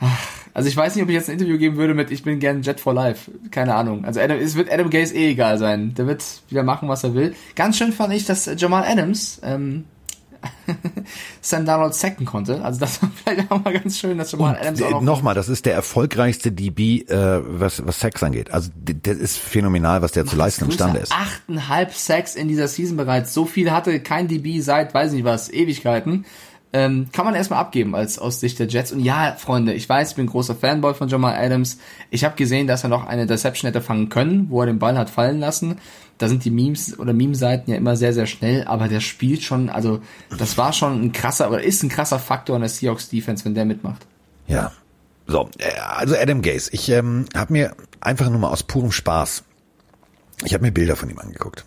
S4: ach, also ich weiß nicht, ob ich jetzt ein Interview geben würde mit Ich bin gern Jet for Life. Keine Ahnung. Also Adam, es wird Adam Gaze eh egal sein. Der wird wieder machen, was er will. Ganz schön fand ich, dass Jamal Adams ähm, Sam Darnold sacken konnte. Also das war vielleicht auch mal ganz schön, dass Jamal Adams auch noch
S3: Nochmal, das ist der erfolgreichste DB, äh, was, was Sex angeht. Also das ist phänomenal, was der zu leisten imstande ist.
S4: Achteinhalb Sacks in dieser Season bereits. So viel hatte kein DB seit, weiß nicht was, Ewigkeiten. Ähm, kann man erstmal abgeben als aus Sicht der Jets. Und ja, Freunde, ich weiß, ich bin großer Fanboy von Jamal Adams. Ich habe gesehen, dass er noch eine Deception hätte fangen können, wo er den Ball hat fallen lassen. Da sind die Memes oder Meme-Seiten ja immer sehr, sehr schnell, aber der spielt schon, also das war schon ein krasser, oder ist ein krasser Faktor in der Seahawks Defense, wenn der mitmacht.
S3: Ja. So, äh, also Adam Gaze. Ich ähm, habe mir einfach nur mal aus purem Spaß, ich habe mir Bilder von ihm angeguckt.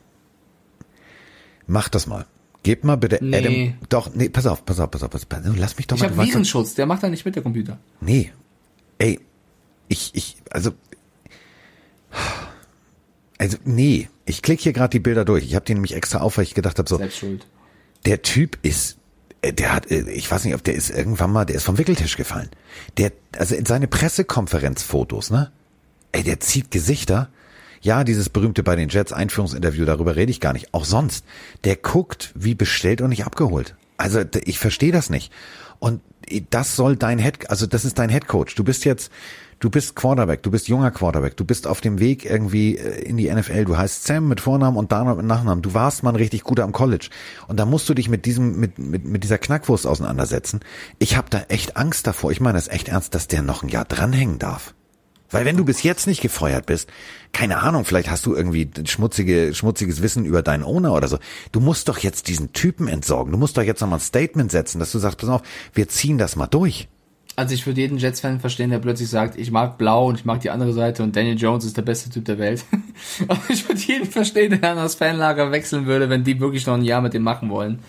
S3: Mach das mal. Gebt mal bitte
S4: Nee.
S3: Adam. Doch, nee, pass auf, pass auf, pass auf, pass auf. Lass mich doch
S4: Ich
S3: mal.
S4: habe
S3: weißt doch-
S4: Virenschutz, der macht da nicht mit, der Computer.
S3: Nee. Ey, ich, ich, also. Also, nee. Ich klicke hier gerade die Bilder durch. Ich habe die nämlich extra auf, weil ich gedacht habe, so,
S4: Selbst schuld.
S3: der Typ ist, äh, der hat, äh, ich weiß nicht, ob der ist irgendwann mal, der ist vom Wickeltisch gefallen. Der, also in seine Pressekonferenzfotos, ne? Ey, der zieht Gesichter. Ja, dieses berühmte bei den Jets Einführungsinterview, darüber rede ich gar nicht. Auch sonst. Der guckt wie bestellt und nicht abgeholt. Also ich verstehe das nicht. Und das soll dein Head, also das ist dein Head Coach. Du bist jetzt, du bist Quarterback, du bist junger Quarterback, du bist auf dem Weg irgendwie äh, in die NFL. Du heißt Sam mit Vornamen und Darnold mit Nachnamen. Du warst mal ein richtig guter am College. Und da musst du dich mit diesem, mit, mit, mit dieser Knackwurst auseinandersetzen. Ich habe da echt Angst davor. Ich meine das echt ernst, dass der noch ein Jahr dranhängen darf. Weil wenn du bis jetzt nicht gefeuert bist, keine Ahnung, vielleicht hast du irgendwie schmutzige, schmutziges Wissen über deinen Owner oder so. Du musst doch jetzt diesen Typen entsorgen. Du musst doch jetzt nochmal ein Statement setzen, dass du sagst, pass auf, wir ziehen das mal durch.
S4: Also ich würde jeden Jets-Fan verstehen, der plötzlich sagt, ich mag Blau und ich mag die andere Seite und Daniel Jones ist der beste Typ der Welt. Aber ich würde jeden verstehen, der dann das Fanlager wechseln würde, wenn die wirklich noch ein Jahr mit dem machen wollen.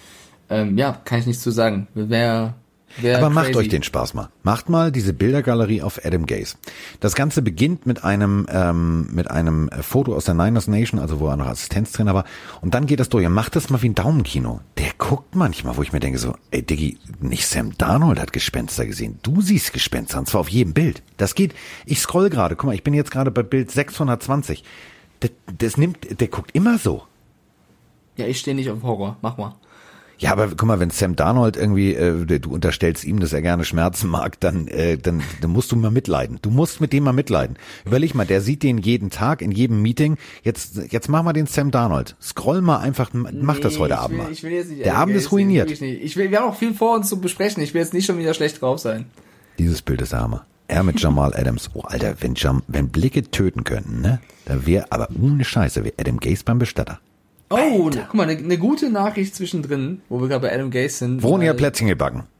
S4: Ähm, ja, kann ich nichts zu sagen. Wer, wer
S3: Aber macht
S4: crazy.
S3: euch den Spaß mal. Macht mal diese Bildergalerie auf Adam Gaze. Das Ganze beginnt mit einem ähm, mit einem Foto aus der Niners Nation, also wo er noch Assistenztrainer war. Und dann geht das durch. Er macht das mal wie ein Daumenkino. Der guckt manchmal, wo ich mir denke so, ey Diggi, nicht Sam Darnold hat Gespenster gesehen. Du siehst Gespenster und zwar auf jedem Bild. Das geht. Ich scroll gerade. Guck mal, ich bin jetzt gerade bei Bild 620. Das, das nimmt, der guckt immer so.
S4: Ja, ich stehe nicht auf Horror. Mach mal.
S3: Ja, aber guck mal, wenn Sam Darnold irgendwie, äh, du unterstellst ihm, dass er gerne Schmerzen mag, dann, äh, dann, dann musst du mal mitleiden. Du musst mit dem mal mitleiden. Überleg mal, der sieht den jeden Tag, in jedem Meeting. Jetzt, jetzt mach mal den Sam Darnold. Scroll mal einfach, mach das
S4: Nee,
S3: heute
S4: ich
S3: Abend
S4: will,
S3: mal.
S4: Ich will jetzt nicht
S3: Der Abend ist ruiniert.
S4: Nicht. Ich will, wir haben auch viel vor uns zu besprechen. Ich will jetzt nicht schon wieder schlecht drauf sein.
S3: Dieses Bild ist Hammer. Er mit Jamal Adams. Oh, Alter, wenn, Jam, wenn Blicke töten könnten, ne? Da wäre, aber ohne Scheiße, wäre Adam Gaze beim Bestatter.
S4: Oh, guck mal, eine ne gute Nachricht zwischendrin, wo wir gerade bei Adam Gase sind.
S3: Hat
S4: weil-
S3: Plätzchen gebacken.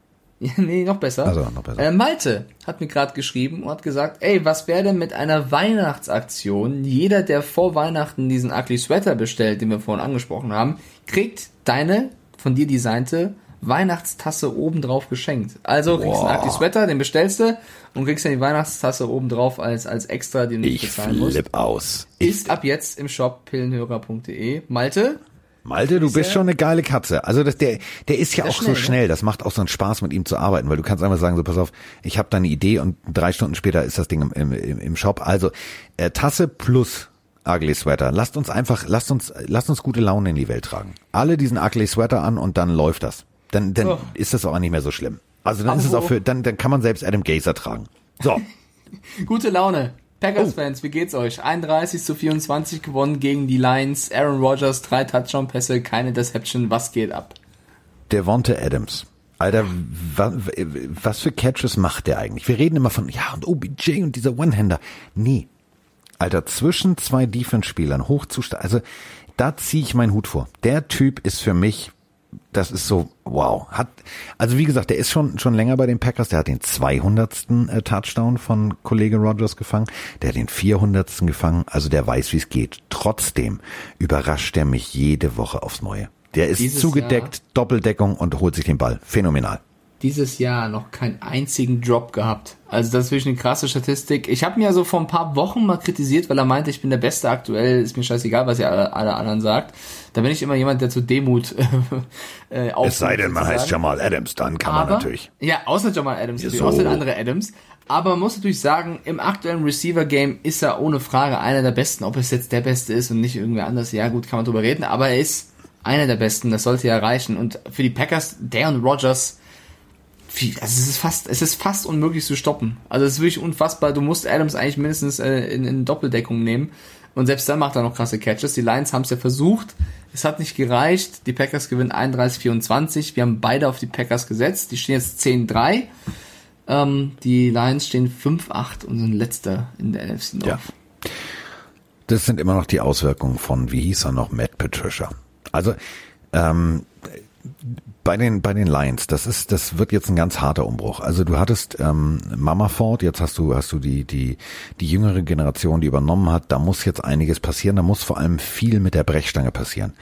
S4: Ja, nee, noch besser.
S3: Also, noch besser.
S4: Äh, Malte hat mir gerade geschrieben und hat gesagt, ey, was wäre denn mit einer Weihnachtsaktion? Jeder, der vor Weihnachten diesen Ugly Sweater bestellt, den wir vorhin angesprochen haben, kriegt deine von dir designte Weihnachtstasse obendrauf geschenkt. Also kriegst du einen. Ugly Sweater, den bestellst du und kriegst dann die Weihnachtstasse obendrauf als, als extra, den du nicht
S3: Ich
S4: bezahlen musst.
S3: flipp aus.
S4: Ist ab jetzt im Shop pillenhörer.de. Malte,
S3: Malte, du bist schon eine geile Katze. Also das, der, der ist ja auch
S4: schnell,
S3: so
S4: ne?
S3: schnell. Das macht auch so einen Spaß, mit ihm zu arbeiten, weil du kannst einfach sagen, so pass auf, ich habe da eine Idee und drei Stunden später ist das Ding im, im, im im Shop. Also äh, Tasse plus Ugly Sweater. Lasst uns einfach, lasst uns, lasst uns gute Laune in die Welt tragen. Alle diesen Ugly Sweater an und dann läuft das. Dann, dann
S4: Oh.
S3: ist das auch nicht mehr so schlimm. Also dann ist es auch für, dann, dann kann man selbst Adam Gazer tragen. So.
S4: Gute Laune. Packers-Fans, wie geht's euch? 31 zu 24 gewonnen gegen die Lions. Aaron Rodgers, drei Touchdown-Pässe, keine Deception. Was geht ab?
S3: Devonta Adams. Alter, wa, was für Catches macht der eigentlich? Wir reden immer von, ja, und OBJ und dieser One-Hander. Nee. Alter, zwischen zwei Defense-Spielern hochzusteigen, also da ziehe ich meinen Hut vor. Der Typ ist für mich das ist so, wow. Hat, also wie gesagt, der ist schon, schon länger bei den Packers. Der hat den 200. Äh, Touchdown von Kollege Rogers gefangen. Der hat den 400. gefangen. Also der weiß, wie es geht. Trotzdem überrascht er mich jede Woche aufs Neue. Der ist Dieses zugedeckt, Jahr Doppeldeckung und holt sich den Ball. Phänomenal
S4: dieses Jahr noch keinen einzigen Drop gehabt. Also das ist wirklich eine krasse Statistik. Ich habe mir so vor ein paar Wochen mal kritisiert, weil er meinte, ich bin der Beste aktuell, ist mir scheißegal, was ihr alle, alle anderen sagt. Da bin ich immer jemand, der zu Demut
S3: äh, Es sei denn, man heißt Jamal Adams, dann kann Aber, man natürlich.
S4: Ja, außer Jamal Adams, so. außer andere Adams. Aber man muss natürlich sagen, im aktuellen Receiver-Game ist er ohne Frage einer der Besten. Ob es jetzt der Beste ist und nicht irgendwer anders, ja gut, kann man drüber reden. Aber er ist einer der Besten, das sollte ja reichen. Und für die Packers, der und Wie, also es ist fast, es ist fast unmöglich zu stoppen. Also es ist wirklich unfassbar. Du musst Adams eigentlich mindestens äh, in, in Doppeldeckung nehmen. Und selbst dann macht er noch krasse Catches. Die Lions haben es ja versucht. Es hat nicht gereicht. Die Packers gewinnen 31-24. Wir haben beide auf die Packers gesetzt. Die stehen jetzt 10-3. Ähm, die Lions stehen 5-8 und sind letzter in der NFC North. Ja.
S3: Das sind immer noch die Auswirkungen von, wie hieß er noch, Matt Patricia. Also, ähm, bei den bei den Lions, das ist das wird jetzt ein ganz harter Umbruch. Also du hattest ähm, Mama Ford, jetzt hast du hast du die die die jüngere Generation, die übernommen hat. Da muss jetzt einiges passieren. Da muss vor allem viel mit der Brechstange passieren.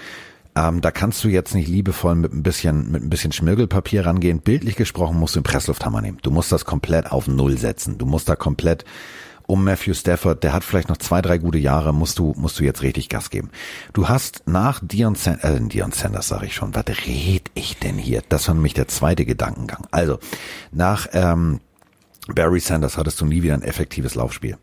S3: Ähm, da kannst du jetzt nicht liebevoll mit ein bisschen mit ein bisschen Schmirgelpapier rangehen. Bildlich gesprochen musst du einen Presslufthammer nehmen. Du musst das komplett auf Null setzen. Du musst da komplett um Matthew Stafford, der hat vielleicht noch zwei, drei gute Jahre, musst du, musst du jetzt richtig Gas geben. Du hast nach Dion Sanders, äh, Dion Sanders sage ich schon, was red ich denn hier? Das war nämlich der zweite Gedankengang. Also, nach ähm, Barry Sanders hattest du nie wieder ein effektives Laufspiel.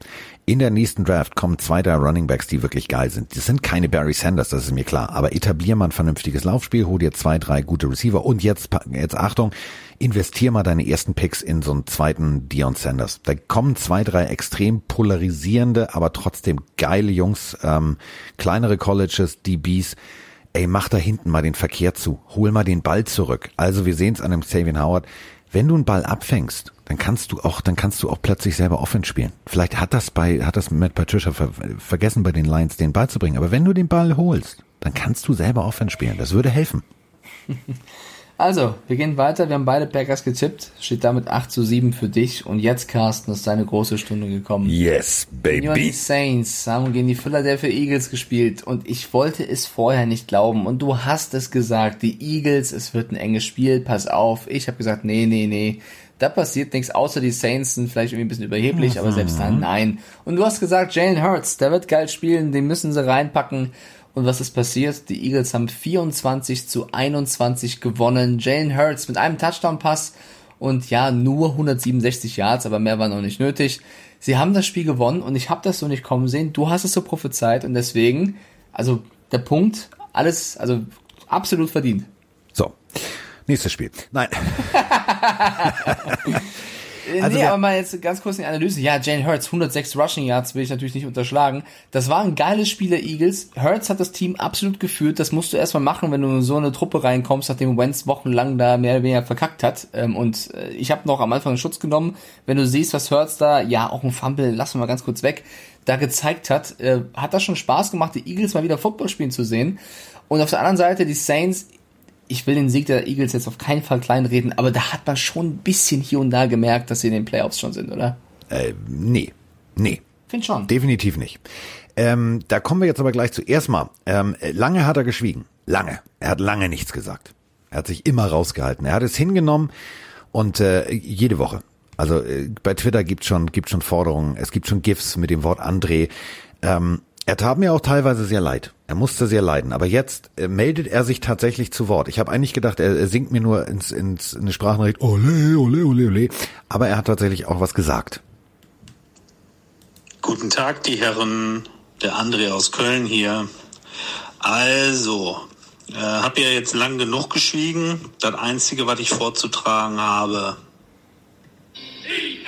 S3: In der nächsten Draft kommen zwei der Running Backs, die wirklich geil sind. Die sind keine Barry Sanders, das ist mir klar. Aber etablier mal ein vernünftiges Laufspiel, hol dir zwei, drei gute Receiver und jetzt, jetzt Achtung, investier mal deine ersten Picks in so einen zweiten Dion Sanders. Da kommen zwei, drei extrem polarisierende, aber trotzdem geile Jungs, ähm, kleinere Colleges, DBs. Ey, mach da hinten mal den Verkehr zu. Hol mal den Ball zurück. Also wir sehen es an dem Savian Howard. Wenn du einen Ball abfängst, dann kannst du auch, dann kannst du auch plötzlich selber Offense spielen. Vielleicht hat das bei, hat das Matt Patricia ver vergessen bei den Lions, den Ball zu bringen. Aber wenn du den Ball holst, dann kannst du selber Offense spielen. Das würde helfen.
S4: Also, wir gehen weiter. Wir haben beide Packers getippt. Steht damit 8 zu 7 für dich. Und jetzt, Carsten, ist deine große Stunde gekommen.
S3: Yes, baby.
S4: Die Saints haben gegen die Philadelphia Eagles gespielt. Und ich wollte es vorher nicht glauben. Und du hast es gesagt. Die Eagles, es wird ein enges Spiel. Pass auf. Ich habe gesagt, nee, nee, nee. Da passiert nichts, außer die Saints sind vielleicht irgendwie ein bisschen überheblich, mhm. aber selbst dann nein. Und du hast gesagt, Jalen Hurts, der wird geil spielen, den müssen sie reinpacken. Und was ist passiert? Die Eagles haben 24 zu 21 gewonnen. Jalen Hurts mit einem Touchdown-Pass und ja, nur 167 Yards, aber mehr war noch nicht nötig. Sie haben das Spiel gewonnen und ich habe das so nicht kommen sehen. Du hast es so prophezeit und deswegen, also der Punkt, alles, also absolut verdient.
S3: So, nächstes Spiel. Nein.
S4: Äh, also nee, aber mal jetzt ganz kurz in die Analyse. Ja, Jane Hurts, 106 Rushing Yards will ich natürlich nicht unterschlagen. Das war ein geiles Spiel der Eagles. Hurts hat das Team absolut geführt. Das musst du erstmal machen, wenn du in so eine Truppe reinkommst, nachdem Wentz wochenlang da mehr oder weniger verkackt hat. Ähm, und äh, ich habe noch am Anfang einen Schutz genommen. Wenn du siehst, was Hurts da, ja, auch ein Fumble, lassen wir mal ganz kurz weg, da gezeigt hat, äh, hat das schon Spaß gemacht, die Eagles mal wieder Football spielen zu sehen. Und auf der anderen Seite die Saints, ich will den Sieg der Eagles jetzt auf keinen Fall kleinreden, aber da hat man schon ein bisschen hier und da gemerkt, dass sie in den Playoffs schon sind, oder?
S3: Äh, nee. Nee.
S4: Find schon.
S3: Definitiv nicht. Ähm, da kommen wir jetzt aber gleich zu. Erstmal, ähm, lange hat er geschwiegen. Lange. Er hat lange nichts gesagt. Er hat sich immer rausgehalten. Er hat es hingenommen und äh, jede Woche. Also äh, bei Twitter gibt schon gibt schon Forderungen. Es gibt schon GIFs mit dem Wort André. Ähm, er tat mir auch teilweise sehr leid. Er musste sehr leiden. Aber jetzt äh, meldet er sich tatsächlich zu Wort. Ich habe eigentlich gedacht, er, er singt mir nur ins, ins in eine Sprachnachricht, ole, ole, ole, ole. Aber er hat tatsächlich auch was gesagt.
S5: Guten Tag, die Herren. Der André aus Köln hier. Also, äh, habe ja jetzt lang genug geschwiegen. Das Einzige, was ich vorzutragen habe. E-A-G-L-E-S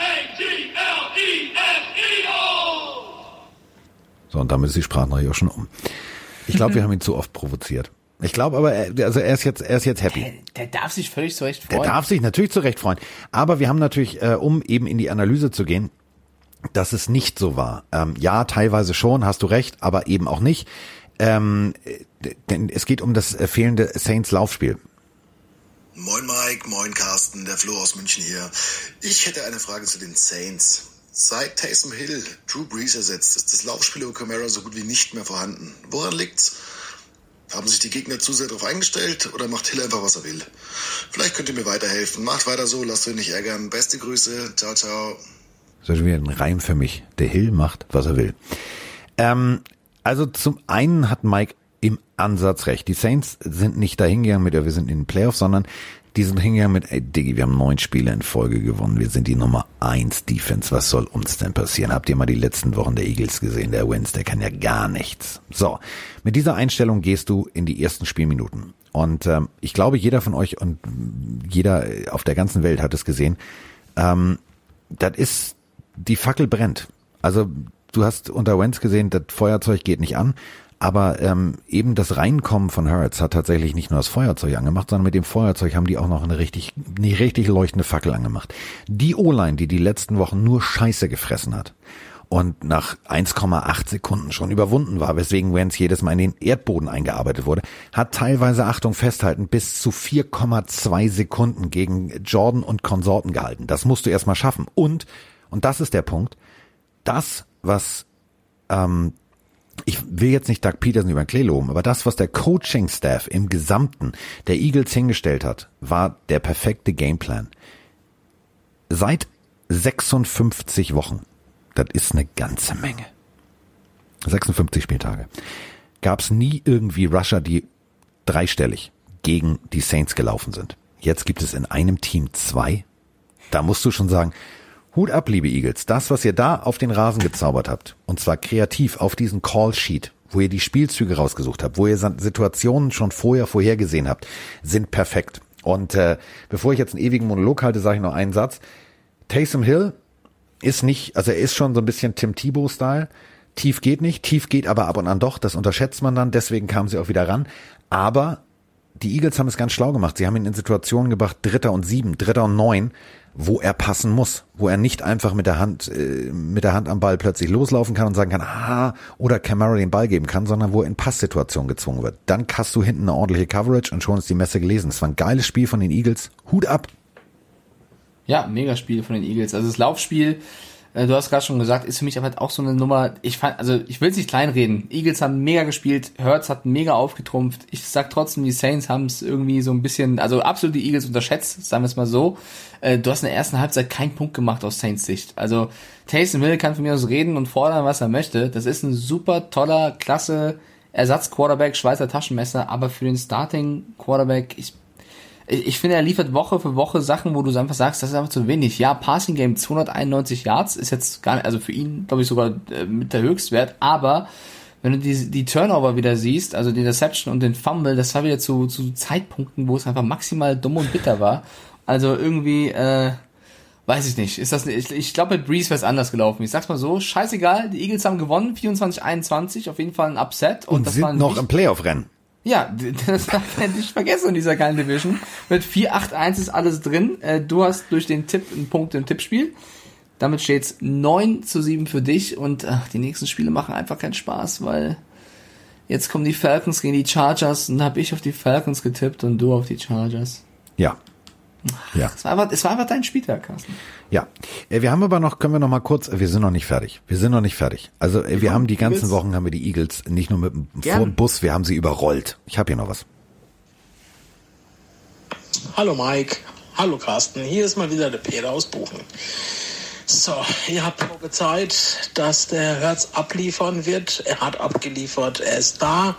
S3: So, und damit ist die Sprachnachricht auch schon um. Ich glaube, wir haben ihn zu oft provoziert. Ich glaube aber, er, also er ist jetzt, er ist jetzt happy.
S4: Der, der darf sich völlig zurecht freuen.
S3: Der darf sich natürlich zurecht freuen. Aber wir haben natürlich, äh, um eben in die Analyse zu gehen, dass es nicht so war. Ähm, ja, teilweise schon, hast du recht, aber eben auch nicht. Ähm, denn es geht um das äh, fehlende Saints Laufspiel.
S6: Moin Mike, moin Carsten, der Flo aus München hier. Ich hätte eine Frage zu den Saints. Seit Taysom Hill Drew Brees ersetzt, ist das Laufspiel über Camara so gut wie nicht mehr vorhanden. Woran liegt's? Haben sich die Gegner zu sehr darauf eingestellt oder macht Hill einfach, was er will? Vielleicht könnt ihr mir weiterhelfen. Macht weiter so, lasst euch nicht ärgern. Beste Grüße. Ciao, ciao.
S3: Das ist wieder ein Reim für mich. Der Hill macht, was er will. Ähm, also zum einen hat Mike im Ansatz recht. Die Saints sind nicht dahingegangen mit, ja, wir sind in den Playoffs, sondern die sind hingegangen mit, ey Diggi, wir haben neun Spiele in Folge gewonnen, wir sind die Nummer eins Defense, was soll uns denn passieren? Habt ihr mal die letzten Wochen der Eagles gesehen? Der Wins, der kann ja gar nichts. So, mit dieser Einstellung gehst du in die ersten Spielminuten. Und ähm, ich glaube, jeder von euch und jeder auf der ganzen Welt hat es gesehen. Ähm, das ist, die Fackel brennt. Also du hast unter Wentz gesehen, das Feuerzeug geht nicht an. Aber ähm, eben das Reinkommen von Hurts hat tatsächlich nicht nur das Feuerzeug angemacht, sondern mit dem Feuerzeug haben die auch noch eine richtig, eine richtig leuchtende Fackel angemacht. Die O-Line, die die letzten Wochen nur Scheiße gefressen hat und nach 1,8 Sekunden schon überwunden war, weswegen Wentz jedes Mal in den Erdboden eingearbeitet wurde, hat teilweise, Achtung, festhalten, bis zu 4,2 Sekunden gegen Jordan und Konsorten gehalten. Das musst du erstmal schaffen. Und, und das ist der Punkt, das, was ähm, ich will jetzt nicht Doug Peterson über den Klee loben, aber das, was der Coaching-Staff im Gesamten der Eagles hingestellt hat, war der perfekte Gameplan. Seit 56 Wochen, das ist eine ganze Menge, 56 Spieltage, gab es nie irgendwie Rusher, die dreistellig gegen die Saints gelaufen sind. Jetzt gibt es in einem Team zwei. Da musst du schon sagen, Hut ab, liebe Eagles. Das, was ihr da auf den Rasen gezaubert habt, und zwar kreativ auf diesen Call Sheet, wo ihr die Spielzüge rausgesucht habt, wo ihr Situationen schon vorher vorhergesehen habt, sind perfekt. Und äh, bevor ich jetzt einen ewigen Monolog halte, sage ich noch einen Satz. Taysom Hill ist nicht, also er ist schon so ein bisschen Tim Tebow-Style. Tief geht nicht, tief geht aber ab und an doch, das unterschätzt man dann, deswegen kamen sie auch wieder ran. Aber die Eagles haben es ganz schlau gemacht. Sie haben ihn in Situationen gebracht, Dritter und Sieben, Dritter und Neun, wo er passen muss, wo er nicht einfach mit der Hand äh, mit der Hand am Ball plötzlich loslaufen kann und sagen kann, ah, oder Camara den Ball geben kann, sondern wo er in Passsituationen gezwungen wird. Dann hast du hinten eine ordentliche Coverage und schon ist die Messe gelesen. Es war ein geiles Spiel von den Eagles. Hut ab.
S4: Ja, mega Spiel von den Eagles. Also das Laufspiel du hast gerade schon gesagt, ist für mich aber halt auch so eine Nummer, ich fand, also ich will es nicht kleinreden. Eagles haben mega gespielt, Hurts hat mega aufgetrumpft. Ich sag trotzdem, die Saints haben es irgendwie so ein bisschen, also absolut die Eagles unterschätzt, sagen wir es mal so. Äh, du hast in der ersten Halbzeit keinen Punkt gemacht aus Saints Sicht. Also Taysom Hill kann von mir aus reden und fordern, was er möchte. Das ist ein super toller, klasse Ersatz-Quarterback, Schweizer Taschenmesser, aber für den Starting-Quarterback, ich ich finde, er liefert Woche für Woche Sachen, wo du einfach sagst, das ist einfach zu wenig. Ja, Passing Game 291 Yards ist jetzt gar nicht, also für ihn, glaube ich, sogar äh, mit der Höchstwert, aber wenn du die, die Turnover wieder siehst, also die Interception und den Fumble, das war wieder zu, zu Zeitpunkten, wo es einfach maximal dumm und bitter war. Also irgendwie, äh, weiß ich nicht. Ist das, ich, ich glaube, mit Breeze wäre es anders gelaufen. Ich sag's mal so, scheißegal, die Eagles haben gewonnen, 24-21, auf jeden Fall ein Upset.
S3: Und, und das sind noch im Playoff-Rennen.
S4: Ja, das darf nicht vergessen in dieser geilen Division. Mit 4-8-1 ist alles drin. Äh, du hast durch den Tipp einen Punkt im Tippspiel. Damit steht's 9 zu 7 für dich und ach, die nächsten Spiele machen einfach keinen Spaß, weil jetzt kommen die Falcons gegen die Chargers und habe ich auf die Falcons getippt und du auf die Chargers.
S3: Ja, ja.
S4: Es war einfach, es war einfach dein Spieltag, Carsten.
S3: Ja. Äh, wir haben aber noch, können wir noch mal kurz, wir sind noch nicht fertig. Wir sind noch nicht fertig. Also äh, wir haben die ganzen Eagles. Wochen haben wir die Eagles nicht nur mit dem Bus, wir haben sie überrollt. Ich habe hier noch was.
S7: Hallo Mike. Hallo Carsten. Hier ist mal wieder der Peter aus Buchen. So, ihr habt prophezeit, dass der Herz abliefern wird. Er hat abgeliefert. Er ist da.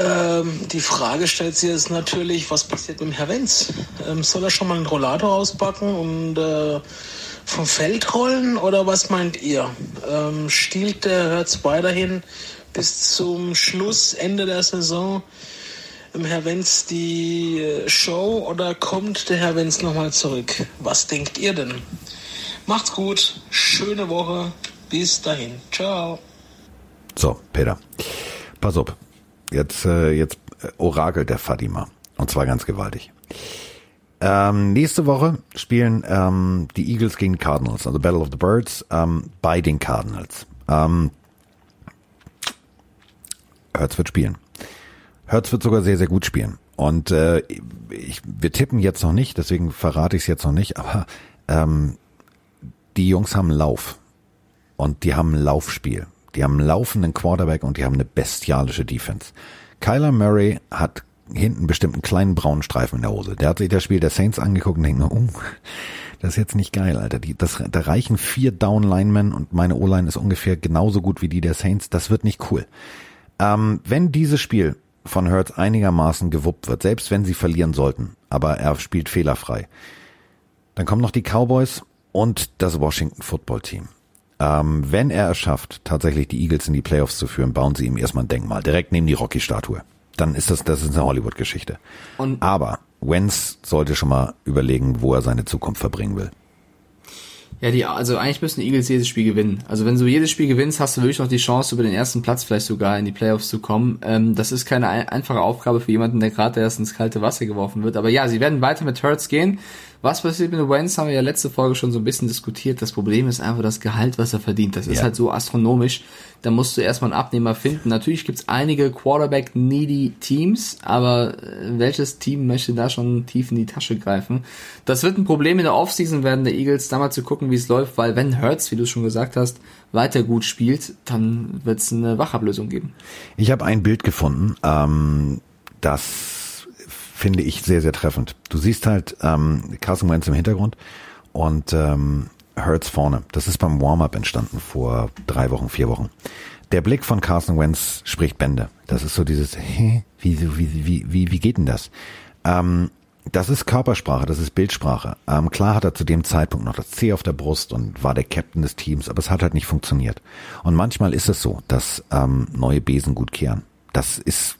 S7: Ähm, die Frage stellt sich jetzt natürlich, was passiert mit dem Herr Wenz? Ähm, soll er schon mal einen Rollator auspacken und äh, vom Feld rollen oder was meint ihr? Ähm, stiehlt der Herz weiterhin bis zum Schluss, Ende der Saison im Herr Wenz die äh, Show oder kommt der Herr Wenz nochmal zurück? Was denkt ihr denn? Macht's gut, schöne Woche, bis dahin, ciao.
S3: So, Peter, pass auf. Jetzt, äh, jetzt äh, orakelt der Fatima. Und zwar ganz gewaltig. Ähm, nächste Woche spielen ähm, die Eagles gegen Cardinals, also Battle of the Birds, ähm, bei den Cardinals. Ähm, Hertz wird spielen. Hertz wird sogar sehr, sehr gut spielen. Und äh, ich, wir tippen jetzt noch nicht, deswegen verrate ich es jetzt noch nicht, aber ähm, die Jungs haben Lauf. Und die haben ein Laufspiel. Die haben einen laufenden Quarterback und die haben eine bestialische Defense. Kyler Murray hat hinten bestimmt einen kleinen braunen Streifen in der Hose. Der hat sich das Spiel der Saints angeguckt und denkt, oh, das ist jetzt nicht geil, Alter. Die, das, da reichen vier Down-Linemen und meine O-Line ist ungefähr genauso gut wie die der Saints. Das wird nicht cool. Ähm, wenn dieses Spiel von Hurts einigermaßen gewuppt wird, selbst wenn sie verlieren sollten, aber er spielt fehlerfrei, dann kommen noch die Cowboys und das Washington Football Team. Ähm, wenn er es schafft, tatsächlich die Eagles in die Playoffs zu führen, bauen sie ihm erstmal ein Denkmal, direkt neben die Rocky-Statue. Dann ist das, das ist eine Hollywood-Geschichte. Aber Wenz sollte schon mal überlegen, wo er seine Zukunft verbringen will.
S4: Ja, die, also eigentlich müssen die Eagles jedes Spiel gewinnen. Also wenn du jedes Spiel gewinnst, hast du wirklich noch die Chance, über den ersten Platz vielleicht sogar in die Playoffs zu kommen. Ähm, das ist keine ein einfache Aufgabe für jemanden, der gerade erst ins kalte Wasser geworfen wird. Aber ja, sie werden weiter mit Hurts gehen. Was passiert mit Wentz, haben wir ja letzte Folge schon so ein bisschen diskutiert. Das Problem ist einfach das Gehalt, was er verdient. Das ist
S3: Ja.
S4: halt so astronomisch. Da musst du erstmal einen Abnehmer finden. Natürlich gibt's einige Quarterback-needy Teams, aber äh, welches Team möchte da schon tief in die Tasche greifen? Das wird ein Problem in der Offseason werden der Eagles, da mal zu gucken, wie es läuft, weil wenn Hurts, wie du schon gesagt hast, weiter gut spielt, dann wird's eine Wachablösung geben.
S3: Ich habe ein Bild gefunden, ähm, das finde ich sehr, sehr treffend. Du siehst halt ähm, Carson Wentz im Hintergrund und ähm, Hurts vorne. Das ist beim Warm-up entstanden vor drei Wochen, vier Wochen. Der Blick von Carson Wentz spricht Bände. Das ist so dieses, hä, wie, wie, wie, wie, wie geht denn das? Ähm, das ist Körpersprache, das ist Bildsprache. Ähm, klar hat er zu dem Zeitpunkt noch das C auf der Brust und war der Captain des Teams, aber es hat halt nicht funktioniert. Und manchmal ist es so, dass ähm, neue Besen gut kehren. Das ist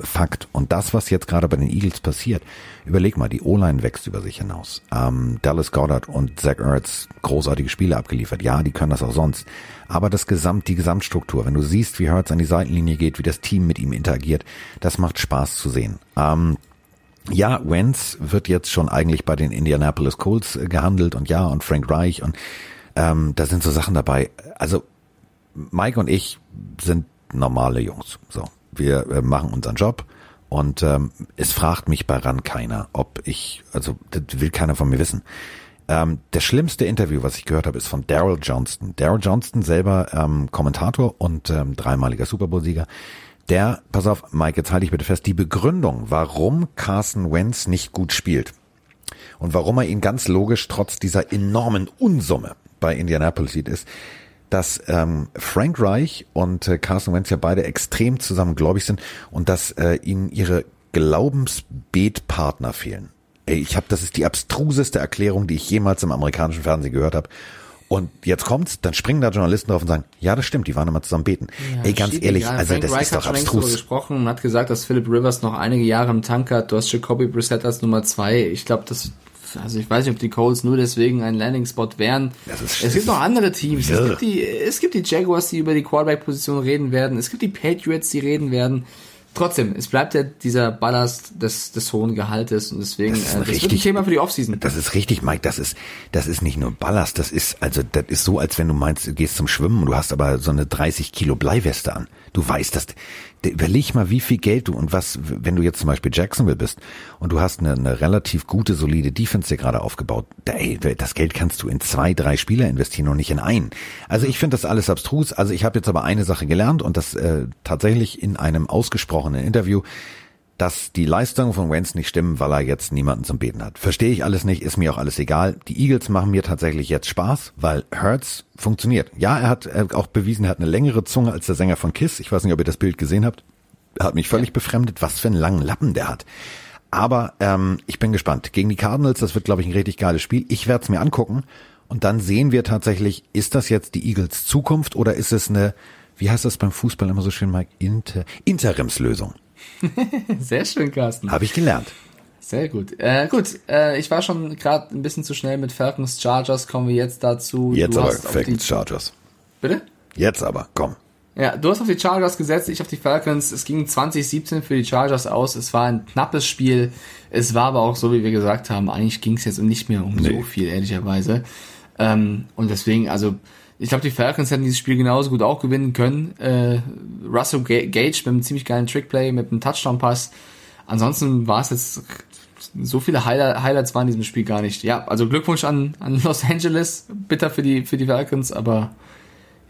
S3: Fakt. Und das, was jetzt gerade bei den Eagles passiert, überleg mal, die O-Line wächst über sich hinaus. Ähm, Dallas Goddard und Zach Ertz großartige Spiele abgeliefert. Ja, die können das auch sonst. Aber das Gesamt, die Gesamtstruktur, wenn du siehst, wie Hurts an die Seitenlinie geht, wie das Team mit ihm interagiert, das macht Spaß zu sehen. Ähm, ja, Wentz wird jetzt schon eigentlich bei den Indianapolis Colts äh, gehandelt und ja, und Frank Reich und ähm, da sind so Sachen dabei. Also Mike und ich sind normale Jungs. So, wir äh, machen unseren Job und ähm, es fragt mich bei RAN keiner, ob ich, also das will keiner von mir wissen. Ähm, das schlimmste Interview, was ich gehört habe, ist von Daryl Johnston. Daryl Johnston selber ähm, Kommentator und ähm, dreimaliger Super Bowl-Sieger. Der, pass auf, Mike, jetzt halte ich bitte fest, die Begründung, warum Carson Wentz nicht gut spielt und warum er ihn ganz logisch trotz dieser enormen Unsumme bei Indianapolis sieht, ist, dass ähm, Frank Reich und äh, Carson Wentz ja beide extrem zusammen gläubig sind und dass äh, ihnen ihre Glaubensbetpartner fehlen. Ey, ich habe, das ist die abstruseste Erklärung, die ich jemals im amerikanischen Fernsehen gehört habe. Und jetzt kommt's, dann springen da Journalisten drauf und sagen, ja, das stimmt, die waren immer zusammen beten. Ey, ganz ehrlich,
S4: egal.
S3: also
S4: Frank
S3: das
S4: Reich
S3: ist doch abstrus.
S4: gesprochen und hat gesagt, dass Philip Rivers noch einige Jahre im Tank hat. Du hast Jacoby Brissett als Nummer zwei. Ich glaube, das, also ich weiß nicht, ob die Colts nur deswegen ein Landing-Spot wären. Es gibt noch andere Teams. Es
S3: wirr.
S4: gibt, die, es gibt die Jaguars, die über die Quarterback-Position reden werden. Es gibt die Patriots, die reden werden. Trotzdem, es bleibt ja dieser Ballast des, des hohen Gehaltes und deswegen,
S3: Das ist
S4: äh,
S3: ein
S4: das wird ein
S3: richtig-
S4: Thema für die Offseason.
S3: Das ist richtig, Mike. Das ist, das ist nicht nur Ballast. Das ist, also, das ist so, als wenn du meinst, du gehst zum Schwimmen und du hast aber so eine 30 Kilo Bleiweste an. Du weißt, dass, überleg mal, wie viel Geld du und was, wenn du jetzt zum Beispiel Jacksonville bist und du hast eine, eine relativ gute, solide Defense dir gerade aufgebaut. Ey, das Geld kannst du in zwei, drei Spieler investieren und nicht in einen. Also ich finde das alles abstrus. Also ich habe jetzt aber eine Sache gelernt und das äh, tatsächlich in einem ausgesprochenen Interview dass die Leistungen von Wentz nicht stimmen, weil er jetzt niemanden zum Beten hat. Verstehe ich alles nicht, ist mir auch alles egal. Die Eagles machen mir tatsächlich jetzt Spaß, weil Hurts funktioniert. Ja, er hat auch bewiesen, er hat eine längere Zunge als der Sänger von Kiss. Ich weiß nicht, ob ihr das Bild gesehen habt. Er hat mich völlig befremdet, was für einen langen Lappen der hat. Aber ähm, ich bin gespannt. Gegen die Cardinals, das wird, glaube ich, ein richtig geiles Spiel. Ich werde es mir angucken und dann sehen wir tatsächlich, ist das jetzt die Eagles Zukunft oder ist es eine, wie heißt das beim Fußball immer so schön, Mike, Inter Interimslösung?
S4: Sehr schön, Carsten.
S3: Habe ich gelernt.
S4: Sehr gut. Äh, gut, äh, ich war schon gerade ein bisschen zu schnell mit Falcons Chargers. Kommen wir jetzt dazu.
S3: Jetzt
S4: du
S3: aber Falcons Chargers.
S4: Bitte?
S3: Jetzt aber, komm.
S4: Ja, du hast auf die Chargers gesetzt, ich auf die Falcons. Es ging 2017 für die Chargers aus. Es war ein knappes Spiel. Es war aber auch so, wie wir gesagt haben, eigentlich ging es jetzt nicht mehr um
S3: Nee.
S4: so viel, ehrlicherweise. Ähm, und deswegen, also, ich glaube, die Falcons hätten dieses Spiel genauso gut auch gewinnen können. Äh, Russell Ga- Gage mit einem ziemlich geilen Trickplay, mit einem Touchdown-Pass. Ansonsten war es jetzt so viele Highlight, Highlights waren in diesem Spiel gar nicht. Ja, also Glückwunsch an, an Los Angeles. Bitter für die, für die Falcons, aber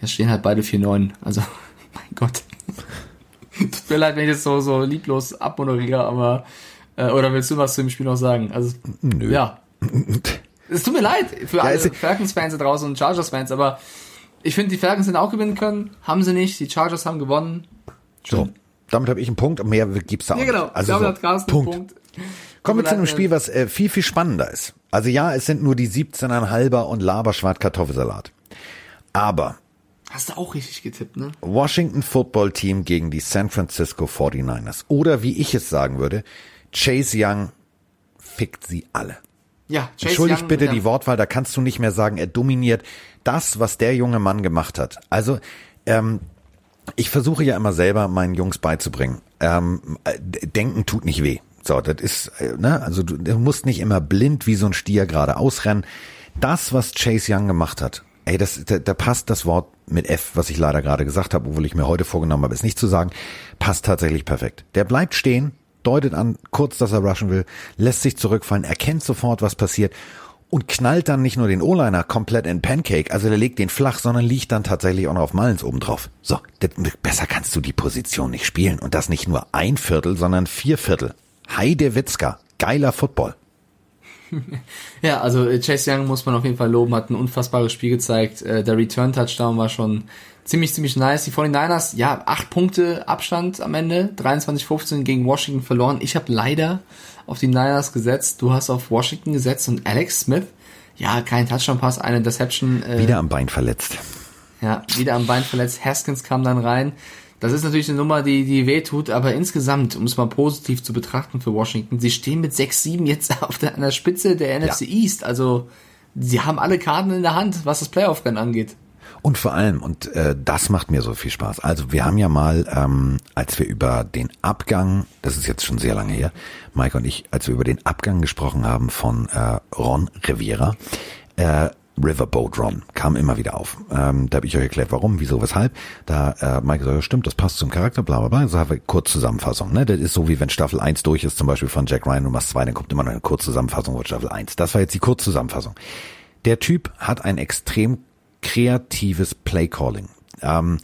S4: jetzt stehen halt beide 4-9. Also, mein Gott. Tut mir leid, wenn ich das so, so lieblos abmoderiere, aber, äh, oder willst du was zu dem Spiel noch sagen? Also,
S3: Nö.
S4: ja. Es tut mir leid für alle
S3: es-
S4: Falcons-Fans da draußen und Chargers-Fans, aber ich finde, die Falcons hätten auch gewinnen können. Haben sie nicht. Die Chargers haben gewonnen.
S3: So, damit habe ich einen Punkt. Mehr gibt's da auch
S4: Ja, genau.
S3: nicht. Also
S4: Damit
S3: so,
S4: hat Carsten
S3: Punkt.
S4: Punkt.
S3: Kommen wir zu einem Spiel, was äh, viel, viel spannender ist. Also ja, es sind nur die 17,5er und Laberschwart Kartoffelsalat. Aber
S4: Hast du auch richtig getippt, ne?
S3: Washington Football Team gegen die San Francisco 49ers. Oder wie ich es sagen würde, Chase Young fickt sie alle.
S4: Ja, Chase
S3: Entschuldigt
S4: Young
S3: bitte die Wortwahl, da kannst du nicht mehr sagen, er dominiert das, was der junge Mann gemacht hat. Also, ähm, ich versuche ja immer selber meinen Jungs beizubringen. Ähm, äh, denken tut nicht weh. So, das ist, äh, ne, also du, du musst nicht immer blind wie so ein Stier gerade ausrennen. Das, was Chase Young gemacht hat, ey, das, da, da passt das Wort mit F, was ich leider gerade gesagt habe, obwohl ich mir heute vorgenommen habe, es nicht zu sagen, passt tatsächlich perfekt. Der bleibt stehen, deutet an, kurz, dass er rushen will, lässt sich zurückfallen, erkennt sofort, was passiert und knallt dann nicht nur den O-Liner komplett in Pancake, also der legt den flach, sondern liegt dann tatsächlich auch noch auf Mullins oben drauf. So, besser kannst du die Position nicht spielen und das nicht nur ein Viertel, sondern vier Viertel. Heide Witzka, geiler Football.
S4: Ja, also äh, Chase Young muss man auf jeden Fall loben, hat ein unfassbares Spiel gezeigt. Äh, Der Return-Touchdown war schon ziemlich, ziemlich nice. Die 49ers, ja, acht Punkte Abstand am Ende, 23-15 gegen Washington verloren. Ich habe leider auf die Niners gesetzt, du hast auf Washington gesetzt und Alex Smith, ja, kein Touchdown-Pass, eine Interception. Äh,
S3: Wieder am Bein verletzt.
S4: Ja, wieder am Bein verletzt. Haskins kam dann rein. Das ist natürlich eine Nummer, die, die weh tut, aber insgesamt, um es mal positiv zu betrachten für Washington, sie stehen mit 6-7 jetzt auf der, an der Spitze der NFC East. Also, sie haben alle Karten in der Hand, was das Playoff-Rennen angeht.
S3: Und vor allem, und äh, das macht mir so viel Spaß. Also wir haben ja mal, ähm, als wir über den Abgang, das ist jetzt schon sehr lange her, Mike und ich, als wir über den Abgang gesprochen haben von äh, Ron Rivera, äh, Riverboat Ron kam immer wieder auf. Ähm, da habe ich euch erklärt, warum, wieso, weshalb. Da äh, Mike sagt, ja, stimmt, das passt zum Charakter, bla bla bla. So haben wir kurz Zusammenfassung. Ne? Das ist so, wie wenn Staffel 1 durch ist, zum Beispiel von Jack Ryan, machst zwei, dann kommt immer noch eine Kurzzusammenfassung von Staffel 1. Das war jetzt die Kurzzusammenfassung. Der Typ hat ein extrem kreatives Playcalling. Ähm,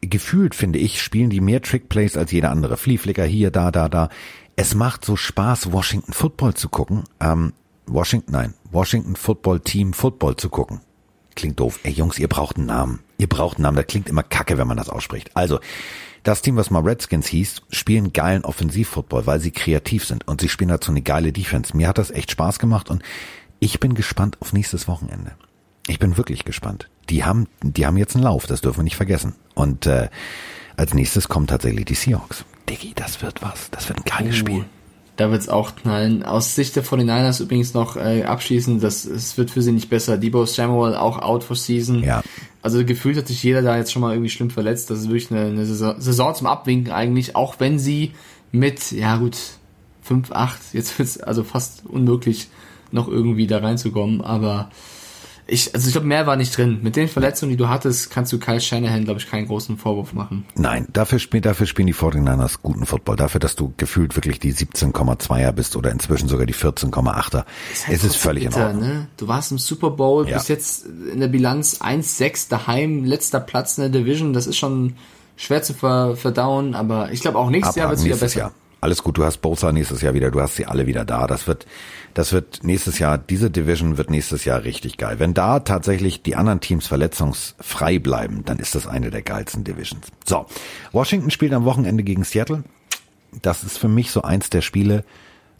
S3: gefühlt, finde ich, spielen die mehr Trickplays als jeder andere. Flieflicker hier, da, da, da. Es macht so Spaß, Washington Football zu gucken. Ähm, Washington, nein, Washington Football Team Football zu gucken. Klingt doof. Ey Jungs, ihr braucht einen Namen. Ihr braucht einen Namen. Das klingt immer kacke, wenn man das ausspricht. Also, das Team, was mal Redskins hieß, spielen geilen Offensivfootball, weil sie kreativ sind und sie spielen dazu eine geile Defense. Mir hat das echt Spaß gemacht und ich bin gespannt auf nächstes Wochenende. Ich bin wirklich gespannt. Die haben, die haben jetzt einen Lauf, das dürfen wir nicht vergessen. Und äh, als nächstes kommen tatsächlich die Seahawks. Diggi, das wird was. Das wird ein geiles Spiel.
S4: Da wird's auch knallen. Aus Sicht der 49ers übrigens noch äh, abschließend, das, es wird für sie nicht besser. Debo Samuel auch out for season.
S3: Ja.
S4: Also gefühlt hat sich jeder da jetzt schon mal irgendwie schlimm verletzt. Das ist wirklich eine, eine Saison, Saison zum Abwinken eigentlich, auch wenn sie mit, ja gut, 5, 8, jetzt wird's also fast unmöglich, noch irgendwie da reinzukommen. Aber ich, also ich glaube, mehr war nicht drin. Mit den Verletzungen, die du hattest, kannst du Kyle Shanahan, glaube ich, keinen großen Vorwurf machen.
S3: Nein, dafür, spiel, dafür spielen die 49ers guten Football. Dafür, dass du gefühlt wirklich die 17,2er bist oder inzwischen sogar die 14,8er.
S4: halt
S3: es ist völlig in
S4: bitter,
S3: Ordnung.
S4: Ne? Du warst im Super Bowl,
S3: Ja.
S4: bis jetzt in der Bilanz 1-6 daheim, letzter Platz in der Division. Das ist schon schwer zu ver verdauen, aber ich glaube auch nächstes Jahr
S3: Abhaken
S4: wird's wieder besser.
S3: Jahr. Alles gut, du hast Bosa nächstes Jahr wieder, du hast sie alle wieder da. Das wird, das wird nächstes Jahr, diese Division wird nächstes Jahr richtig geil. Wenn da tatsächlich die anderen Teams verletzungsfrei bleiben, dann ist das eine der geilsten Divisions. So, Washington spielt am Wochenende gegen Seattle. Das ist für mich so eins der Spiele,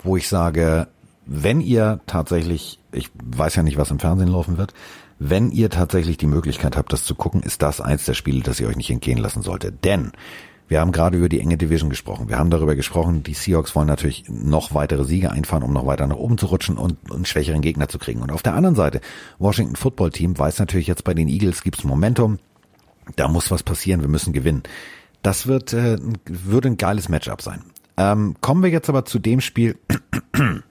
S3: wo ich sage, wenn ihr tatsächlich, ich weiß ja nicht, was im Fernsehen laufen wird, wenn ihr tatsächlich die Möglichkeit habt, das zu gucken, ist das eins der Spiele, das ihr euch nicht entgehen lassen solltet. Denn wir haben gerade über die enge Division gesprochen. Wir haben darüber gesprochen, die Seahawks wollen natürlich noch weitere Siege einfahren, um noch weiter nach oben zu rutschen und einen schwächeren Gegner zu kriegen. Und auf der anderen Seite, Washington Football Team weiß natürlich jetzt bei den Eagles gibt's Momentum. Da muss was passieren, wir müssen gewinnen. Das wird, äh, würde ein geiles Matchup sein. Ähm, kommen wir jetzt aber zu dem Spiel,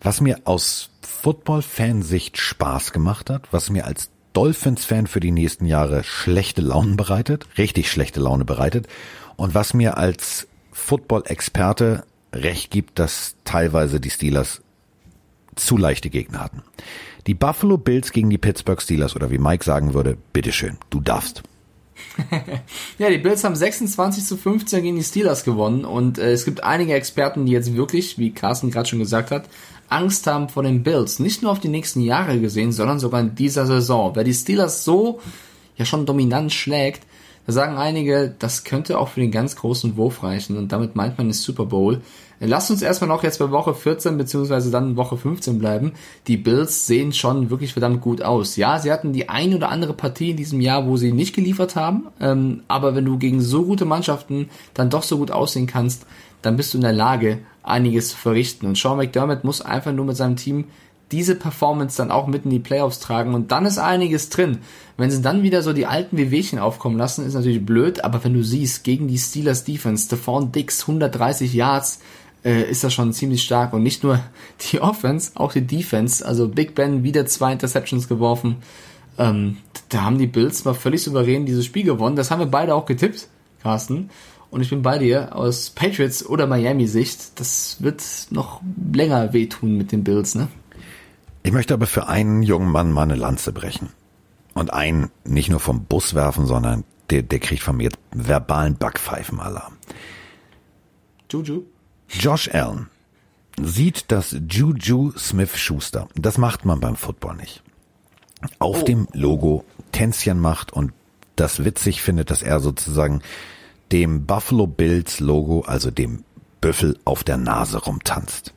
S3: was mir aus Football-Fansicht Spaß gemacht hat, was mir als Dolphins-Fan für die nächsten Jahre schlechte Laune bereitet, richtig schlechte Laune bereitet und was mir als Football-Experte recht gibt, dass teilweise die Steelers zu leichte Gegner hatten. Die Buffalo Bills gegen die Pittsburgh Steelers oder wie Mike sagen würde, bitteschön, du darfst.
S4: ja, die Bills haben 26 zu 15 gegen die Steelers gewonnen und äh, es gibt einige Experten, die jetzt wirklich, wie Carsten gerade schon gesagt hat, Angst haben vor den Bills. Nicht nur auf die nächsten Jahre gesehen, sondern sogar in dieser Saison. Wer die Steelers so ja schon dominant schlägt, da sagen einige, das könnte auch für den ganz großen Wurf reichen und damit meint man den Super Bowl. Lasst uns erstmal noch jetzt bei Woche 14 beziehungsweise dann Woche 15 bleiben. Die Bills sehen schon wirklich verdammt gut aus. Ja, sie hatten die ein oder andere Partie in diesem Jahr, wo sie nicht geliefert haben. Ähm, aber wenn du gegen so gute Mannschaften dann doch so gut aussehen kannst, dann bist du in der Lage, einiges zu verrichten. Und Sean McDermott muss einfach nur mit seinem Team diese Performance dann auch mit in die Playoffs tragen und dann ist einiges drin. Wenn sie dann wieder so die alten Wehwehchen aufkommen lassen, ist natürlich blöd, aber wenn du siehst, gegen die Steelers Defense, Stephon Dix 130 Yards, äh, ist das schon ziemlich stark und nicht nur die Offense, auch die Defense, also Big Ben wieder zwei Interceptions geworfen. Ähm, da haben die Bills mal völlig souverän dieses Spiel gewonnen. Das haben wir beide auch getippt, Carsten. Und ich bin bei dir aus Patriots oder Miami Sicht. Das wird noch länger wehtun mit den Bills, ne?
S3: Ich möchte aber für einen jungen Mann mal eine Lanze brechen. Und einen nicht nur vom Bus werfen, sondern der, der kriegt von mir verbalen Backpfeifenalarm.
S4: Juju.
S3: Josh Allen sieht das Juju Smith Schuster. Das macht man beim Football nicht. Auf oh. dem Logo Tänzchen macht und das witzig findet, dass er sozusagen dem Buffalo Bills Logo, also dem Büffel auf der Nase rumtanzt.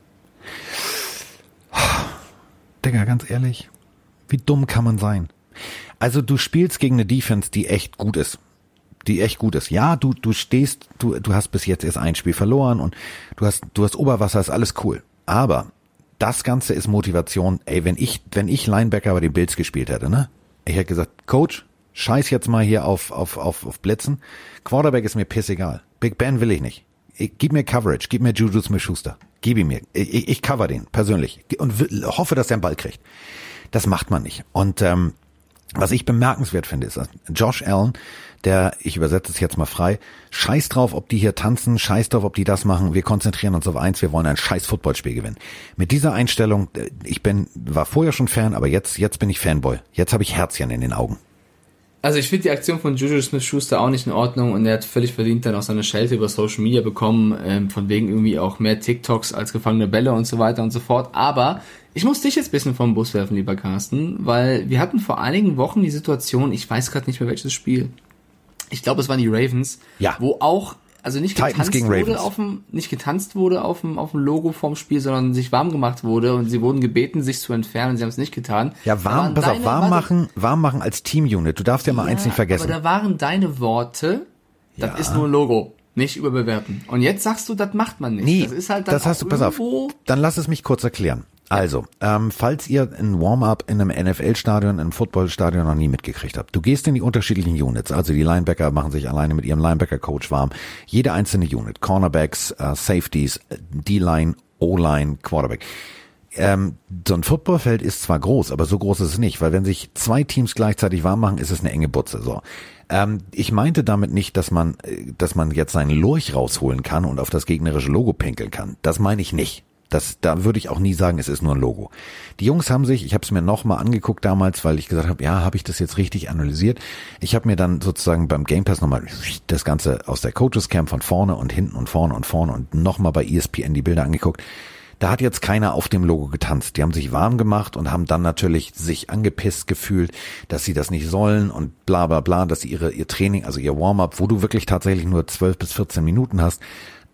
S3: Digga, ganz ehrlich, wie dumm kann man sein? Also du spielst gegen eine Defense, die echt gut ist. Die echt gut ist. Ja, du, du stehst, du, du hast bis jetzt erst ein Spiel verloren und du hast, du hast Oberwasser, ist alles cool. Aber das Ganze ist Motivation. Ey, wenn ich, wenn ich Linebacker bei den Bills gespielt hätte, ne? Ich hätte gesagt, Coach, scheiß jetzt mal hier auf, auf, auf, auf Blitzen. Quarterback ist mir pissegal. Big Ben will ich nicht. Ich, gib mir Coverage, gib mir Juju Smith-Schuster. Gib ihn mir. Ich, ich cover den persönlich und hoffe, dass er einen Ball kriegt. Das macht man nicht. Und ähm, was ich bemerkenswert finde, ist, dass Josh Allen, der, ich übersetze es jetzt mal frei, scheiß drauf, ob die hier tanzen, scheiß drauf, ob die das machen, wir konzentrieren uns auf eins, wir wollen ein scheiß Footballspiel gewinnen. Mit dieser Einstellung, äh, ich bin, war vorher schon Fan, aber jetzt, jetzt bin ich Fanboy. Jetzt habe ich Herzchen in den Augen.
S4: Also ich finde die Aktion von Juju Smith-Schuster auch nicht in Ordnung und er hat völlig verdient dann auch seine Schelte über Social Media bekommen, ähm, von wegen irgendwie auch mehr TikToks als gefangene Bälle und so weiter und so fort. Aber ich muss dich jetzt ein bisschen vom Bus werfen, lieber Carsten, weil wir hatten vor einigen Wochen die Situation, ich weiß gerade nicht mehr welches Spiel, ich glaube es waren die Ravens,
S3: ja.
S4: wo auch also nicht
S3: getanzt
S4: wurde auf dem, nicht getanzt wurde auf dem, auf dem Logo vom Spiel, sondern sich warm gemacht wurde und sie wurden gebeten, sich zu entfernen. Sie haben es nicht getan.
S3: Ja, warm, pass deine, auf, warm machen, warm machen als Team-Unit. Du darfst ja mal ja, eins nicht vergessen.
S4: Aber da waren deine Worte, das ja. ist nur ein Logo. Nicht überbewerten. Und jetzt sagst du, das macht man nicht.
S3: Nee, das ist halt das hast du, pass auf. Dann lass es mich kurz erklären. Also, ähm, falls ihr ein Warm-up in einem NFL-Stadion, einem Football-Stadion noch nie mitgekriegt habt, du gehst in die unterschiedlichen Units, also die Linebacker machen sich alleine mit ihrem Linebacker-Coach warm, jede einzelne Unit, Cornerbacks, äh, Safeties, D-Line, O-Line, Quarterback. Ähm, so ein Footballfeld ist zwar groß, aber so groß ist es nicht, weil wenn sich zwei Teams gleichzeitig warm machen, ist es eine enge Butze. So, ähm, ich meinte damit nicht, dass man, äh, dass man jetzt seinen Lurch rausholen kann und auf das gegnerische Logo pinkeln kann. Das meine ich nicht. Das, da würde ich auch nie sagen, es ist nur ein Logo. Die Jungs haben sich, ich habe es mir nochmal angeguckt damals, weil ich gesagt habe, ja, habe ich das jetzt richtig analysiert. Ich habe mir dann sozusagen beim Game Pass nochmal das Ganze aus der Coaches Camp von vorne und hinten und vorne und vorne und nochmal bei ESPN die Bilder angeguckt. Da hat jetzt keiner auf dem Logo getanzt. Die haben sich warm gemacht und haben dann natürlich sich angepisst gefühlt, dass sie das nicht sollen und bla bla bla, dass ihre, ihr Training, also ihr Warm-up, wo du wirklich tatsächlich nur 12 bis 14 Minuten hast,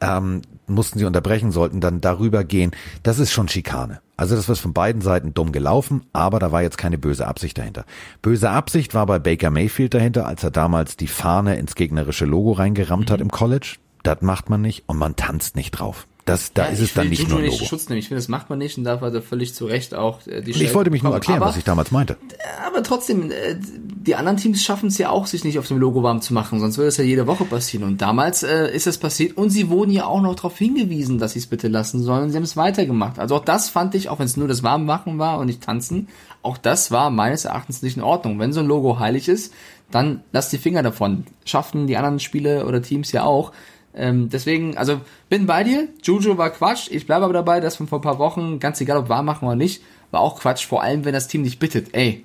S3: ähm, mussten sie unterbrechen, sollten dann darüber gehen. Das ist schon Schikane. Also das wird von beiden Seiten dumm gelaufen, aber da war jetzt keine böse Absicht dahinter. Böse Absicht war bei Baker Mayfield dahinter, als er damals die Fahne ins gegnerische Logo reingerammt mhm. hat im College. Das macht man nicht und man tanzt nicht drauf. Das, da
S4: Ja,
S3: ist
S4: ich
S3: es dann nicht
S4: Juju
S3: nur ein Logo.
S4: Schutz nehmen. Ich finde, das macht man nicht und hat er völlig zu Recht auch äh, die
S3: Ich wollte mich nur
S4: bekommen.
S3: erklären,
S4: aber,
S3: was ich damals meinte.
S4: Aber trotzdem, äh, die anderen Teams schaffen es ja auch, sich nicht auf dem Logo warm zu machen, sonst würde es ja jede Woche passieren. Und damals äh, ist es passiert und sie wurden ja auch noch darauf hingewiesen, dass sie es bitte lassen sollen. Sie haben es weitergemacht. Also auch das fand ich, auch wenn es nur das Warmmachen war und nicht tanzen, auch das war meines Erachtens nicht in Ordnung. Wenn so ein Logo heilig ist, dann lass die Finger davon. Schaffen die anderen Spiele oder Teams ja auch. Ähm, deswegen, also bin bei dir. Juju war Quatsch. Ich bleibe aber dabei, dass von vor ein paar Wochen, ganz egal ob warm machen oder nicht, war auch Quatsch. Vor allem, wenn das Team dich bittet, ey,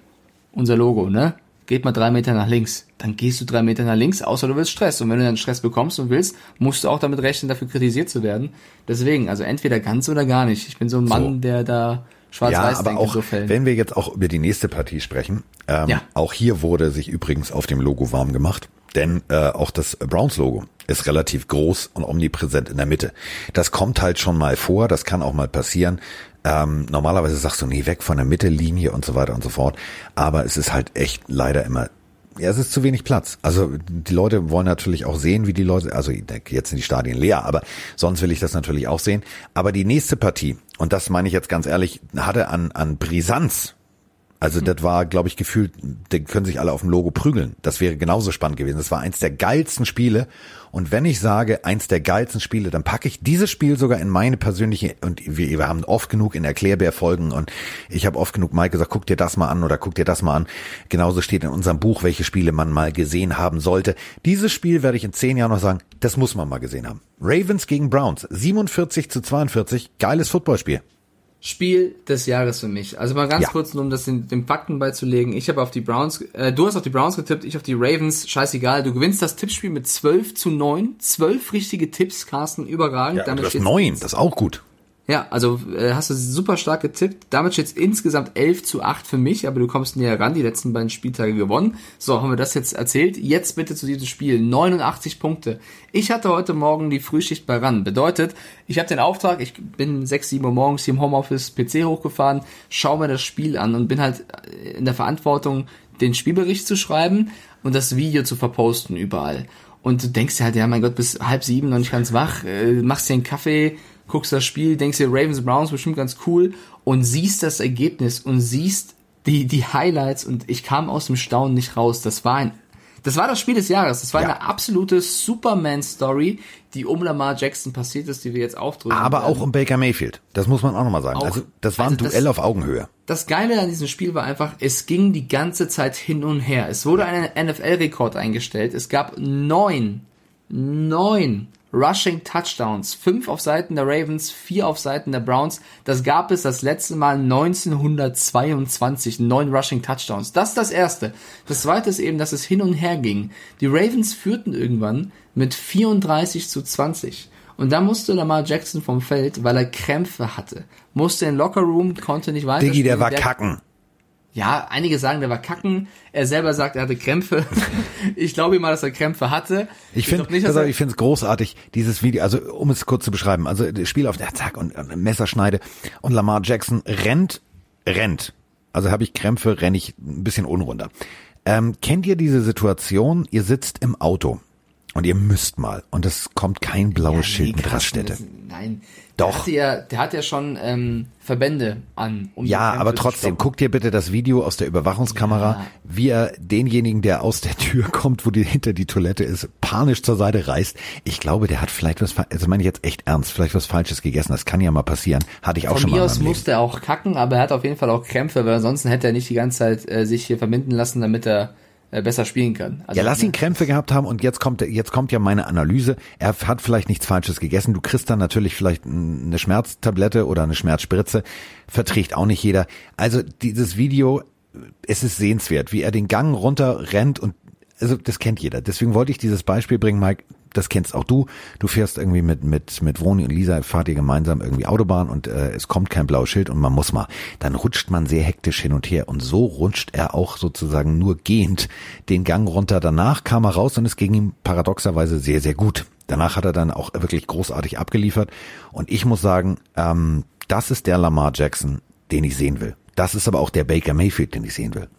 S4: unser Logo, ne? Geht mal drei Meter nach links. Dann gehst du drei Meter nach links, außer du willst Stress. Und wenn du dann Stress bekommst und willst, musst du auch damit rechnen, dafür kritisiert zu werden. Deswegen, also entweder ganz oder gar nicht. Ich bin so ein Mann,
S3: So.
S4: der da
S3: Ja,
S4: schwarz-weiß
S3: aber
S4: denkt in
S3: auch,
S4: so Fällen.
S3: wenn wir jetzt auch über die nächste Partie sprechen, ähm,
S4: Ja.
S3: auch hier wurde sich übrigens auf dem Logo warm gemacht, denn äh, auch das Browns-Logo ist relativ groß und omnipräsent in der Mitte. Das kommt halt schon mal vor, das kann auch mal passieren. Ähm, normalerweise sagst du, nee, weg von der Mittellinie und so weiter und so fort. Aber es ist halt echt leider immer ja, es ist zu wenig Platz. Also die Leute wollen natürlich auch sehen, wie die Leute, also jetzt sind die Stadien leer, aber sonst will ich das natürlich auch sehen. Aber die nächste Partie, und das meine ich jetzt ganz ehrlich, hatte an, an Brisanz. Also das war, glaube ich, gefühlt, die können sich alle auf dem Logo prügeln. Das wäre genauso spannend gewesen. Das war eins der geilsten Spiele. Und wenn ich sage, eins der geilsten Spiele, dann packe ich dieses Spiel sogar in meine persönliche, und wir, wir haben oft genug in Erklärbär-Folgen und ich habe oft genug Mike gesagt, guck dir das mal an oder guck dir das mal an. Genauso steht in unserem Buch, welche Spiele man mal gesehen haben sollte. Dieses Spiel werde ich in zehn Jahren noch sagen, das muss man mal gesehen haben. Ravens gegen Browns, 47 zu 42, geiles Footballspiel.
S4: Spiel des Jahres für mich. Also mal ganz
S3: Ja.
S4: kurz, nur um das den, den Fakten beizulegen. Ich habe auf die Browns, äh, du hast auf die Browns getippt, ich auf die Ravens. Scheißegal, du gewinnst das Tippspiel mit 12 zu 9. 12 richtige Tipps, Carsten, überragend.
S3: Ja,
S4: Damit steht's-
S3: neun, das ist auch gut.
S4: Ja, also äh, hast du super stark getippt. Damit steht insgesamt 11 zu 8 für mich, aber du kommst näher ran, die letzten beiden Spieltage gewonnen. So, haben wir das jetzt erzählt. Jetzt bitte zu diesem Spiel. 89 Punkte. Ich hatte heute Morgen die Frühschicht bei RAN. Bedeutet, ich habe den Auftrag, ich bin 6, 7 Uhr morgens hier im Homeoffice PC hochgefahren, schaue mir das Spiel an und bin halt äh, in der Verantwortung, den Spielbericht zu schreiben und das Video zu verposten überall. Und du denkst dir halt, ja mein Gott, bis halb sieben noch nicht ganz wach, äh, machst dir einen Kaffee, guckst das Spiel, denkst dir Ravens Browns bestimmt ganz cool und siehst das Ergebnis und siehst die, die Highlights und ich kam aus dem Staunen nicht raus. Das war ein, das war das Spiel des Jahres. Das war
S3: Ja.
S4: eine absolute Superman-Story, die um Lamar Jackson passiert ist, die wir jetzt aufdrücken.
S3: Aber auch um Baker Mayfield. Das muss man auch nochmal sagen.
S4: Auch.
S3: Also das war ein
S4: Also das-
S3: Duell auf Augenhöhe.
S4: Das Geile an diesem Spiel war einfach, es ging die ganze Zeit hin und her. Es wurde ein NFL-Rekord eingestellt. Es gab neun, neun Rushing Touchdowns. Fünf auf Seiten der Ravens, vier auf Seiten der Browns. Das gab es das letzte Mal 1922. Neun Rushing Touchdowns. Das ist das erste. Das zweite ist eben, dass es hin und her ging. Die Ravens führten irgendwann mit 34 zu 20. Und da musste Lamar Jackson vom Feld, weil er Krämpfe hatte. Musste in den Lockerroom, konnte nicht weiter.
S3: Diggi, der war kacken.
S4: Ja, einige sagen, der war kacken. Er selber sagt, er hatte Krämpfe. ich glaube ihm mal, dass er Krämpfe hatte.
S3: Ich finde,
S4: nicht,
S3: ich finde es großartig, dieses Video, also um es kurz zu beschreiben, also das Spiel auf der Zack und äh, Messerschneide und Lamar Jackson rennt, rennt. Also habe ich Krämpfe, renne ich ein bisschen unrunder. Ähm, kennt ihr diese Situation, ihr sitzt im Auto und ihr müsst mal und es kommt kein blaues
S4: Ja,
S3: Schild
S4: nee,
S3: mit Raststätte.
S4: Nein.
S3: Doch.
S4: Der hatte ja, der hat ja schon ähm, Verbände an. Um
S3: Ja, aber trotzdem, guck dir bitte das Video aus der Überwachungskamera,
S4: Ja.
S3: wie er denjenigen, der aus der Tür kommt, wo die hinter die Toilette ist, panisch zur Seite reißt. Ich glaube, der hat vielleicht was, also meine ich jetzt echt ernst, vielleicht was Falsches gegessen. Das kann ja mal passieren. Hatte ich auch
S4: Von
S3: schon mal
S4: mir
S3: in
S4: aus musste er auch kacken, aber er hat auf jeden Fall auch Krämpfe, weil ansonsten hätte er nicht die ganze Zeit äh, sich hier verbinden lassen, damit er besser spielen kann. Also,
S3: Ja, lass ihn
S4: ne?
S3: Krämpfe gehabt haben und jetzt kommt, jetzt kommt ja meine Analyse. Er hat vielleicht nichts Falsches gegessen. Du kriegst dann natürlich vielleicht eine Schmerztablette oder eine Schmerzspritze. Verträgt auch nicht jeder. Also dieses Video, es ist sehenswert, wie er den Gang runter rennt und also das kennt jeder. Deswegen wollte ich dieses Beispiel bringen, Mike. Das kennst auch du. Du fährst irgendwie mit mit mit Vroni und Lisa fahrt ihr gemeinsam irgendwie Autobahn und äh, es kommt kein blaues Schild und man muss mal. Dann rutscht man sehr hektisch hin und her und so rutscht er auch sozusagen nur gehend den Gang runter. Danach kam er raus und es ging ihm paradoxerweise sehr sehr gut. Danach hat er dann auch wirklich großartig abgeliefert und ich muss sagen, ähm, das ist der Lamar Jackson, den ich sehen will. Das ist aber auch der Baker Mayfield, den ich sehen will.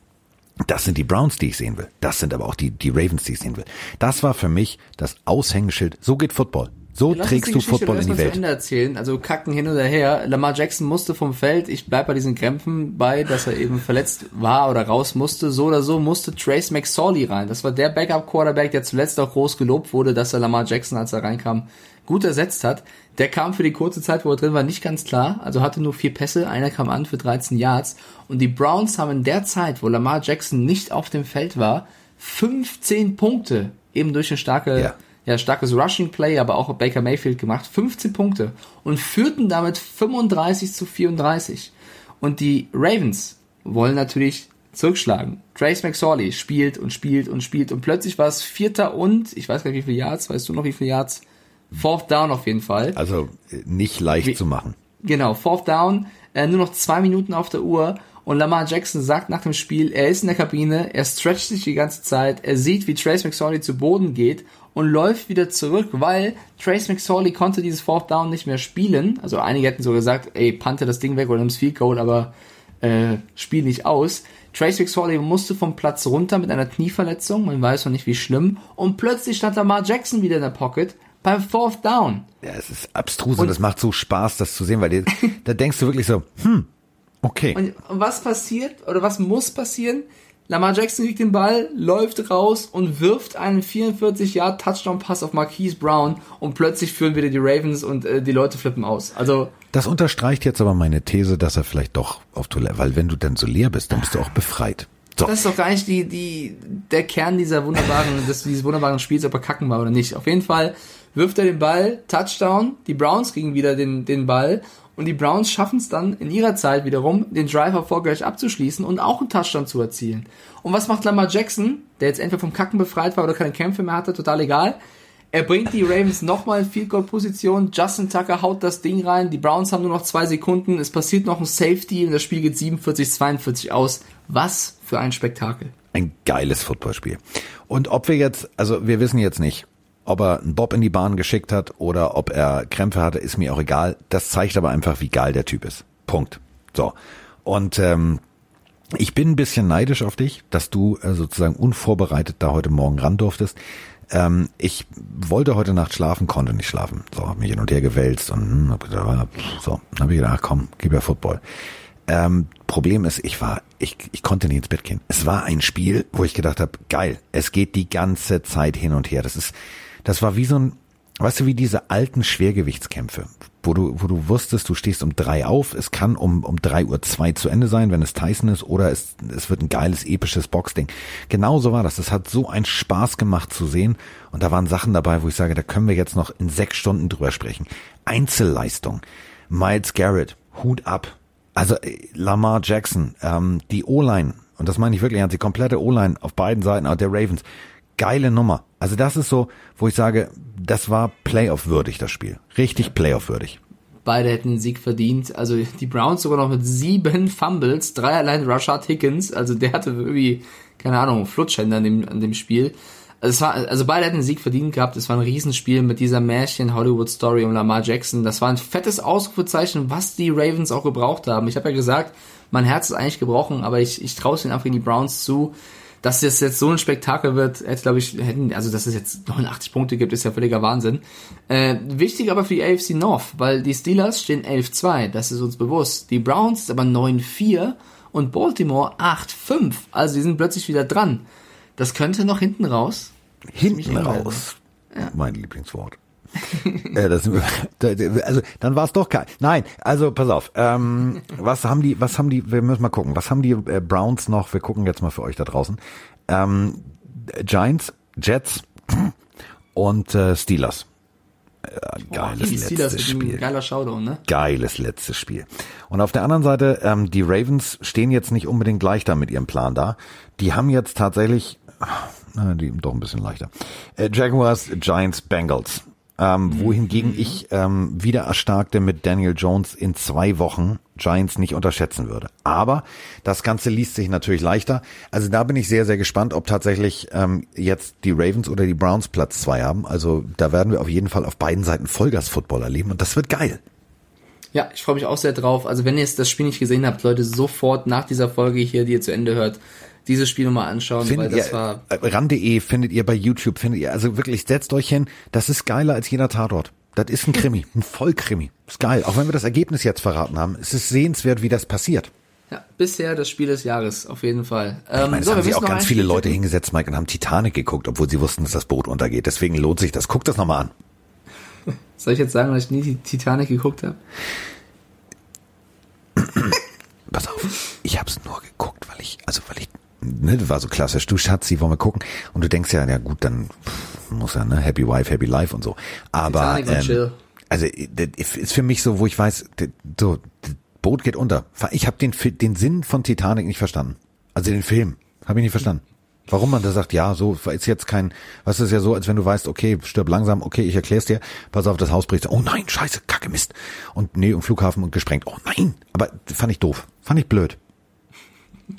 S3: Das sind die Browns, die ich sehen will. Das sind aber auch die, die Ravens, die ich sehen will. Das war für mich das Aushängeschild. So geht Football. So
S4: Lass
S3: trägst du Football in die Welt.
S4: Ende erzählen. Also kacken hin oder her. Lamar Jackson musste vom Feld. Ich bleib bei diesen Krämpfen bei, dass er eben verletzt war oder raus musste. So oder so musste Trace McSorley rein. Das war der Backup-Quarterback, der zuletzt auch groß gelobt wurde, dass er Lamar Jackson, als er reinkam, gut ersetzt hat. Der kam für die kurze Zeit, wo er drin war, nicht ganz klar. Also hatte nur vier Pässe. Einer kam an für 13 Yards. Und die Browns haben in der Zeit, wo Lamar Jackson nicht auf dem Feld war, 15 Punkte eben durch eine starke
S3: Ja.
S4: ja, starkes Rushing Play, aber auch Baker Mayfield gemacht, 15 Punkte und führten damit 35 zu 34. Und die Ravens wollen natürlich zurückschlagen. Trace McSorley spielt und spielt und spielt und plötzlich war es Vierter und, ich weiß gar nicht wie viele Yards, weißt du noch wie viele Yards? Fourth Down auf jeden Fall.
S3: Also äh, nicht leicht
S4: Wie-
S3: zu machen.
S4: Genau, Fourth Down, äh, nur noch zwei Minuten auf der Uhr und Lamar Jackson sagt nach dem Spiel, er ist in der Kabine, er stretcht sich die ganze Zeit, er sieht, wie Trace McSorley zu Boden geht und läuft wieder zurück, weil Trace McSorley konnte dieses Fourth Down nicht mehr spielen. Also einige hätten so gesagt, ey, pante das Ding weg oder nimm's Field Goal, aber äh, spiel nicht aus. Trace McSorley musste vom Platz runter mit einer Knieverletzung, man weiß noch nicht wie schlimm, und plötzlich stand Lamar Jackson wieder in der Pocket beim Fourth Down.
S3: Ja, es ist abstrus und, es macht so Spaß, das zu sehen, weil dir, da denkst du wirklich so, hm, okay.
S4: Und was passiert oder was muss passieren? Lamar Jackson kriegt den Ball, läuft raus und wirft einen 44 Yard Touchdown Pass auf Marquise Brown und plötzlich führen wieder die Ravens und äh, die Leute flippen aus. Also
S3: Das unterstreicht jetzt aber meine These, dass er vielleicht doch auf Toilette, weil wenn du dann so leer bist, dann bist du auch befreit. So,
S4: das ist doch gar nicht die, die, der Kern dieser wunderbaren, des, dieses wunderbaren Spiels, ob er kacken war oder nicht. Auf jeden Fall wirft er den Ball, Touchdown, die Browns kriegen wieder den, den Ball und die Browns schaffen es dann in ihrer Zeit wiederum, den Drive erfolgreich abzuschließen und auch einen Touchdown zu erzielen. Und was macht Lamar Jackson, der jetzt entweder vom Kacken befreit war oder keine Kämpfe mehr hatte, total egal. Er bringt die Ravens nochmal in Field Goal Position. Justin Tucker haut das Ding rein. Die Browns haben nur noch zwei Sekunden. Es passiert noch ein Safety und das Spiel geht 47-42 aus. Was für ein Spektakel.
S3: ein geiles Footballspiel. Und ob wir jetzt, also wir wissen jetzt nicht, ob er einen Bob in die Bahn geschickt hat oder ob er Krämpfe hatte, ist mir auch egal. Das zeigt aber einfach, wie geil der Typ ist. Punkt. So. Und ähm, ich bin ein bisschen neidisch auf dich, dass du äh, sozusagen unvorbereitet da heute Morgen ran durftest. Ähm, ich wollte heute Nacht schlafen, konnte nicht schlafen. So, hab mich hin und her gewälzt und hm, hab gedacht, ah, so, hab ich gedacht, ach komm, gib ja Football. Ähm, Problem ist, ich war, ich, ich konnte nicht ins Bett gehen. Es war ein Spiel, wo ich gedacht habe, geil, es geht die ganze Zeit hin und her. Das ist, das war wie so ein, weißt du, wie diese alten Schwergewichtskämpfe, wo du, wo du wusstest, du stehst um drei auf, es kann um, um drei Uhr zwei zu Ende sein, wenn es Tyson ist, oder es, es wird ein geiles, episches Boxding. Genauso war das. Das hat so einen Spaß gemacht zu sehen. Und da waren Sachen dabei, wo ich sage, da können wir jetzt noch in sechs Stunden drüber sprechen. Einzelleistung. Miles Garrett, Hut ab. Also äh, Lamar Jackson, ähm, die O-Line, und das meine ich wirklich ernst, die komplette O-Line auf beiden Seiten auch der Ravens, geile Nummer. Also das ist so, wo ich sage, das war Playoff-würdig, das Spiel. Richtig Playoff-würdig.
S4: Beide hätten einen Sieg verdient. Also die Browns sogar noch mit sieben Fumbles, drei allein Rashad Higgins. Also der hatte irgendwie, keine Ahnung, Flutschhänder an dem, an dem Spiel. Also, es war, also beide hätten einen Sieg verdient gehabt. Es war ein Riesenspiel mit dieser Märchen-Hollywood-Story um Lamar Jackson. Das war ein fettes Ausrufezeichen, was die Ravens auch gebraucht haben. Ich habe ja gesagt, mein Herz ist eigentlich gebrochen, aber ich, ich traue es ihnen einfach in die Browns zu. Dass es jetzt so ein Spektakel wird, hätte, glaube ich, hätten, also dass es jetzt 89 Punkte gibt, ist ja völliger Wahnsinn. Äh, wichtig aber für die AFC North, weil die Steelers stehen 11-2, das ist uns bewusst. Die Browns ist aber 9-4 und Baltimore 8-5. Also die sind plötzlich wieder dran. Das könnte noch hinten raus.
S3: Hinten raus. Mein Lieblingswort. äh, das, da- da- also dann war es doch kein. Nein, also pass auf. Ähm, was haben die? Was haben die? Wir müssen mal gucken. Was haben die äh, Browns noch? Wir gucken jetzt mal für euch da draußen. Ähm, Giants, Jets und äh, Steelers. Äh, geiles
S4: Steelers
S3: letztes
S4: einem
S3: Spiel.
S4: geiler Showdown, ne?
S3: Geiles letztes Spiel. Und auf der anderen Seite, ähm, die Ravens stehen jetzt nicht unbedingt leichter mit ihrem Plan da. Die haben jetzt tatsächlich, na, die doch ein bisschen leichter. Äh, Jaguars, Giants, Bengals. Ähm, wohingegen ich ähm, wieder erstarkte mit Daniel Jones in zwei Wochen Giants nicht unterschätzen würde. Aber das Ganze liest sich natürlich leichter. Also da bin ich sehr, sehr gespannt, ob tatsächlich ähm, jetzt die Ravens oder die Browns Platz zwei haben. Also da werden wir auf jeden Fall auf beiden Seiten Vollgas-Football erleben und das wird geil.
S4: Ja, ich freue mich auch sehr drauf. Also wenn ihr jetzt das Spiel nicht gesehen habt, Leute, sofort nach dieser Folge hier, die ihr zu Ende hört, dieses Spiel nochmal anschauen,
S3: Findet
S4: weil das
S3: ihr,
S4: war
S3: äh, ran.de findet ihr bei YouTube, findet ihr, also wirklich, setzt euch hin, das ist geiler als jeder Tatort. Das ist ein Krimi, ein Vollkrimi. Ist geil. Auch wenn wir das Ergebnis jetzt verraten haben, es ist sehenswert, wie das passiert.
S4: Ja, bisher das Spiel des Jahres, auf jeden Fall.
S3: Ich meine,
S4: Ähm,
S3: es
S4: so,
S3: haben sich auch ganz viele Leute hingesetzt, Mike, und haben Titanic geguckt, obwohl sie wussten, dass das Boot untergeht. Deswegen lohnt sich das. Guck das nochmal an.
S4: Soll ich jetzt sagen, dass ich nie die Titanic geguckt habe?
S3: Pass auf, ich habe es nur geguckt, weil ich, also weil ich, ne, das war so klassisch, du Schatzi, wollen wir gucken? Und du denkst ja, ja gut, dann muss ja, ne, Happy Wife, Happy Life und so. Aber,
S4: chill.
S3: also das ist für mich so, wo ich weiß, so, das Boot geht unter. Ich habe den, den Sinn von Titanic nicht verstanden. Also den Film, habe ich nicht verstanden. Warum man da sagt, ja, so ist jetzt kein, was ist ja so, als wenn du weißt, okay, stirb langsam, okay, ich erklär's dir, pass auf, das Haus bricht. Oh nein, scheiße, kacke Mist. Und nee, und Flughafen und gesprengt. Oh nein. Aber fand ich doof. Fand ich blöd.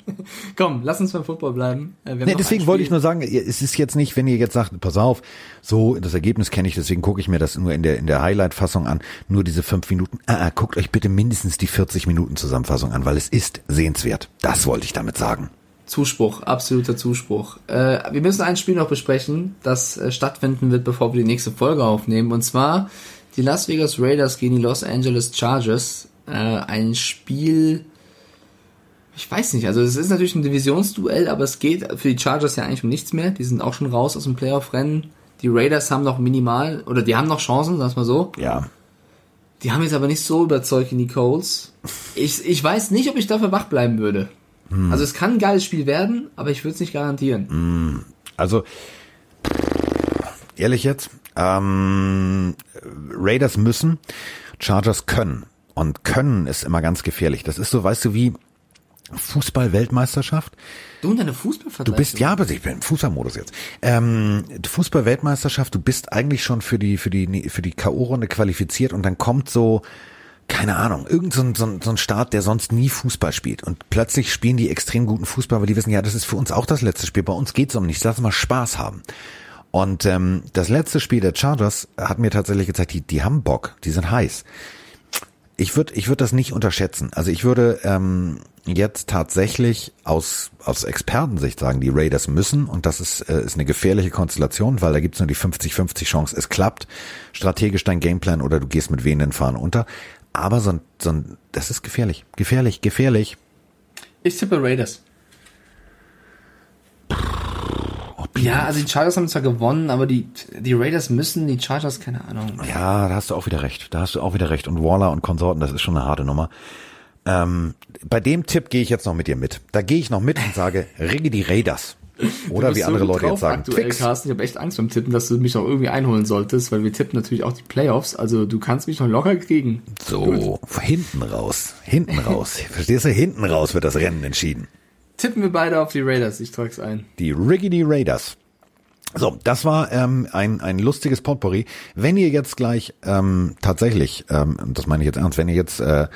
S4: Komm, lass uns beim Football bleiben. Äh,
S3: Nee, deswegen wollte ich nur sagen, es ist jetzt nicht, wenn ihr jetzt sagt, pass auf, so, das Ergebnis kenne ich, deswegen gucke ich mir das nur in der, in der Highlight-Fassung an, nur diese fünf Minuten. Ah, ah, guckt euch bitte mindestens die 40 Minuten Zusammenfassung an, weil es ist sehenswert. Das wollte ich damit sagen.
S4: Zuspruch, absoluter Zuspruch. Äh, wir müssen ein Spiel noch besprechen, das äh, stattfinden wird, bevor wir die nächste Folge aufnehmen. Und zwar die Las Vegas Raiders gegen die Los Angeles Chargers. Äh, ein Spiel, ich weiß nicht, also es ist natürlich ein Divisionsduell, aber es geht für die Chargers ja eigentlich um nichts mehr. Die sind auch schon raus aus dem Playoff-Rennen. Die Raiders haben noch minimal, oder die haben noch Chancen, sag's mal so.
S3: Ja.
S4: Die haben jetzt aber nicht so überzeugt in die Colts. Ich, ich weiß nicht, ob ich dafür wach bleiben würde. Also es kann ein geiles Spiel werden, aber ich würde es nicht garantieren.
S3: Also, ehrlich jetzt, ähm, Raiders müssen, Chargers können. Und können ist immer ganz gefährlich. Das ist so, weißt du, wie Fußball-Weltmeisterschaft.
S4: Du und deine
S3: Du
S4: Fußballvergleiche.
S3: bist, ja, aber ich bin im Fußballmodus jetzt. Ähm, Fußball-Weltmeisterschaft, du bist eigentlich schon für die, für die, für die K.O.-Runde qualifiziert und dann kommt so, keine Ahnung, irgend so ein, so, ein, so ein Staat, der sonst nie Fußball spielt. Und plötzlich spielen die extrem guten Fußball, weil die wissen, ja, das ist für uns auch das letzte Spiel. Bei uns geht's um nichts. Lass uns mal Spaß haben. Und ähm, das letzte Spiel der Chargers hat mir tatsächlich gezeigt, die, die haben Bock, die sind heiß. Ich würde ich würd das nicht unterschätzen. Also ich würde ähm, jetzt tatsächlich aus, aus Expertensicht sagen, die Raiders müssen, und das ist, äh, ist eine gefährliche Konstellation, weil da gibt's nur die 50-50 Chance, es klappt, strategisch dein Gameplan oder du gehst mit wehenden Fahnen unter. Aber so ein, so ein, das ist gefährlich, gefährlich, gefährlich.
S4: Ich tippe Raiders. Ja, also die Chargers haben zwar gewonnen, aber die, die Raiders müssen, die Chargers, keine Ahnung.
S3: Ja, da hast du auch wieder recht. Da hast du auch wieder recht. Und Waller und Konsorten, das ist schon eine harte Nummer. Ähm, bei dem Tipp gehe ich jetzt noch mit dir mit. Da gehe ich noch mit und sage, Riggi die Raiders. Oder wie andere
S4: so gut
S3: Leute jetzt sagen,
S4: aktuell,
S3: Twix.
S4: Carsten. Ich habe echt Angst beim Tippen, dass du mich noch irgendwie einholen solltest, weil wir tippen natürlich auch die Playoffs. Also du kannst mich noch locker kriegen.
S3: So, hinten raus. Hinten raus. Verstehst du? Hinten raus wird das Rennen entschieden.
S4: Tippen wir beide auf die Raiders. Ich trag's ein.
S3: Die Riggedy Raiders. So, das war ähm, ein, ein lustiges Potpourri. Wenn ihr jetzt gleich ähm, tatsächlich, ähm, das meine ich jetzt ernst, wenn ihr jetzt, äh,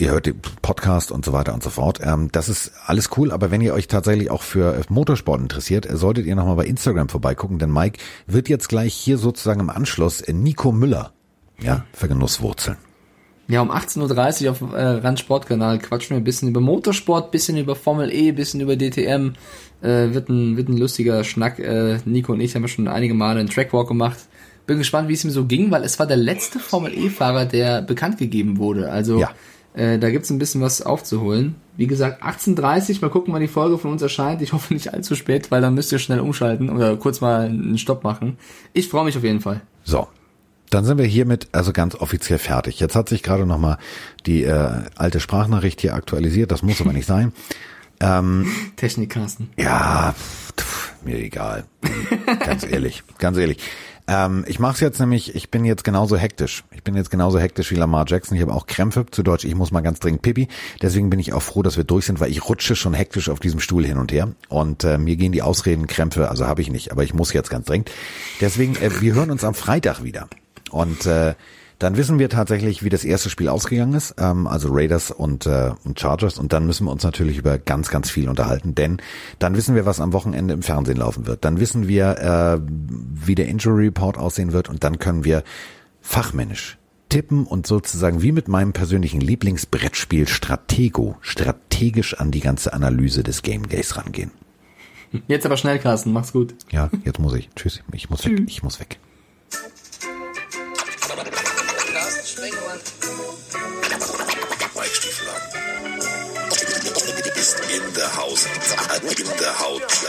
S3: ihr hört den Podcast und so weiter und so fort, ähm, das ist alles cool, aber wenn ihr euch tatsächlich auch für äh, Motorsport interessiert, äh, solltet ihr nochmal bei Instagram vorbeigucken, denn Mike wird jetzt gleich hier sozusagen im Anschluss äh, Nico Müller ja, für Genusswurzeln.
S4: Ja, um 18.30 Uhr auf äh, Randsportkanal quatschen wir ein bisschen über Motorsport, bisschen über Formel E, bisschen über DTM. Äh, wird, ein, wird ein lustiger Schnack. Äh, Nico und ich haben ja schon einige Male einen Trackwalk gemacht. Bin gespannt, wie es ihm so ging, weil es war der letzte Formel E-Fahrer, der bekannt gegeben wurde. Also
S3: Ja.
S4: Äh, da gibt's ein bisschen was aufzuholen. Wie gesagt, 18.30 mal gucken, wann die Folge von uns erscheint. Ich hoffe nicht allzu spät, weil dann müsst ihr schnell umschalten oder kurz mal einen Stopp machen. Ich freue mich auf jeden Fall.
S3: So, dann sind wir hiermit also ganz offiziell fertig. Jetzt hat sich gerade noch mal die äh, alte Sprachnachricht hier aktualisiert. Das muss aber nicht sein.
S4: Technik, Carsten.
S3: Ja, pff, mir egal. ganz ehrlich, ganz ehrlich. Ähm, ich mache es jetzt nämlich, ich bin jetzt genauso hektisch. Ich bin jetzt genauso hektisch wie Lamar Jackson. Ich habe auch Krämpfe, zu Deutsch, ich muss mal ganz dringend pipi. Deswegen bin ich auch froh, dass wir durch sind, weil ich rutsche schon hektisch auf diesem Stuhl hin und her. Und äh, mir gehen die Ausreden Krämpfe, also habe ich nicht, aber ich muss jetzt ganz dringend. Deswegen, äh, wir hören uns am Freitag wieder. Und äh, dann wissen wir tatsächlich, wie das erste Spiel ausgegangen ist, ähm, also Raiders und, äh, und Chargers. Und dann müssen wir uns natürlich über ganz, ganz viel unterhalten, denn dann wissen wir, was am Wochenende im Fernsehen laufen wird. Dann wissen wir, äh, wie der Injury Report aussehen wird und dann können wir fachmännisch tippen und sozusagen wie mit meinem persönlichen Lieblingsbrettspiel Stratego strategisch an die ganze Analyse des Game Days rangehen.
S4: Jetzt aber schnell, Carsten. Mach's gut.
S3: Ja, jetzt muss ich. Tschüss, ich muss weg. Ich muss weg.
S6: Mike Stiefel ist in der Haus. In der Haut.